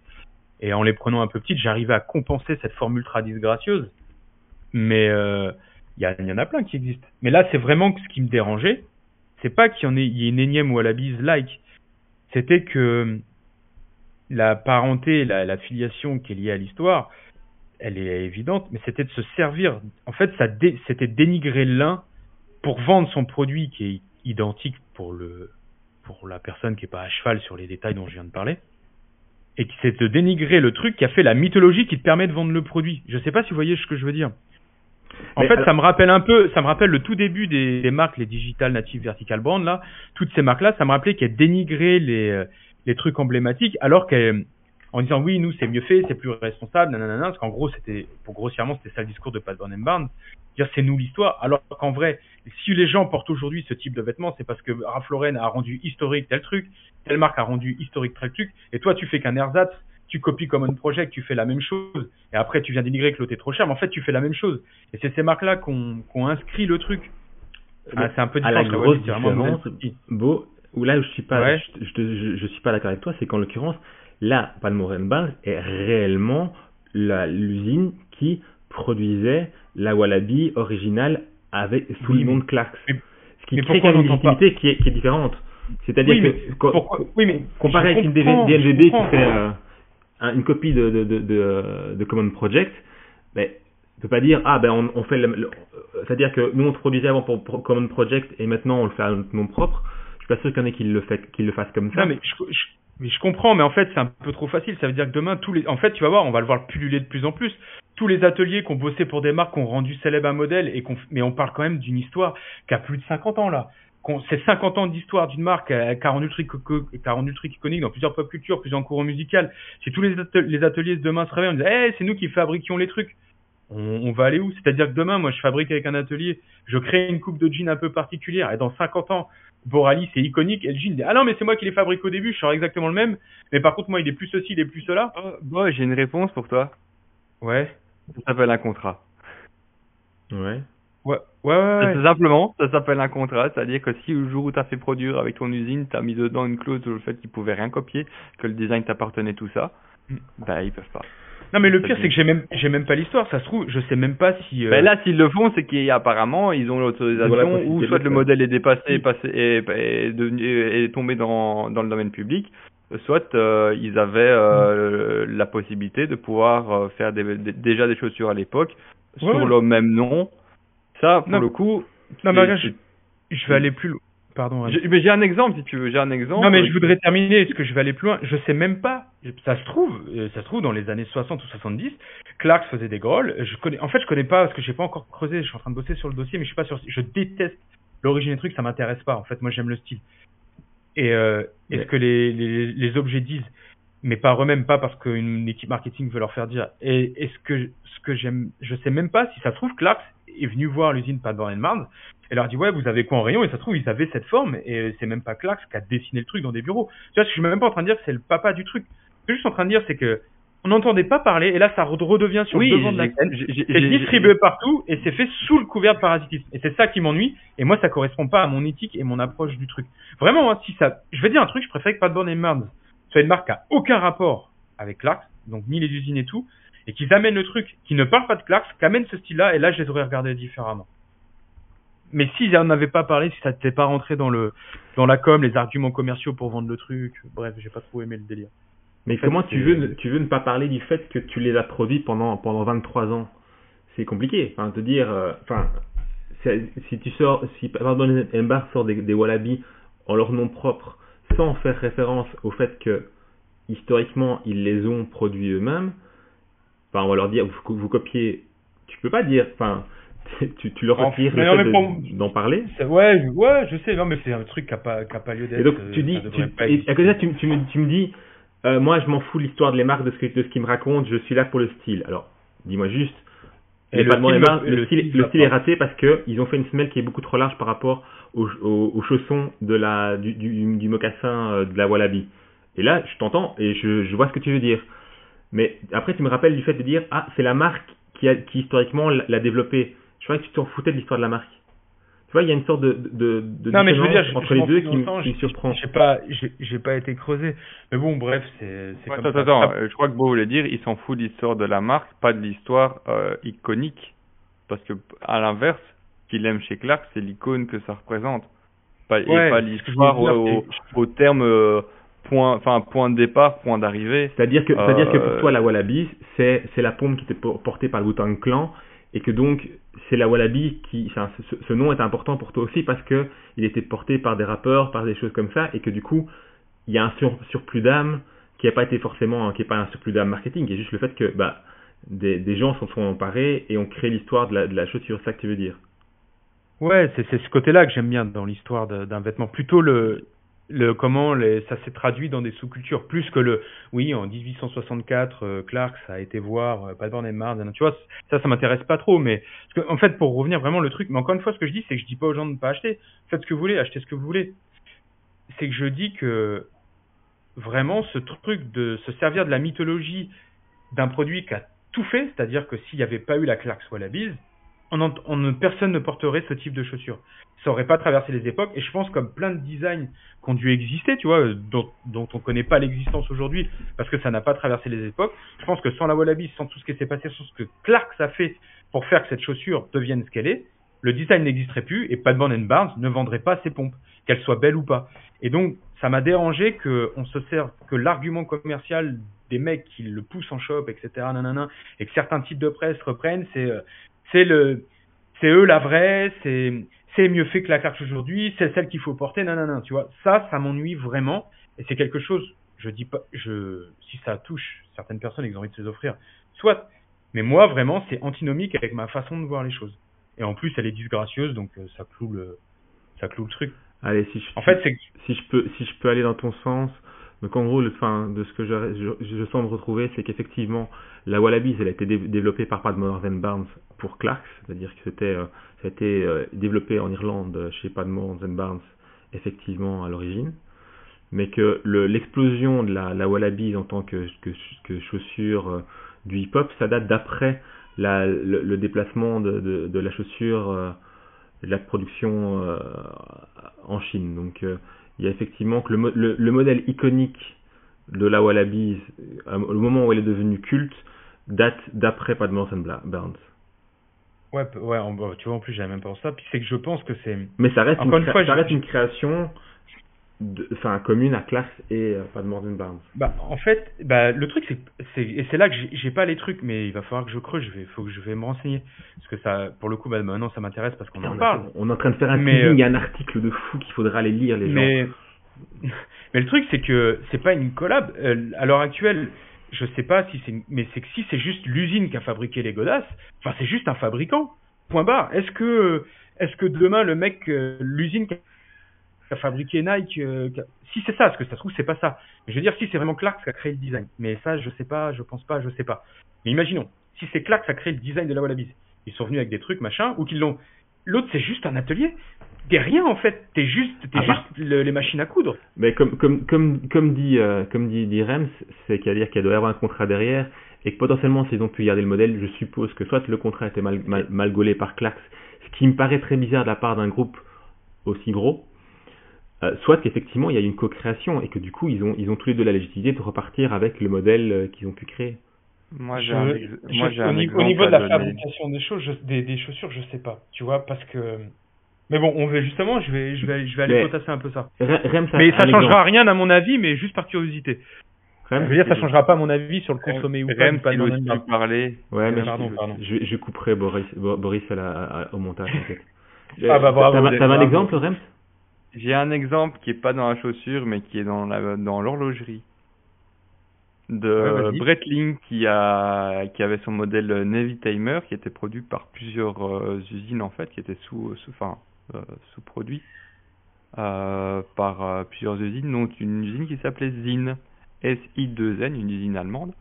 Et en les prenant un peu petites, j'arrivais à compenser cette forme ultra disgracieuse mais euh, il y, y, en a plein qui existent. Mais là, c'est vraiment ce qui me dérangeait, c'est pas qu'il y y ait une énième ou à la bise like, c'était que la parenté, la, filiation qui est liée à l'histoire, elle est évidente, mais c'était de se servir. En fait, ça dé, c'était dénigrer l'un pour vendre son produit qui est identique pour le pour la personne qui est pas à cheval sur les détails dont je viens de parler et c'est de dénigrer le truc qui a fait la mythologie qui te permet de vendre le produit. Je sais pas si vous voyez ce que je veux dire. En fait, ça me rappelle un peu, ça me rappelle le tout début des, des marques, les digital native vertical brand là. Toutes ces marques-là, ça me rappelait qu'elles dénigraient les, euh, les trucs emblématiques, alors qu'en disant oui, nous c'est mieux fait, c'est plus responsable, nanana, parce qu'en gros c'était, pour grossièrement, c'était ça le discours de Pat Burnham Barnes, dire c'est nous l'histoire, alors qu'en vrai, si les gens portent aujourd'hui ce type de vêtements, c'est parce que Ralph Lauren a rendu historique tel truc, telle marque a rendu historique tel truc, et toi tu fais qu'un ersatz tu copies comme un Project, tu fais la même chose, et après tu viens dénigrer que l'autre est trop cher, mais en fait tu fais la même chose. Et c'est ces marques-là qu'on qu'on inscrit le truc. Ah, c'est un peu différent. À la grosse différence, beau, ou là où je suis pas, je, je, je, suis pas d'accord avec toi, c'est qu'en l'occurrence, là, Palmoren Bars est réellement l'usine qui produisait la Wallaby originale avec sous le nom de Clarks. Ce qui crée une légitimité qui est, qui est différente. C'est-à-dire que, oui, mais comparé avec une DNVB qui fait euh, une copie de, de, de, Common Project, ben, ne peut pas dire ah ben on, on fait c'est-à-dire que nous on produisait avant pour, Common Project et maintenant on le fait à notre nom propre. Je suis pas sûr qu'il y en ait qui le fait qui le fassent comme ça. Mais je, comprends, mais en fait c'est un peu trop facile. Ça veut dire que demain tous les, en fait tu vas voir, on va le voir pulluler de plus en plus. Tous les ateliers qui ont bossé pour des marques, ont rendu célèbre un modèle et qu'on, mais on parle quand même d'une histoire qui a plus de 50 ans là c'est 50 ans d'histoire d'une marque euh, qui a rendu le truc, qui a rendu le truc iconique dans plusieurs pop cultures, plusieurs courants musicaux. Si tous les, les ateliers de demain se réveillent, on dit, hey, c'est nous qui fabriquions les trucs. On, on va aller où? C'est-à-dire que demain, moi, je fabrique avec un atelier, je crée une coupe de jean un peu particulière, et dans 50 ans, Borali, c'est iconique, et le jean dit, ah non, mais c'est moi qui l'ai fabriqué au début, je serai exactement le même, mais par contre, moi, il est plus ceci, il est plus cela. Oh, j'ai une réponse pour toi. Ouais. Ça s'appelle un contrat. Ouais. Ouais, ouais, ouais. C'est simplement, ça s'appelle un contrat, c'est-à-dire que si le jour où tu as fait produire avec ton usine, tu as mis dedans une clause sur le fait qu'ils pouvaient rien copier, que le design t'appartenait tout ça, mm. bah ils peuvent pas. Non mais le pire c'est que j'ai même j'ai même pas l'histoire, ça se trouve, je sais même pas si euh... Ben là s'ils le font, c'est qu'apparemment ils ont l'autorisation ou soit le modèle est dépassé et passé et, est tombé dans dans le domaine public, soit euh, ils avaient euh, mm. la possibilité de pouvoir euh, faire des, déjà des chaussures à l'époque sur le même nom ça, pour le coup. Non, mais je, je vais aller plus loin. Pardon. Mais j'ai un exemple, si tu veux. J'ai un exemple. Non, mais je voudrais terminer, parce que je vais aller plus loin. Je sais même pas. Ça se trouve, euh, ça se trouve dans les années 60 ou 70, Clarks faisait des grolls. Je connais, en fait, je connais pas, parce que j'ai pas encore creusé. Je suis en train de bosser sur le dossier, mais je suis pas sûr. Je déteste l'origine des trucs, ça m'intéresse pas. En fait, moi, j'aime le style. Et euh, est-ce que les, les, les objets disent, mais pas eux-mêmes, pas parce qu'une équipe marketing veut leur faire dire. Et est-ce que ce que j'aime, je sais même pas si ça se trouve, Clarks est venu voir l'usine Padborn Mars et leur dit ouais vous avez quoi en rayon? Et ça se trouve ils avaient cette forme et c'est même pas Clarks qui a dessiné le truc dans des bureaux. Tu vois, je suis même pas en train de dire que c'est le papa du truc. Ce que je suis en train de dire c'est que on n'entendait pas parler, et là ça redevient sur le devant de la scène. C'est distribué partout, et c'est fait sous le couvert de parasitisme. Et c'est ça qui m'ennuie, et moi ça correspond pas à mon éthique et mon approche du truc. Vraiment, hein, si ça, je vais dire un truc, je préfère que Padborn et Marnes soit une marque qui a aucun rapport avec Clarks, donc ni les usines et tout, et qu'ils amènent le truc, qui ne parle pas de Clarks, qui amènent ce style-là, et là je les aurais regardés différemment. Mais s'ils n'en avaient pas parlé, si ça t'était pas rentré dans le dans la com, les arguments commerciaux pour vendre le truc, bref, j'ai pas trop aimé le délire. Mais comment tu veux, tu veux ne pas parler du fait que tu les as produits pendant, pendant 23 ans? C'est compliqué. Enfin, te dire, euh, enfin, si tu sors, si pardon, Embar sort des, des Wallabies en leur nom propre, sans faire référence au fait que historiquement ils les ont produits eux-mêmes, enfin, on va leur dire, vous, vous copiez, tu peux pas dire, enfin, tu, tu leur retires d'en parler Ouais, ouais, je sais, non, mais c'est un truc qui n'a pas, pas lieu d'être. Et donc, tu dis, tu, et à côté ça, tu, tu, me, tu me dis, euh, moi, je m'en fous l'histoire de les marques, de ce, de ce qu'ils me racontent, je suis là pour le style. Alors, dis-moi juste, et le, style, le, style, le style est raté parce que ils ont fait une semelle qui est beaucoup trop large par rapport aux, aux, chaussons de la, du, du, du mocassin euh, de la Wallaby. Et là, je t'entends et je, je vois ce que tu veux dire. Mais après, tu me rappelles du fait de dire, ah, c'est la marque qui, a, qui historiquement l'a développé. Je crois que tu t'en foutais de l'histoire de la marque. Vois, il y a une sorte de, de, de non, mais je veux dire, entre les deux qui, me surprend. J'ai pas, j'ai pas été creusé. Mais bon, bref, c'est ouais, attends, Attends, je crois que Beau voulait dire, il s'en fout de l'histoire de la marque, pas de l'histoire euh, iconique. Parce que, à l'inverse, qu'il aime chez Clark, c'est l'icône que ça représente. Pas, et pas l'histoire au, au, terme euh, point, enfin point de départ, point d'arrivée. C'est-à-dire que, c'est-à-dire que pour euh, toi, la Wallaby, c'est, c'est la pompe qui était portée par le Wu-Tang Clan et que donc c'est la Wallaby qui, ce, nom est important pour toi aussi parce que il était porté par des rappeurs, par des choses comme ça, et que du coup il y a un surplus d'âme qui n'a pas été forcément, qui n'est pas un surplus d'âme marketing, qui est juste le fait que bah des, des gens s'en sont emparés et ont créé l'histoire de la, de la chaussure, ça que tu veux dire. Ouais, c'est ce côté-là que j'aime bien dans l'histoire d'un vêtement. Plutôt le, le comment les, ça s'est traduit dans des sous-cultures plus que le oui en 1864 euh, Clark ça a été voir euh, Padborn et Mars tu vois ça ça m'intéresse pas trop mais en fait pour revenir vraiment le truc mais encore une fois ce que je dis c'est que je dis pas aux gens de ne pas acheter. Faites ce que vous voulez achetez ce que vous voulez. C'est que je dis que vraiment ce truc de se servir de la mythologie d'un produit qui a tout fait c'est-à-dire que s'il n'y avait pas eu la Clark soit on, on, personne ne porterait ce type de chaussures ça aurait pas traversé les époques. Et je pense comme plein de designs qui ont dû exister, tu vois, dont, dont on connaît pas l'existence aujourd'hui parce que ça n'a pas traversé les époques. Je pense que sans la Wallaby, sans tout ce qui s'est passé, sans ce que Clark a fait pour faire que cette chaussure devienne ce qu'elle est, le design n'existerait plus et Padborn Barnes ne vendrait pas ses pompes, qu'elles soient belles ou pas. Et donc, ça m'a dérangé que on se sert que l'argument commercial des mecs qui le poussent en shop, etc., nanana, et que certains titres de presse reprennent, c'est, euh, c'est le, c'est eux la vraie, c'est, c'est mieux fait que la carte aujourd'hui, c'est celle qu'il faut porter, non, non, non, tu vois. Ça, ça m'ennuie vraiment, et c'est quelque chose, je dis pas, je, si ça touche certaines personnes et qu'ils ont envie de se les offrir, soit, mais moi, vraiment, c'est antinomique avec ma façon de voir les choses. Et en plus, elle est disgracieuse, donc euh, ça cloue le, ça cloue le truc. Allez, si je, en fait, c'est si je peux, si je peux aller dans ton sens, donc en gros, le, fin, de ce que je, je, semble retrouver, c'est qu'effectivement, la Wallabies, elle a été développée par Padmore Barnes pour Clarks, c'est-à-dire que c'était, euh, ça a été euh, développé en Irlande chez Padmore Barnes, effectivement, à l'origine, mais que l'explosion de la, la Wallabies en tant que, que, chaussure euh, du hip-hop, ça date d'après le, déplacement de, de, la chaussure, de la production en Chine. Donc il y a effectivement que le, le, modèle iconique de la Wallabies, euh, au moment où elle est devenue culte, date d'après Padmore Burns. Ouais, ouais, tu vois, en plus, j'avais même pas pensé ça. Puis c'est que je pense que c'est. Mais ça reste, une, fois, ça reste une création enfin commune à Clark et euh, pas de Morgan Barnes. Bah en fait, bah le truc c'est c'est et c'est là que j'ai pas les trucs mais il va falloir que je creuse, je vais faut que je vais me renseigner parce que ça pour le coup bah maintenant ça m'intéresse parce qu'on en parle. On est en train de faire un mais, euh, un article de fou qu'il faudra aller lire les mais, gens. Mais le truc c'est que c'est pas une collab euh, à l'heure actuelle, je sais pas si c'est mais c'est que si c'est juste l'usine qui a fabriqué les godasses, enfin c'est juste un fabricant. Point barre. Est-ce que est-ce que demain le mec l'usine a fabriqué Nike. Euh, si c'est ça, parce que ça se trouve c'est pas ça. je veux dire si c'est vraiment Clark qui a créé le design. Mais ça je sais pas, je pense pas, je sais pas. Mais imaginons, si c'est Clark qui a créé le design de la Wallabies, ils sont venus avec des trucs machin, ou qu'ils l'ont l'autre c'est juste un atelier. T'es rien en fait, t'es juste, t'es Ah bah. juste le- les machines à coudre. Mais comme, comme, comme, comme dit, euh, comme dit, dit Rems, c'est qu'à dire qu'il doit y avoir un contrat derrière et que potentiellement s'ils ont pu garder le modèle, je suppose que soit le contrat était mal, mal, mal gaulé par Clarks, ce qui me paraît très bizarre de la part d'un groupe aussi gros, euh, soit qu'effectivement il y a une co-création et que du coup ils ont, ils ont tous les deux la légitimité de repartir avec le modèle euh, qu'ils ont pu créer. Moi, j'ai Je- un, ex- je- moi, j'ai au, un niveau de la fabrication des choses, je- des, des chaussures, je sais pas, tu vois, parce que. Mais bon, on va justement, je vais, je vais, je vais aller Mais- potasser un peu ça. Mais ça changera exemple. rien à mon avis, mais juste par curiosité. Rems, Je veux dire, ça changera pas mon avis sur le consommer ou pas. Rem, pas une barre. parler. Ouais, mais Pardon, je, pardon. Je, je couperai Boris, Bo- Boris à la, à- au montage, t'inquiète. Ah bah, bravo, T'as t'as un exemple, Rems? J'ai un exemple qui est pas dans la chaussure, mais qui est dans la dans l'horlogerie de Ouais. Breitling qui a qui avait son modèle Navy Timer qui était produit par plusieurs euh, usines en fait, qui était sous sous enfin euh, sous produit euh, par plusieurs usines, donc une usine qui s'appelait Zin SI2N, une usine allemande.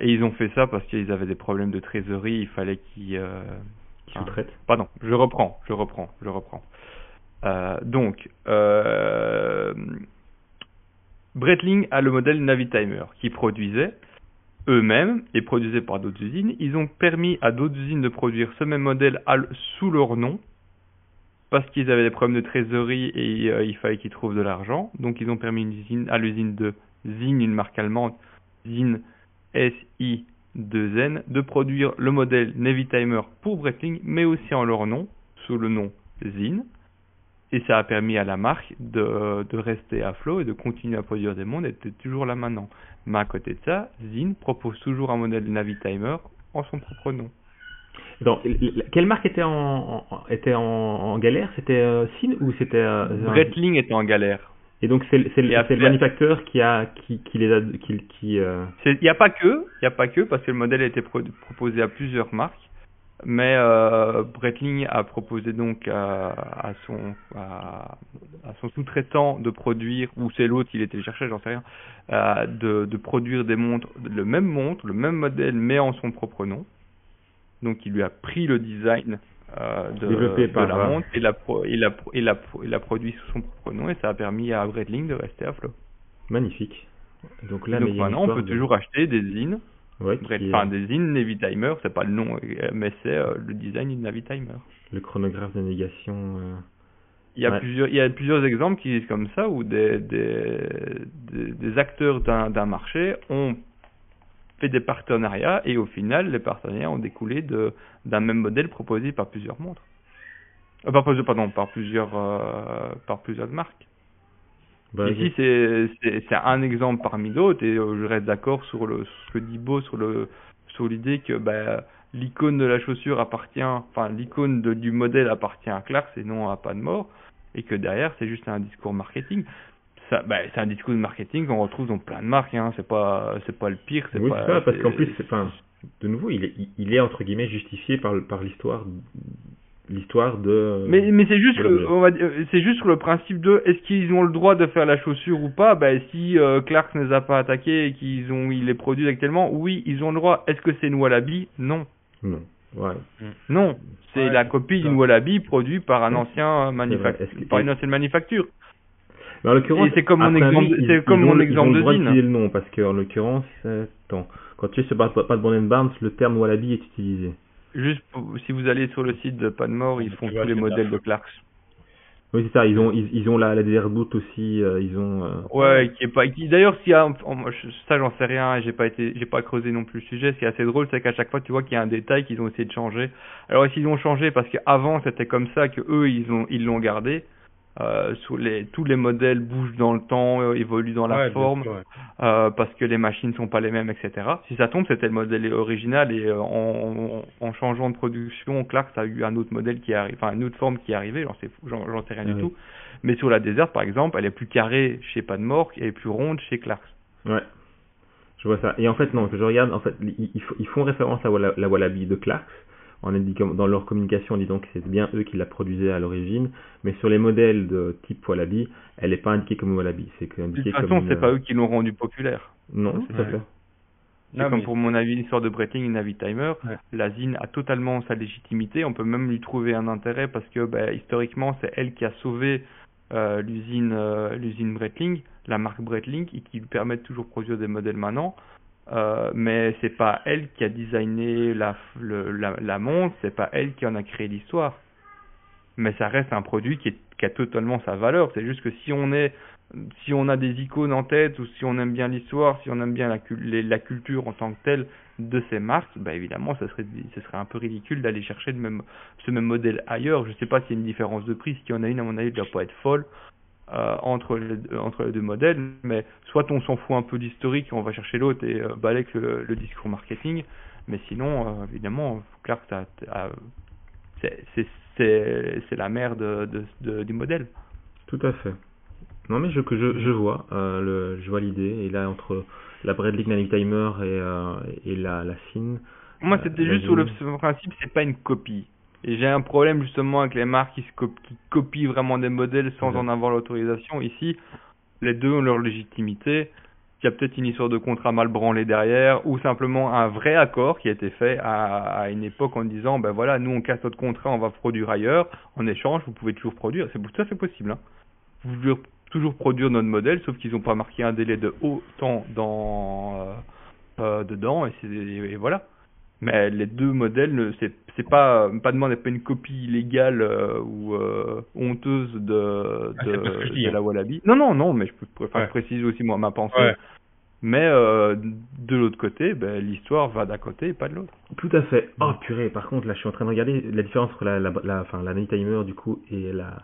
Et ils ont fait ça parce qu'ils avaient des problèmes de trésorerie, il fallait qu'ils Qui sous-traite. Pardon, je reprends, je reprends, je reprends. Donc, euh, Breitling a le modèle Navitimer qui produisait eux-mêmes et produisait par d'autres usines. Ils ont permis à d'autres usines de produire ce même modèle sous leur nom parce qu'ils avaient des problèmes de trésorerie et euh, il fallait qu'ils trouvent de l'argent. Donc, ils ont permis à l'usine de Zin, une marque allemande, Zin SI2N, de produire le modèle Navitimer pour Breitling, mais aussi en leur nom, sous le nom Zin. Et ça a permis à la marque de, de rester à flot et de continuer à produire des montres et d'être toujours là maintenant. Mais à côté de ça, Zin propose toujours un modèle Navitimer en son propre nom. Donc, quelle marque était en, en- était en, en galère? C'était euh, Sin ou c'était euh, Breitling était en galère. Et donc c'est le- manufacteur qui a qui, qui les a qui, qui euh, Il n'y a pas que, il y a pas que, parce que le modèle a été pro- proposé à plusieurs marques, mais euh, Breitling a proposé donc à, à son à, à son sous-traitant de produire, ou c'est l'autre qui était cherché, j'en sais rien, euh, de, de produire des montres, le même montre, le même modèle, mais en son propre nom. Donc il lui a pris le design euh, de, Développé de par, la montre, il l'a il l'a produit sous son propre nom et ça a permis à Breitling de rester à flot. magnifique. Donc là, donc a maintenant on peut de- toujours acheter des zines ouais, Bref, enfin, des in Navitimer, c'est pas le nom, euh, mais c'est euh, le design Navitimer. le chronographe de navigation. euh, Il y a Ouais. plusieurs, il y a plusieurs exemples qui comme ça où des des, des, des acteurs d'un d'un marché ont fait des partenariats et au final les partenariats ont découlé de d'un même modèle proposé par plusieurs montres. Euh, par pardon, par plusieurs par plusieurs marques. Bah, Ici, c'est un exemple parmi d'autres, et euh, je reste d'accord sur le ce que dit Beau, sur le sur l'idée que bah, l'icône de la chaussure appartient, enfin l'icône du modèle appartient à Clarks et non à Pas de mort, et que derrière c'est juste un discours marketing. Ça, bah, c'est un discours de marketing qu'on retrouve dans plein de marques, hein. C'est pas c'est pas le pire, c'est oui, pas. c'est ça, parce qu'en plus, c'est- de nouveau, il est, il est entre guillemets justifié par l'histoire l'histoire de. Mais, mais c'est juste, que- dire, c'est juste sur le principe de est-ce qu'ils ont le droit de faire la chaussure ou pas? Ben si euh, Clarks ne les a pas attaqués et qu'ils ont ils les produisent actuellement, oui ils ont le droit. Est-ce que c'est une Wallaby? Non, Non. Ouais. non, c'est Ouais, la copie d'une Wallaby produite par un Ouais. ancien vrai. manufacture, que- par une ancienne manufacture. Mais en l'occurrence, c'est comme mon exemple- c'est comme mon exemple ils ont de le droit Zine. le nom, parce qu'en l'occurrence, euh, attends, quand tu es sur Pas de Bond Barnes, le terme Wallaby est utilisé. Juste pour- si vous allez sur le site de Padmore, ils font tous les modèles de Clarks. Oui, c'est ça. Ils ont, ils, ils ont la, la boot aussi. euh, ils ont. euh, Ouais, qui est pas. Qui, D'ailleurs, s'il y a, en- moi, je- ça j'en sais rien, et j'ai pas été, j'ai pas creusé non plus le sujet. Ce qui est assez drôle, c'est qu'à chaque fois, tu vois qu'il y a un détail qu'ils ont essayé de changer. Alors, s'ils ont changé? Parce qu'avant c'était comme ça, que eux ils ont, ils l'ont gardé. Euh, sous les, tous les modèles bougent dans le temps, évoluent dans la Ouais, forme, sûr, ouais. Euh, parce que les machines sont pas les mêmes, etc. Si ça tombe, c'était le modèle original et euh, en, en, en changeant de production, Clark a eu un autre modèle qui arrive, enfin une autre forme qui est arrivée. J'en sais, j'en, rien du tout. Mais sur la Desert, par exemple, elle est plus carrée chez Padmore et plus ronde chez Clarks. Ouais. Je vois ça. Et en fait, non, que je regarde, en fait, ils, ils font- référence à Walla- la Wallaby de Clarks, en indiquant, dans leur communication, en disant que c'est bien eux qui la produisaient à l'origine, mais sur les modèles de type Wallaby, elle n'est pas indiquée comme Wallaby. C'est De toute comme façon, une- c'est pas eux qui l'ont rendu populaire. Non, c'est pas Ouais. ça. C'est comme pour mon avis l'histoire de Breitling et Navitimer. Ouais. La a totalement sa légitimité. On peut même lui trouver un intérêt parce que bah, historiquement, c'est elle qui a sauvé euh, l'usine euh, l'usine Breitling, la marque Breitling, et qui lui permet de toujours produire des modèles maintenant. Euh, mais c'est pas elle qui a designé la, la, la montre, c'est pas elle qui en a créé l'histoire. Mais ça reste un produit qui, a totalement sa valeur. C'est juste que si on est si on a des icônes en tête ou si on aime bien l'histoire, si on aime bien la, culture en tant que telle de ces marques, bah évidemment, ce serait un peu ridicule d'aller chercher le ce même modèle ailleurs. Je sais pas s'il y a une différence de prix. S'il y en a une, à mon avis, elle doit pas être folle euh, entre, les, entre les deux modèles. Mais soit on s'en fout un peu d'historique et on va chercher l'autre et euh, balayer le, le, discours marketing. Mais sinon, euh, évidemment, clair que c'est la mère de, de, de, du modèle. Tout à fait. Non mais je, je, je vois, euh, le, je vois l'idée. Et là, entre la Bradley Timer et, euh, et la, la SIN. Moi, c'était juste sur le principe, c'est pas une copie. Et j'ai un problème justement avec les marques qui, qui copient vraiment des modèles sans en avoir l'autorisation. Ici, les deux ont leur légitimité. Il y a peut-être une histoire de contrat mal branlé derrière, ou simplement un vrai accord qui a été fait à, à une époque en disant, ben voilà, nous on casse notre contrat, on va produire ailleurs. En échange, vous pouvez toujours produire. C'est à fait possible. Hein. Vous toujours produire notre modèle, sauf qu'ils n'ont pas marqué un délai de haut temps dans, euh, euh dedans, et, et, voilà. Mais les deux modèles, c'est c'est pas pas demandé pas une copie illégale euh, ou euh, honteuse de ah, de, de la Wallaby. Non non non, mais je ouais. préciser aussi moi ma pensée. Ouais. Mais euh, de l'autre côté, ben, l'histoire va d'un côté et pas de l'autre. Tout à fait. Oh purée, par contre, là je suis en train de regarder la différence entre la, la, la, enfin, la Timer du coup et la,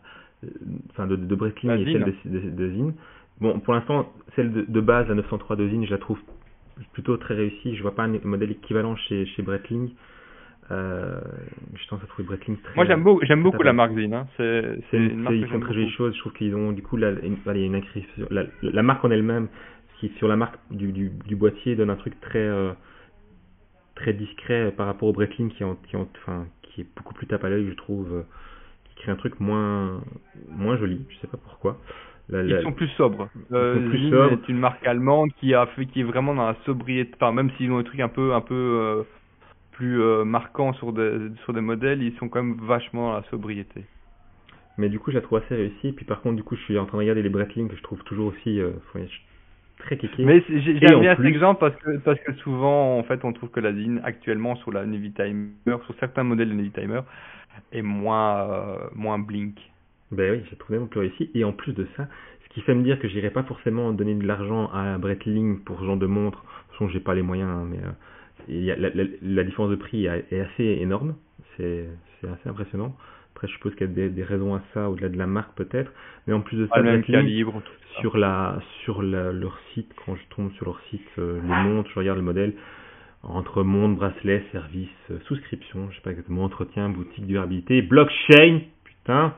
enfin de, de Breitling et celle de, de, de, Zine. Bon, pour l'instant, celle de, de, base, la 903 de Zine, je la trouve plutôt très réussie. Je vois pas un modèle équivalent chez, chez Breitling. Euh, je tendance à trouver Breitling très. Moi, j'aime beaucoup, j'aime beaucoup la marque Zine. Hein. C'est, c'est une marque ils font très jolies choses. Je trouve qu'ils ont, du coup, la, une, une inscription. La, la marque en elle-même, qui sur la marque du, du, du boîtier donne un truc très, euh, très discret par rapport au Breitling qui, en, qui, en, enfin, qui est beaucoup plus tape à l'œil, je trouve crée un truc moins moins joli. Je sais pas pourquoi. La, la... Ils sont plus sobres. Euh, plus est une marque allemande qui a fait qui est vraiment dans la sobriété. Enfin, même s'ils ont un truc un peu un peu euh, plus euh, marquant sur des sur des modèles, ils sont quand même vachement dans la sobriété. Mais du coup, je la trouve assez réussie. Puis par contre, du coup, je suis en train de regarder les Breitling que je trouve toujours aussi euh, très kéké. Mais j'aime bien cet exemple parce que parce que souvent, en fait, on trouve que la zine actuellement sur la Navy Timer, sur certains modèles de Navy Timer, et moins, moins blink. Ben oui, j'ai trouvé mon plus réussi. Et en plus de ça, ce qui fait me dire que j'irai pas forcément donner de l'argent à Breitling pour ce genre de montre. De toute façon, j'ai pas les moyens, hein, mais euh, il y a, la, la, la, différence de prix est assez énorme. C'est assez impressionnant. Après, je suppose qu'il y a des, des, raisons à ça, au-delà de la marque peut-être. Mais en plus de ça, même calibre, sur, la, sur la, leur site, quand je tombe sur leur site, euh, les montres, je regarde le modèle, entre monde, bracelet, service, euh, souscription, je sais pas exactement, entretien, boutique, durabilité, blockchain, putain.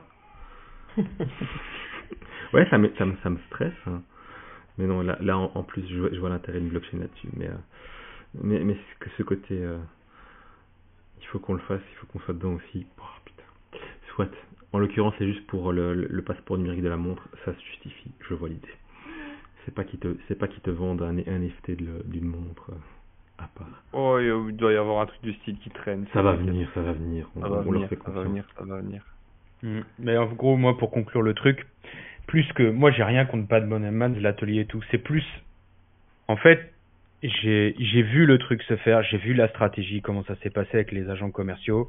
ouais, ça me, ça me, ça me stresse. Hein. Mais non, là, là en, en plus, je vois, l'intérêt d'une blockchain là-dessus. Mais, euh, mais, mais que ce côté, euh, il faut qu'on le fasse, il faut qu'on soit dedans aussi. Oh, putain. Soit. En l'occurrence, c'est juste pour le, le, le, passeport numérique de la montre, ça se justifie, je vois l'idée. C'est pas qui te, c'est pas te vendent un, un NFT d'une montre. Oh, il doit y avoir un truc du style qui traîne. Ça va venir, ça va venir. On, ça va venir, ça va venir, ça va venir. Mmh. Mais en gros, moi, pour conclure le truc, plus que moi, j'ai rien contre Bad Man, l'atelier et tout. C'est plus, en fait, j'ai vu le truc se faire, j'ai vu la stratégie, comment ça s'est passé avec les agents commerciaux.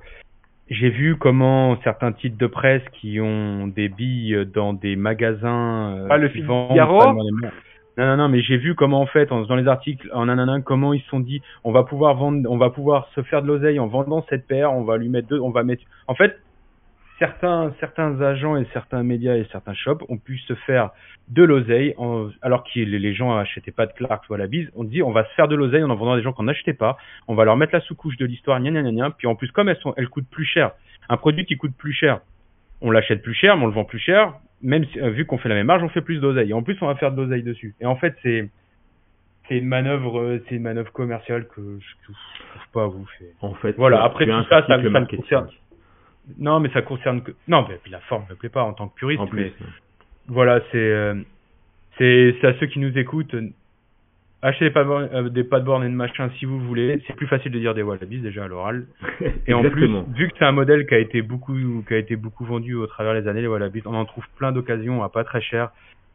J'ai vu comment certains titres de presse qui ont des billes dans des magasins euh, ah, le qui vendent non, non, non, mais j'ai vu comment en fait, dans les articles, en nanana, comment ils se sont dit, on va pouvoir vendre, on va pouvoir se faire de l'oseille en vendant cette paire, on va lui mettre deux, on va mettre. En fait, certains, certains agents et certains médias et certains shops ont pu se faire de l'oseille, alors que les gens achetaient pas de Clarks ou à la bise. On dit, on va se faire de l'oseille en en vendant des gens qu'on n'achetait pas. On va leur mettre la sous-couche de l'histoire, gna gna gna. Puis en plus, comme elles sont, elles coûtent plus cher. Un produit qui coûte plus cher, on l'achète plus cher, mais on le vend plus cher même si, euh, vu qu'on fait la même marge, on fait plus d'oseille. Et en plus, on va faire de l'oseille dessus. Et en fait, c'est c'est une manœuvre, euh, c'est une manœuvre commerciale que je trouve pas vous faire. En fait, voilà. Après tout ça, ça, ça me concerne. Non, mais ça concerne que. Non, mais puis la forme me plaît pas en tant que puriste. mais voilà, c'est euh, c'est c'est à ceux qui nous écoutent. achetez des euh, des paddboards et de machin si vous voulez. C'est plus facile de dire des Wallabies déjà à l'oral. et en plus, vu que c'est un modèle qui a été beaucoup, qui a été beaucoup vendu au travers des années, les Wallabies, on en trouve plein d'occasions à pas très cher.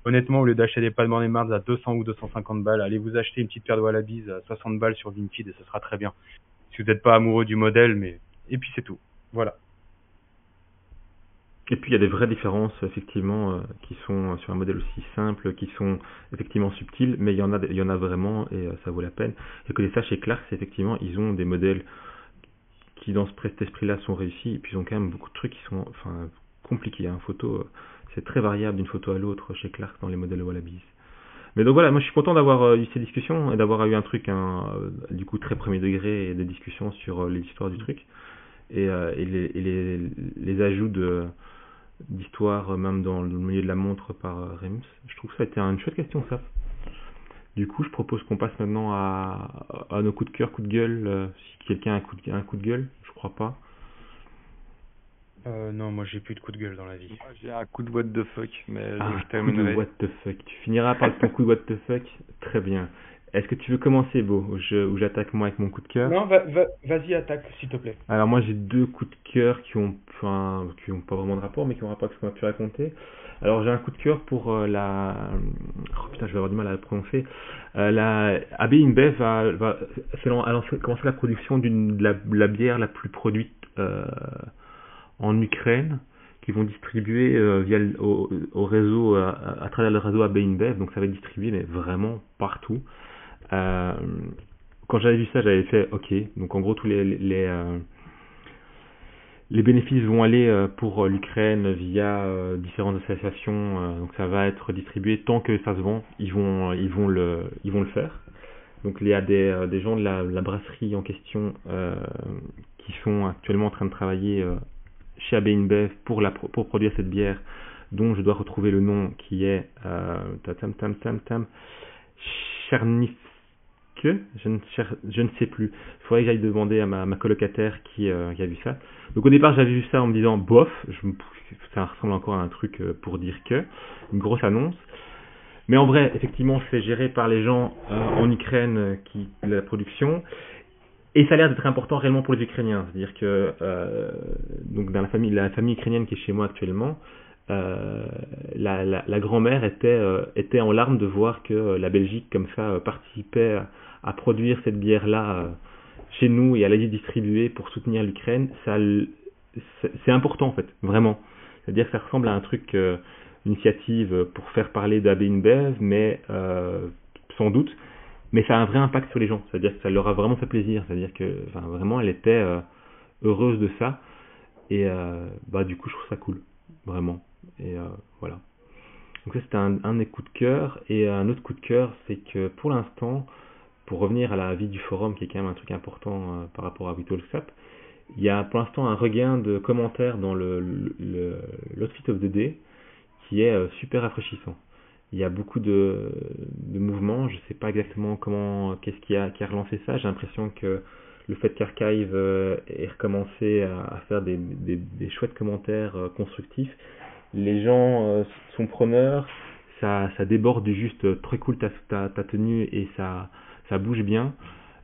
Honnêtement, au lieu d'acheter des paddboards et Mars à 200 ou 250 balles, allez vous acheter une petite paire de Wallabies à 60 balles sur Vinted et ce sera très bien. Si vous n'êtes pas amoureux du modèle, mais et puis c'est tout. Voilà. Et puis il y a des vraies différences effectivement euh, qui sont euh, sur un modèle aussi simple, qui sont effectivement subtiles, mais il y en a, il y en a vraiment et euh, ça vaut la peine. Et que les ça chez Clark, c'est effectivement ils ont des modèles qui dans cet esprit-là sont réussis et puis ils ont quand même beaucoup de trucs qui sont enfin compliqués. Hein. Photo, c'est très variable d'une photo à l'autre chez Clark dans les modèles Wallabies. Mais donc voilà, moi je suis content d'avoir eu ces discussions et d'avoir eu un truc un, du coup très premier degré et des discussions sur l'histoire du truc et, et, et les, les ajouts de d'histoire, euh, même dans le milieu de la montre par euh, Rems Je trouve que ça a été une chouette question, ça. Du coup, je propose qu'on passe maintenant à, à nos coups de cœur, coups de gueule. Euh, si quelqu'un a un coup, de, un coup de gueule, je crois pas. Euh, non, moi j'ai plus de coup de gueule dans la vie. J'ai un coup de what the fuck, mais ah, je terminerai. Coup de what the fuck. Tu finiras par ton coup de what the fuck. Très bien. Est-ce que tu veux commencer, Beau, ou j'attaque moi avec mon coup de cœur? Non, vas-y, attaque, s'il te plaît. Alors moi j'ai deux coups de cœur qui ont, enfin, qui ont pas vraiment de rapport, mais qui ont rapport avec ce qu'on a pu raconter. Alors j'ai un coup de cœur pour euh, la, oh putain, je vais avoir du mal à le prononcer. Euh, la AB InBev va, va commencer la production d'une la, la, bière la plus produite euh, en Ukraine qui vont distribuer euh, via au, au, réseau à, à, travers le réseau AB InBev donc ça va être distribué mais vraiment partout euh, quand j'avais vu ça, j'avais fait OK. Donc en gros, tous les euh, bénéfices vont aller euh, pour l'Ukraine via différentes associations. donc ça va être distribué tant que ça se vend, ils vont ils vont le ils vont le faire. Donc il y a des, gens de la, brasserie en question qui sont actuellement en train de travailler chez AB InBev pour pour produire cette bière dont je dois retrouver le nom qui est tam tam tam tam que je ne, sais plus. Il faudrait que j'aille demander à ma, colocataire qui, euh, qui, a vu ça. Donc au départ j'avais vu ça en me disant bof, je, ça ressemble encore à un truc euh, pour dire que, une grosse annonce. Mais en vrai, effectivement, c'est géré par les gens euh, en Ukraine qui la production. Et ça a l'air d'être important réellement pour les Ukrainiens. C'est-à-dire que donc dans la famille, la famille ukrainienne qui est chez moi actuellement, la, grand-mère était, était en larmes de voir que la Belgique comme ça participait à produire cette bière-là euh, chez nous et à la distribuer pour soutenir l'Ukraine, c'est important en fait, vraiment. C'est-à-dire que ça ressemble à un truc, euh, initiative pour faire parler d'AB InBev, mais euh, sans doute, mais ça a un vrai impact sur les gens. C'est-à-dire que ça leur a vraiment fait plaisir. C'est-à-dire que, vraiment, elle était euh, heureuse de ça. Et bah du coup, je trouve ça cool, vraiment. Et voilà. Donc ça, c'était un, un des coups de cœur. Et un autre coup de cœur, c'est que pour l'instant, pour revenir à la vie du forum, qui est quand même un truc important euh, par rapport à WeTalkSap, il y a pour l'instant un regain de commentaires dans le, le, of the Day qui est euh, super rafraîchissant. Il y a beaucoup de, de mouvements, je ne sais pas exactement comment, qu'est-ce qui a, relancé ça. J'ai l'impression que le fait qu'Archive euh, ait recommencé à, faire des, chouettes commentaires constructifs, les gens sont preneurs, ça, déborde du juste très cool ta tenue et ça, ça bouge bien.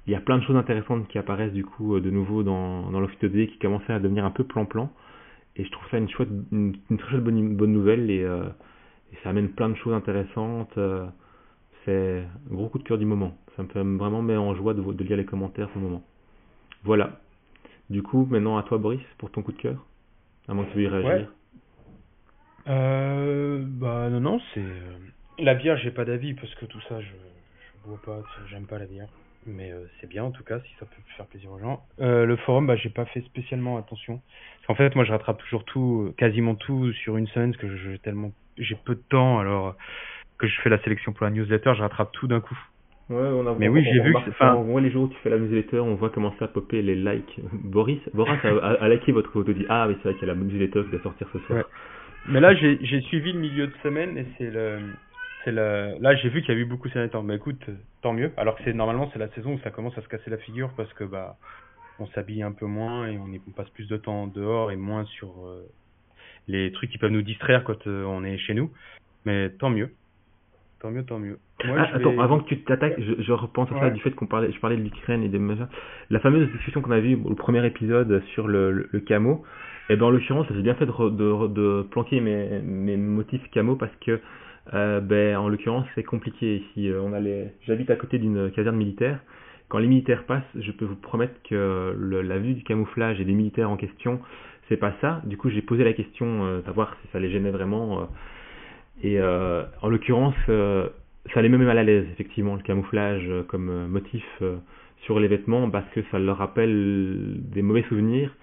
Il y a plein de choses intéressantes qui apparaissent du coup euh, de nouveau dans, dans l'Office 2D qui commençaient à devenir un peu plan-plan. Et je trouve ça une très bonne, nouvelle et, euh, et, ça amène plein de choses intéressantes. Euh, c'est un gros coup de cœur du moment. Ça me fait vraiment mettre en joie de, lire les commentaires ce moment. Voilà. Du coup, maintenant à toi Boris pour ton coup de cœur. À moins que tu veuilles réagir. Bah non, non, c'est... La bière, j'ai pas d'avis parce que tout ça, je bois pas, j'aime pas la bière. Mais euh, c'est bien en tout cas, si ça peut faire plaisir aux gens. Euh, le forum, bah, j'ai pas fait spécialement attention. En fait, moi, je rattrape toujours tout, quasiment tout sur une semaine, parce que j'ai tellement, j'ai peu de temps, alors que je fais la sélection pour la newsletter, je rattrape tout d'un coup. Ouais, on a, mais oui, j'ai vu que, enfin, on voit les jours où tu fais la newsletter, on voit commencer à popper les likes. Boris, Boris a, a, a liké votre photo, dit ah oui c'est vrai qu'il y a la newsletter qui va sortir ce soir. Ouais. Mais là, j'ai suivi le milieu de semaine et c'est le, c'est le... là j'ai vu qu'il y a eu beaucoup ces derniers temps. Mais écoute, tant mieux. Alors que c'est normalement c'est la saison où ça commence à se casser la figure parce que bah on s'habille un peu moins et on, passe plus de temps dehors et moins sur euh, les trucs qui peuvent nous distraire quand euh, on est chez nous. Mais tant mieux. tant mieux, tant mieux. Ah, attends, avant que tu t'attaques, je, repense à ça du fait qu'on parlait, je parlais de l'Ukraine et des La fameuse discussion qu'on a vue au premier épisode sur le, le, camo, et eh ben en l'occurrence, j'ai bien fait de, de, de, planquer mes, mes motifs camo parce que, euh, ben, en l'occurrence, c'est compliqué ici. Euh. J'habite à côté d'une caserne militaire. Quand les militaires passent, je peux vous promettre que la vue du camouflage et des militaires en question, c'est pas ça. Du coup, j'ai posé la question euh, savoir si ça les gênait vraiment. Euh, et en l'occurrence, ça les met mal à l'aise, effectivement, le camouflage comme motif sur les vêtements, parce que ça leur rappelle des mauvais souvenirs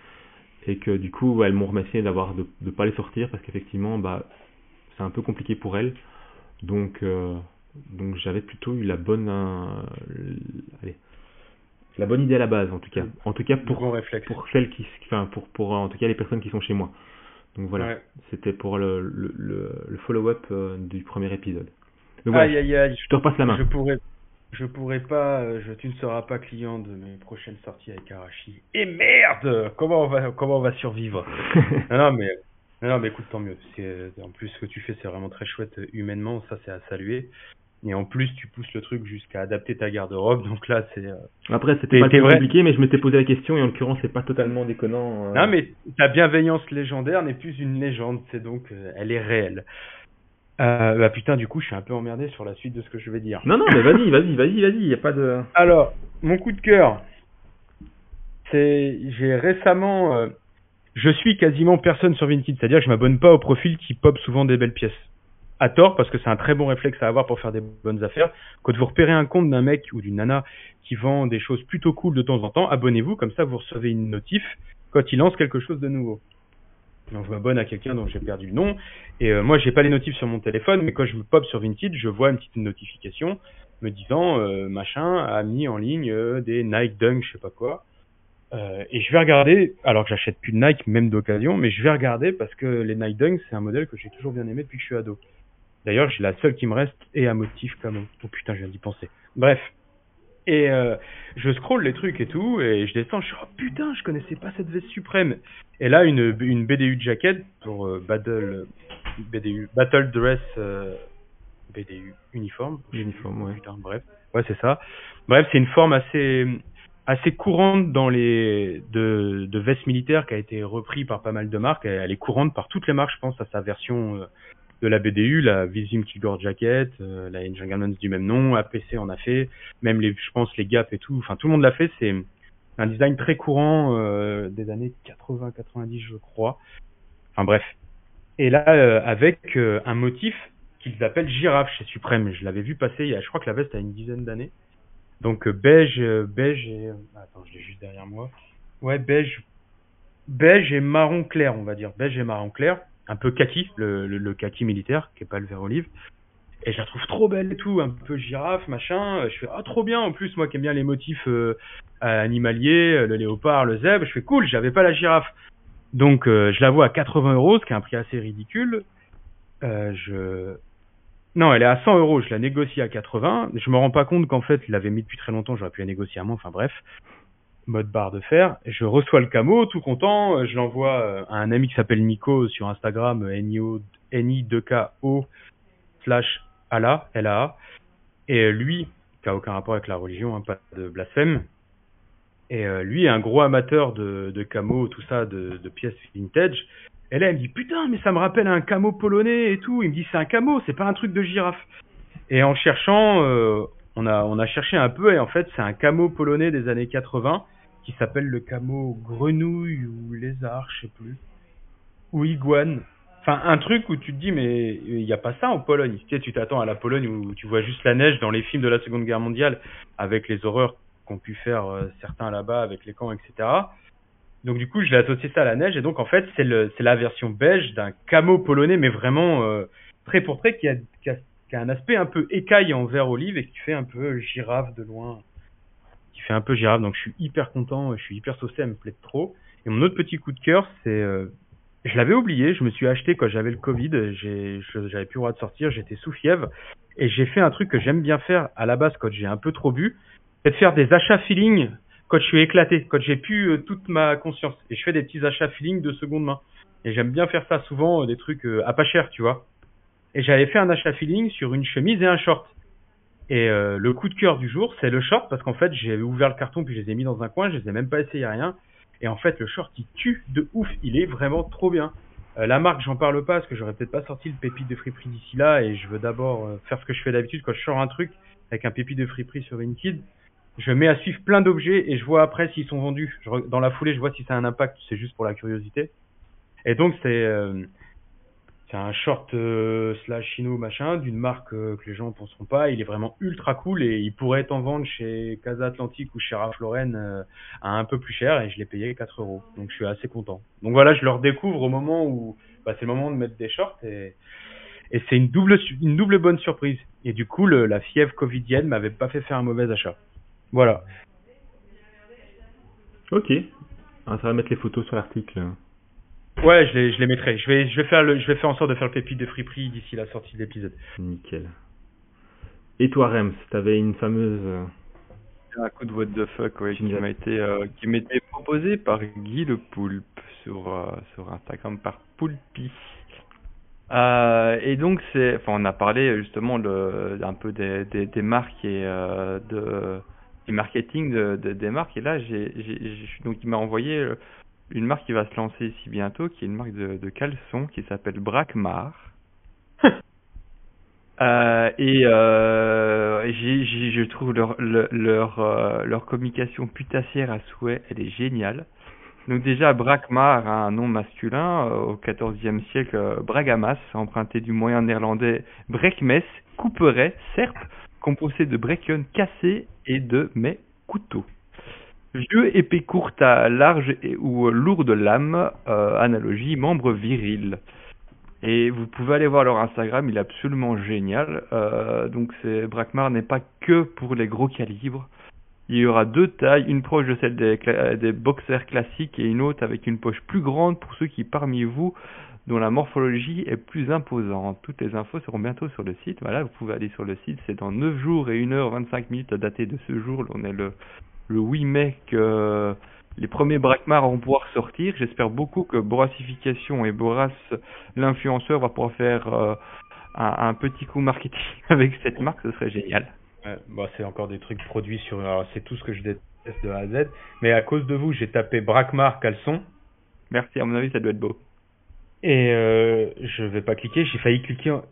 et que du coup, elles m'ont remercié de ne pas les sortir parce qu'effectivement, bah, c'est un peu compliqué pour elles. Donc, donc j'avais plutôt eu la bonne, allez, la bonne idée à la base, en tout cas. En tout cas pour pour celles qui, enfin pour pour en tout cas les personnes qui sont chez moi. Donc voilà, c'était pour le, le, le, follow-up euh, du premier épisode. Donc, aïe, aïe, aïe. Je te repasse la main. Je pourrais, je pourrais pas, euh, je, tu ne seras pas client de mes prochaines sorties avec Arashi. Et merde Comment on va, comment on va survivre? Non, non, mais, non, mais écoute, tant mieux. En plus, ce que tu fais, c'est vraiment très chouette humainement. Ça, c'est à saluer. Et en plus, tu pousses le truc jusqu'à adapter ta garde-robe. Donc là, c'est. Euh, Après, c'était pas très compliqué, mais je m'étais posé la question et en l'occurrence, c'est pas totalement déconnant. Euh. Non, mais ta bienveillance légendaire n'est plus une légende, c'est donc, euh, elle est réelle. Euh, bah putain, du coup, je suis un peu emmerdé sur la suite de ce que je vais dire. Non, non, mais vas-y, vas-y, vas-y, vas-y, y a pas de. Alors, mon coup de cœur, c'est, j'ai récemment, je suis quasiment personne sur Vinted, c'est-à-dire que je m'abonne pas au profil qui pop souvent des belles pièces à tort parce que c'est un très bon réflexe à avoir pour faire des bonnes affaires. Quand vous repérez un compte d'un mec ou d'une nana qui vend des choses plutôt cool de temps en temps, abonnez-vous, comme ça vous recevez une notif quand il lance quelque chose de nouveau. Donc je m'abonne à quelqu'un dont j'ai perdu le nom et euh, moi j'ai pas les notifs sur mon téléphone, mais quand je pop sur Vinted, je vois une petite notification me disant euh, machin a mis en ligne euh, des Nike Dunk, je sais pas quoi. Et je vais regarder, alors que j'achète plus de Nike, même d'occasion, mais je vais regarder parce que les Nike Dunk, c'est un modèle que j'ai toujours bien aimé depuis que je suis ado. D'ailleurs, j'ai la seule qui me reste et un motif comme. Oh putain, je viens d'y penser. Bref. Et euh, je scroll les trucs et tout, et je descends, je suis oh putain, je connaissais pas cette veste suprême. Et là, une, une BDU de jacket pour euh, Battle, BDU, Battle Dress euh, BDU uniforme. Uniforme, ouais. Putain, bref. Ouais, c'est ça. Bref, c'est une forme assez assez courante dans les de, de vestes militaires qui a été repris par pas mal de marques. Elle est courante par toutes les marques, je pense, à sa version de la BDU, la Visum Kilgore Jacket, euh, la Engelmans du même nom, APC en a fait, même les, je pense les Gap et tout, enfin tout le monde l'a fait, c'est un design très courant euh, des années 80-90 je crois. Enfin bref. Et là euh, avec un motif qu'ils appellent girafe chez Supreme, je l'avais vu passer il y a, je crois que la veste a une dizaine d'années. Donc beige, beige et attends, je l'ai juste derrière moi. Ouais, beige, beige et marron clair, on va dire, beige et marron clair un peu kaki, le, le, kaki militaire, qui est pas le vert olive. Et je la trouve trop belle et tout, un peu girafe, machin. Je fais ah trop bien. En plus, moi qui aime bien les motifs euh, animaliers, le léopard, le zèbre, je fais cool. J'avais pas la girafe, donc euh, je la vois à 80 euros, ce qui est un prix assez ridicule. Euh, je non, elle est à 100 euros. Je la négocie à 80. Je me rends pas compte qu'en fait, il l'avait mis depuis très longtemps. J'aurais pu la négocier à moins. Enfin bref mode barre de fer. Je reçois le camo, tout content. Euh, je l'envoie euh, à un ami qui s'appelle Nico sur Instagram, Ni2KO slash ala, LA. Et euh, lui, qui a aucun rapport avec la religion, hein, pas de blasphème. Et lui est un gros amateur de, camo, tout ça, de, pièces vintage. Et là, il me dit, putain, mais ça me rappelle un camo polonais et tout. Il me dit, c'est un camo, c'est pas un truc de girafe. Et en cherchant, on a, on a cherché un peu et en fait, c'est un camo polonais des années 80 qui s'appelle le camo grenouille ou lézard, je sais plus, ou iguane. Enfin, un truc où tu te dis, mais il n'y a pas ça en Pologne. Tu sais, tu t'attends à la Pologne où tu vois juste la neige dans les films de la Seconde Guerre mondiale, avec les horreurs qu'ont pu faire euh, certains là-bas avec les camps, etc. Donc du coup, je l'ai associé ça à la neige, et donc en fait, c'est la version beige d'un camo polonais, mais vraiment euh, très pour très, qui a, qui, a, qui a un aspect un peu écaille en vert olive et qui fait un peu girafe de loin. Fait un peu girafe, donc je suis hyper content, je suis hyper saucé, elle me plaît trop. Et mon autre petit coup de cœur, c'est, euh, je l'avais oublié, je me suis acheté quand j'avais le Covid, j'avais plus le droit de sortir, j'étais sous fièvre, et j'ai fait un truc que j'aime bien faire à la base quand j'ai un peu trop bu, c'est de faire des achats feeling quand je suis éclaté, quand j'ai plus euh, toute ma conscience, et je fais des petits achats feeling de seconde main. Et j'aime bien faire ça souvent, euh, des trucs à pas cher, tu vois. et j'avais fait un achat feeling sur une chemise et un short. Et euh, le coup de cœur du jour, c'est le short parce qu'en fait, j'ai ouvert le carton puis je les ai mis dans un coin, je les ai même pas essayé rien. Et en fait, le short, il tue de ouf. Il est vraiment trop bien. Euh, la marque, j'en parle pas parce que j'aurais peut-être pas sorti le pépite de friperie d'ici là et je veux d'abord euh, faire ce que je fais d'habitude quand je sors un truc avec un pépite de friperie sur Vinted. Je mets à suivre plein d'objets et je vois après s'ils sont vendus. dans la foulée, je vois si ça a un impact. C'est juste pour la curiosité. Et donc, c'est euh, un short euh, slash chino machin d'une marque euh, que les gens ne penseront pas. Il est vraiment ultra cool et il pourrait être en vente chez Casa Atlantique ou chez Ralph Lauren euh, à un peu plus cher et je l'ai payé 4 euros. Donc je suis assez content. Donc voilà, je le redécouvre au moment où bah, c'est le moment de mettre des shorts et, c'est une double une double bonne surprise. Et du coup, la fièvre covidienne m'avait pas fait faire un mauvais achat. Voilà. Ok. Ah, ça va mettre les photos sur l'article. Ouais, je les, je les mettrai. Je vais, je vais faire le, je vais faire en sorte de faire le pépite de friperie d'ici la sortie de l'épisode. Nickel. Et toi, Rems, t'avais une fameuse. Euh, un coup de what the fuck, ouais, qui m'a été, euh, qui m'était proposé par Guy le Poulpe sur, euh, sur Instagram par Poulpi. et donc c'est, enfin, on a parlé justement de, un peu des, des, des marques et de du marketing de, de, des marques. Et là, j'ai, donc il m'a envoyé une marque qui va se lancer ici bientôt, qui est une marque de, de caleçon qui s'appelle Brackmar. euh, et euh, je trouve leur leur euh, leur communication putassière à souhait, elle est géniale. Donc déjà, Brackmar a un nom masculin. Euh, au XIVe siècle, euh, Bragamas, emprunté du moyen néerlandais Brekmes, couperait, serpe, composé de brekken cassé et de mes couteaux. Vieux, épée courte à large ou lourde lame, euh, analogie membre viril. Et vous pouvez aller voir leur Instagram, il est absolument génial. Euh, donc c'est Brackmar n'est pas que pour les gros calibres. Il y aura deux tailles, une proche de celle des boxers classiques et une autre avec une poche plus grande pour ceux qui parmi vous dont la morphologie est plus imposante. Toutes les infos seront bientôt sur le site. Voilà, vous pouvez aller sur le site. C'est dans 9 jours et 1h25 minutes à dater de ce jour. On est le le 8 mai que les premiers Brackmar vont pouvoir sortir. J'espère beaucoup que Boracification et Boras, l'influenceur, va pouvoir faire euh, un, petit coup marketing avec cette marque, ce serait génial. bah, c'est encore des trucs produits sur. C'est tout ce que je déteste de A à Z. Mais à cause de vous, j'ai tapé Brackmar caleçon. Merci, à mon avis, ça doit être beau. Et euh, je vais pas cliquer, j'ai failli cliquer en,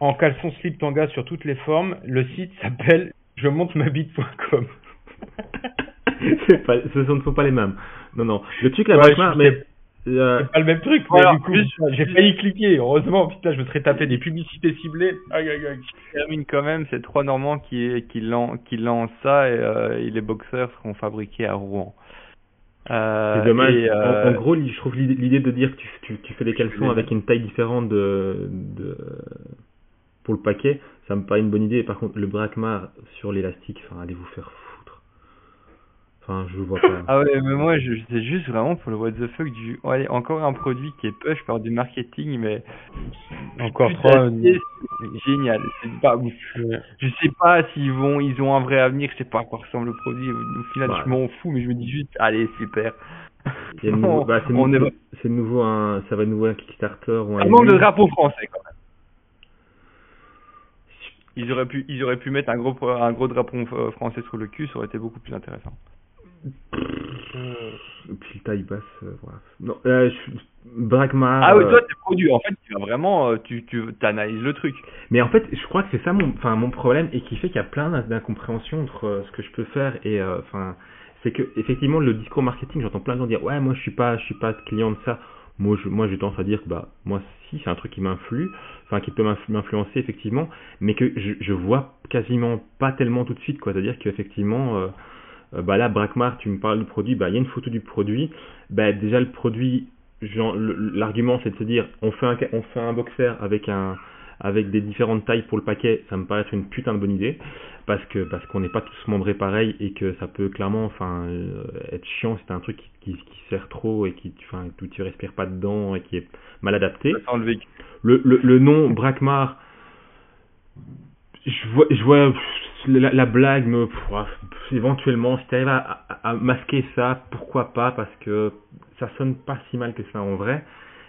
en caleçon slip tanga sur toutes les formes. Le site s'appelle je monte ma bite.com. pas, ce ne sont pas les mêmes. Non, non. Le truc là, mais. Euh, c'est pas le même truc, du coup, j'ai failli cliquer. Heureusement, putain, je me serais tapé des publicités ciblées. Aïe, aïe, aïe. Je termine quand même, c'est trois Normands qui, qui, lancent, qui lancent ça et, euh, les boxeurs seront fabriqués à Rouen. Euh, c'est dommage. Euh, en, gros, je trouve l'idée de dire que tu, tu, tu fais des caleçons avec une taille différente de, de, pour le paquet, ça me paraît une bonne idée. Par contre, le braquemar sur l'élastique, enfin, allez vous faire Enfin, je vois pas. ah ouais, mais moi, je, c'est juste vraiment pour le what the fuck du. Ouais, encore un produit qui est push par du marketing, mais. Encore trois. Génial. C'est pas. Je sais pas s'ils vont, ils ont un vrai avenir. Je sais pas à quoi ressemble le produit. Au final, je m'en fous, mais je me dis juste, allez, super. C'est nouveau, bah, c'est nouveau, c'est nouveau un, ça va nouveau un Kickstarter ou un. Un manque de drapeau français quand même. Ils auraient pu, ils auraient pu mettre un gros, un gros drapeau français sur le cul, ça aurait été beaucoup plus intéressant. Et puis taille basse, euh, voilà. Non, euh, Ah oui, toi, t'es produit. En fait, tu vas vraiment, euh, tu, tu analyses le truc. Mais en fait, je crois que c'est ça mon, enfin, mon problème et qui fait qu'il y a plein d'incompréhensions entre euh, ce que je peux faire et, enfin, c'est que effectivement le discours marketing, j'entends plein de gens dire, ouais, moi, je suis pas, je suis pas client de ça. Moi, je, moi, j'ai tendance à dire que, bah, moi, si, c'est un truc qui m'influe, enfin, qui peut m'influencer effectivement, mais que je, je vois quasiment pas tellement tout de suite, quoi. C'est-à-dire qu'effectivement, euh, bah là, Brackmar, tu me parles du produit, bah, il y a une photo du produit. Bah, déjà, le produit, l'argument, c'est de se dire, on fait un, on fait un boxer avec un, avec des différentes tailles pour le paquet, ça me paraît être une putain de bonne idée. Parce que parce qu'on n'est pas tous membrés pareil et que ça peut clairement enfin euh, être chiant c'est un truc qui, qui, sert trop et qui enfin tout tu respires pas dedans et qui est mal adapté. Le, le, le nom Brackmar je vois je vois la, blague me éventuellement si tu arrives à, masquer ça pourquoi pas parce que ça sonne pas si mal que ça en vrai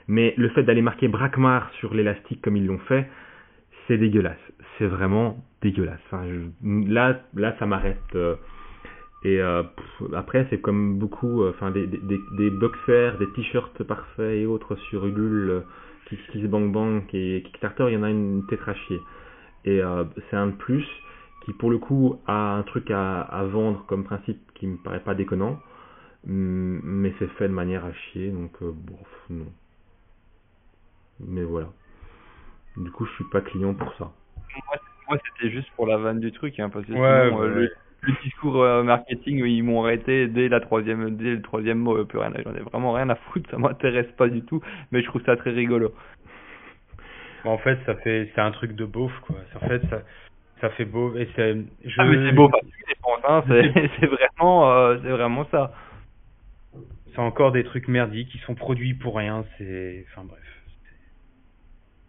mais le fait d'aller marquer Brackmar sur l'élastique comme ils l'ont fait c'est dégueulasse. C'est vraiment dégueulasse. Là, là, ça m'arrête. Euh, et euh, après, c'est comme beaucoup, euh, enfin, des, boxers, des t-shirts parfaits et autres sur Ulule, qui se bang bang et Kickstarter, il y en a une tête à chier. Et c'est un de plus qui, pour le coup, a un truc à, à vendre comme principe qui me paraît pas déconnant, mais c'est fait de manière à chier, donc bon, non. Mais voilà. Du coup, je suis pas client pour ça. Moi, c'était juste pour la vanne du truc, hein, parce que euh, le, discours euh, marketing, ils m'ont arrêté dès la troisième, dès le troisième mot, plus rien. J'en ai vraiment rien à foutre, ça m'intéresse pas du tout, mais je trouve ça très rigolo. En fait, ça fait, c'est un truc de beauf, quoi. En fait, ça, ça fait beau et c'est. Je... Ah mais c'est beau hein, c'est vraiment, euh, c'est vraiment ça. C'est encore des trucs merdiques qui sont produits pour rien. C'est, enfin bref.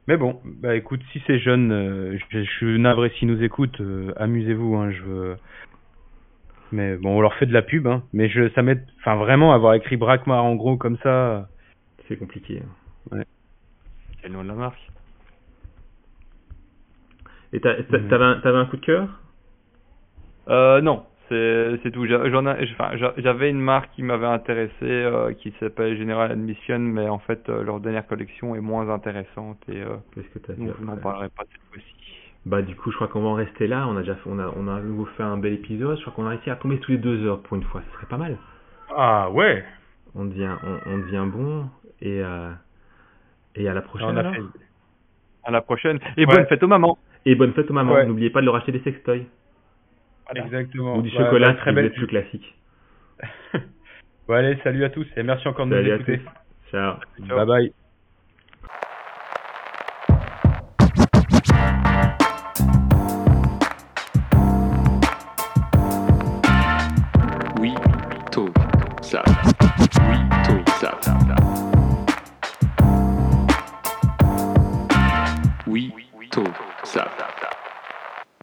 Mais bon, bah écoute, si c'est jeune, euh, je, suis navré s'ils nous écoutent, euh, amusez-vous, hein, je veux... Mais bon, on leur fait de la pub, hein, mais je, ça m'aide, enfin vraiment, avoir écrit Brackmar en gros comme ça, c'est compliqué. Hein. Ouais. C'est le nom de la marque. Et t'avais un, un coup de cœur? Euh, non, c'est tout. J'avais une marque qui m'avait intéressé euh, qui s'appelle General Admission, mais en fait euh, leur dernière collection est moins intéressante et euh, qu'est-ce que donc je n'en parlerai pas cette fois-ci. Bah du coup je crois qu'on va en rester là. On a déjà fait, on a on a nouveau fait un bel épisode. Je crois qu'on a réussi à tomber tous les deux heures pour une fois. Ce serait pas mal. Ah ouais. On devient on, on devient bon et et à la prochaine. alors? À la prochaine et bonne fête aux mamans. Et bonne fête aux mamans. N'oubliez pas de leur acheter des sextoys. Exactement. Ou du chocolat, très belle. plus classique. bon, allez, salut à tous et merci encore de nous écouter. Ciao. Bye bye.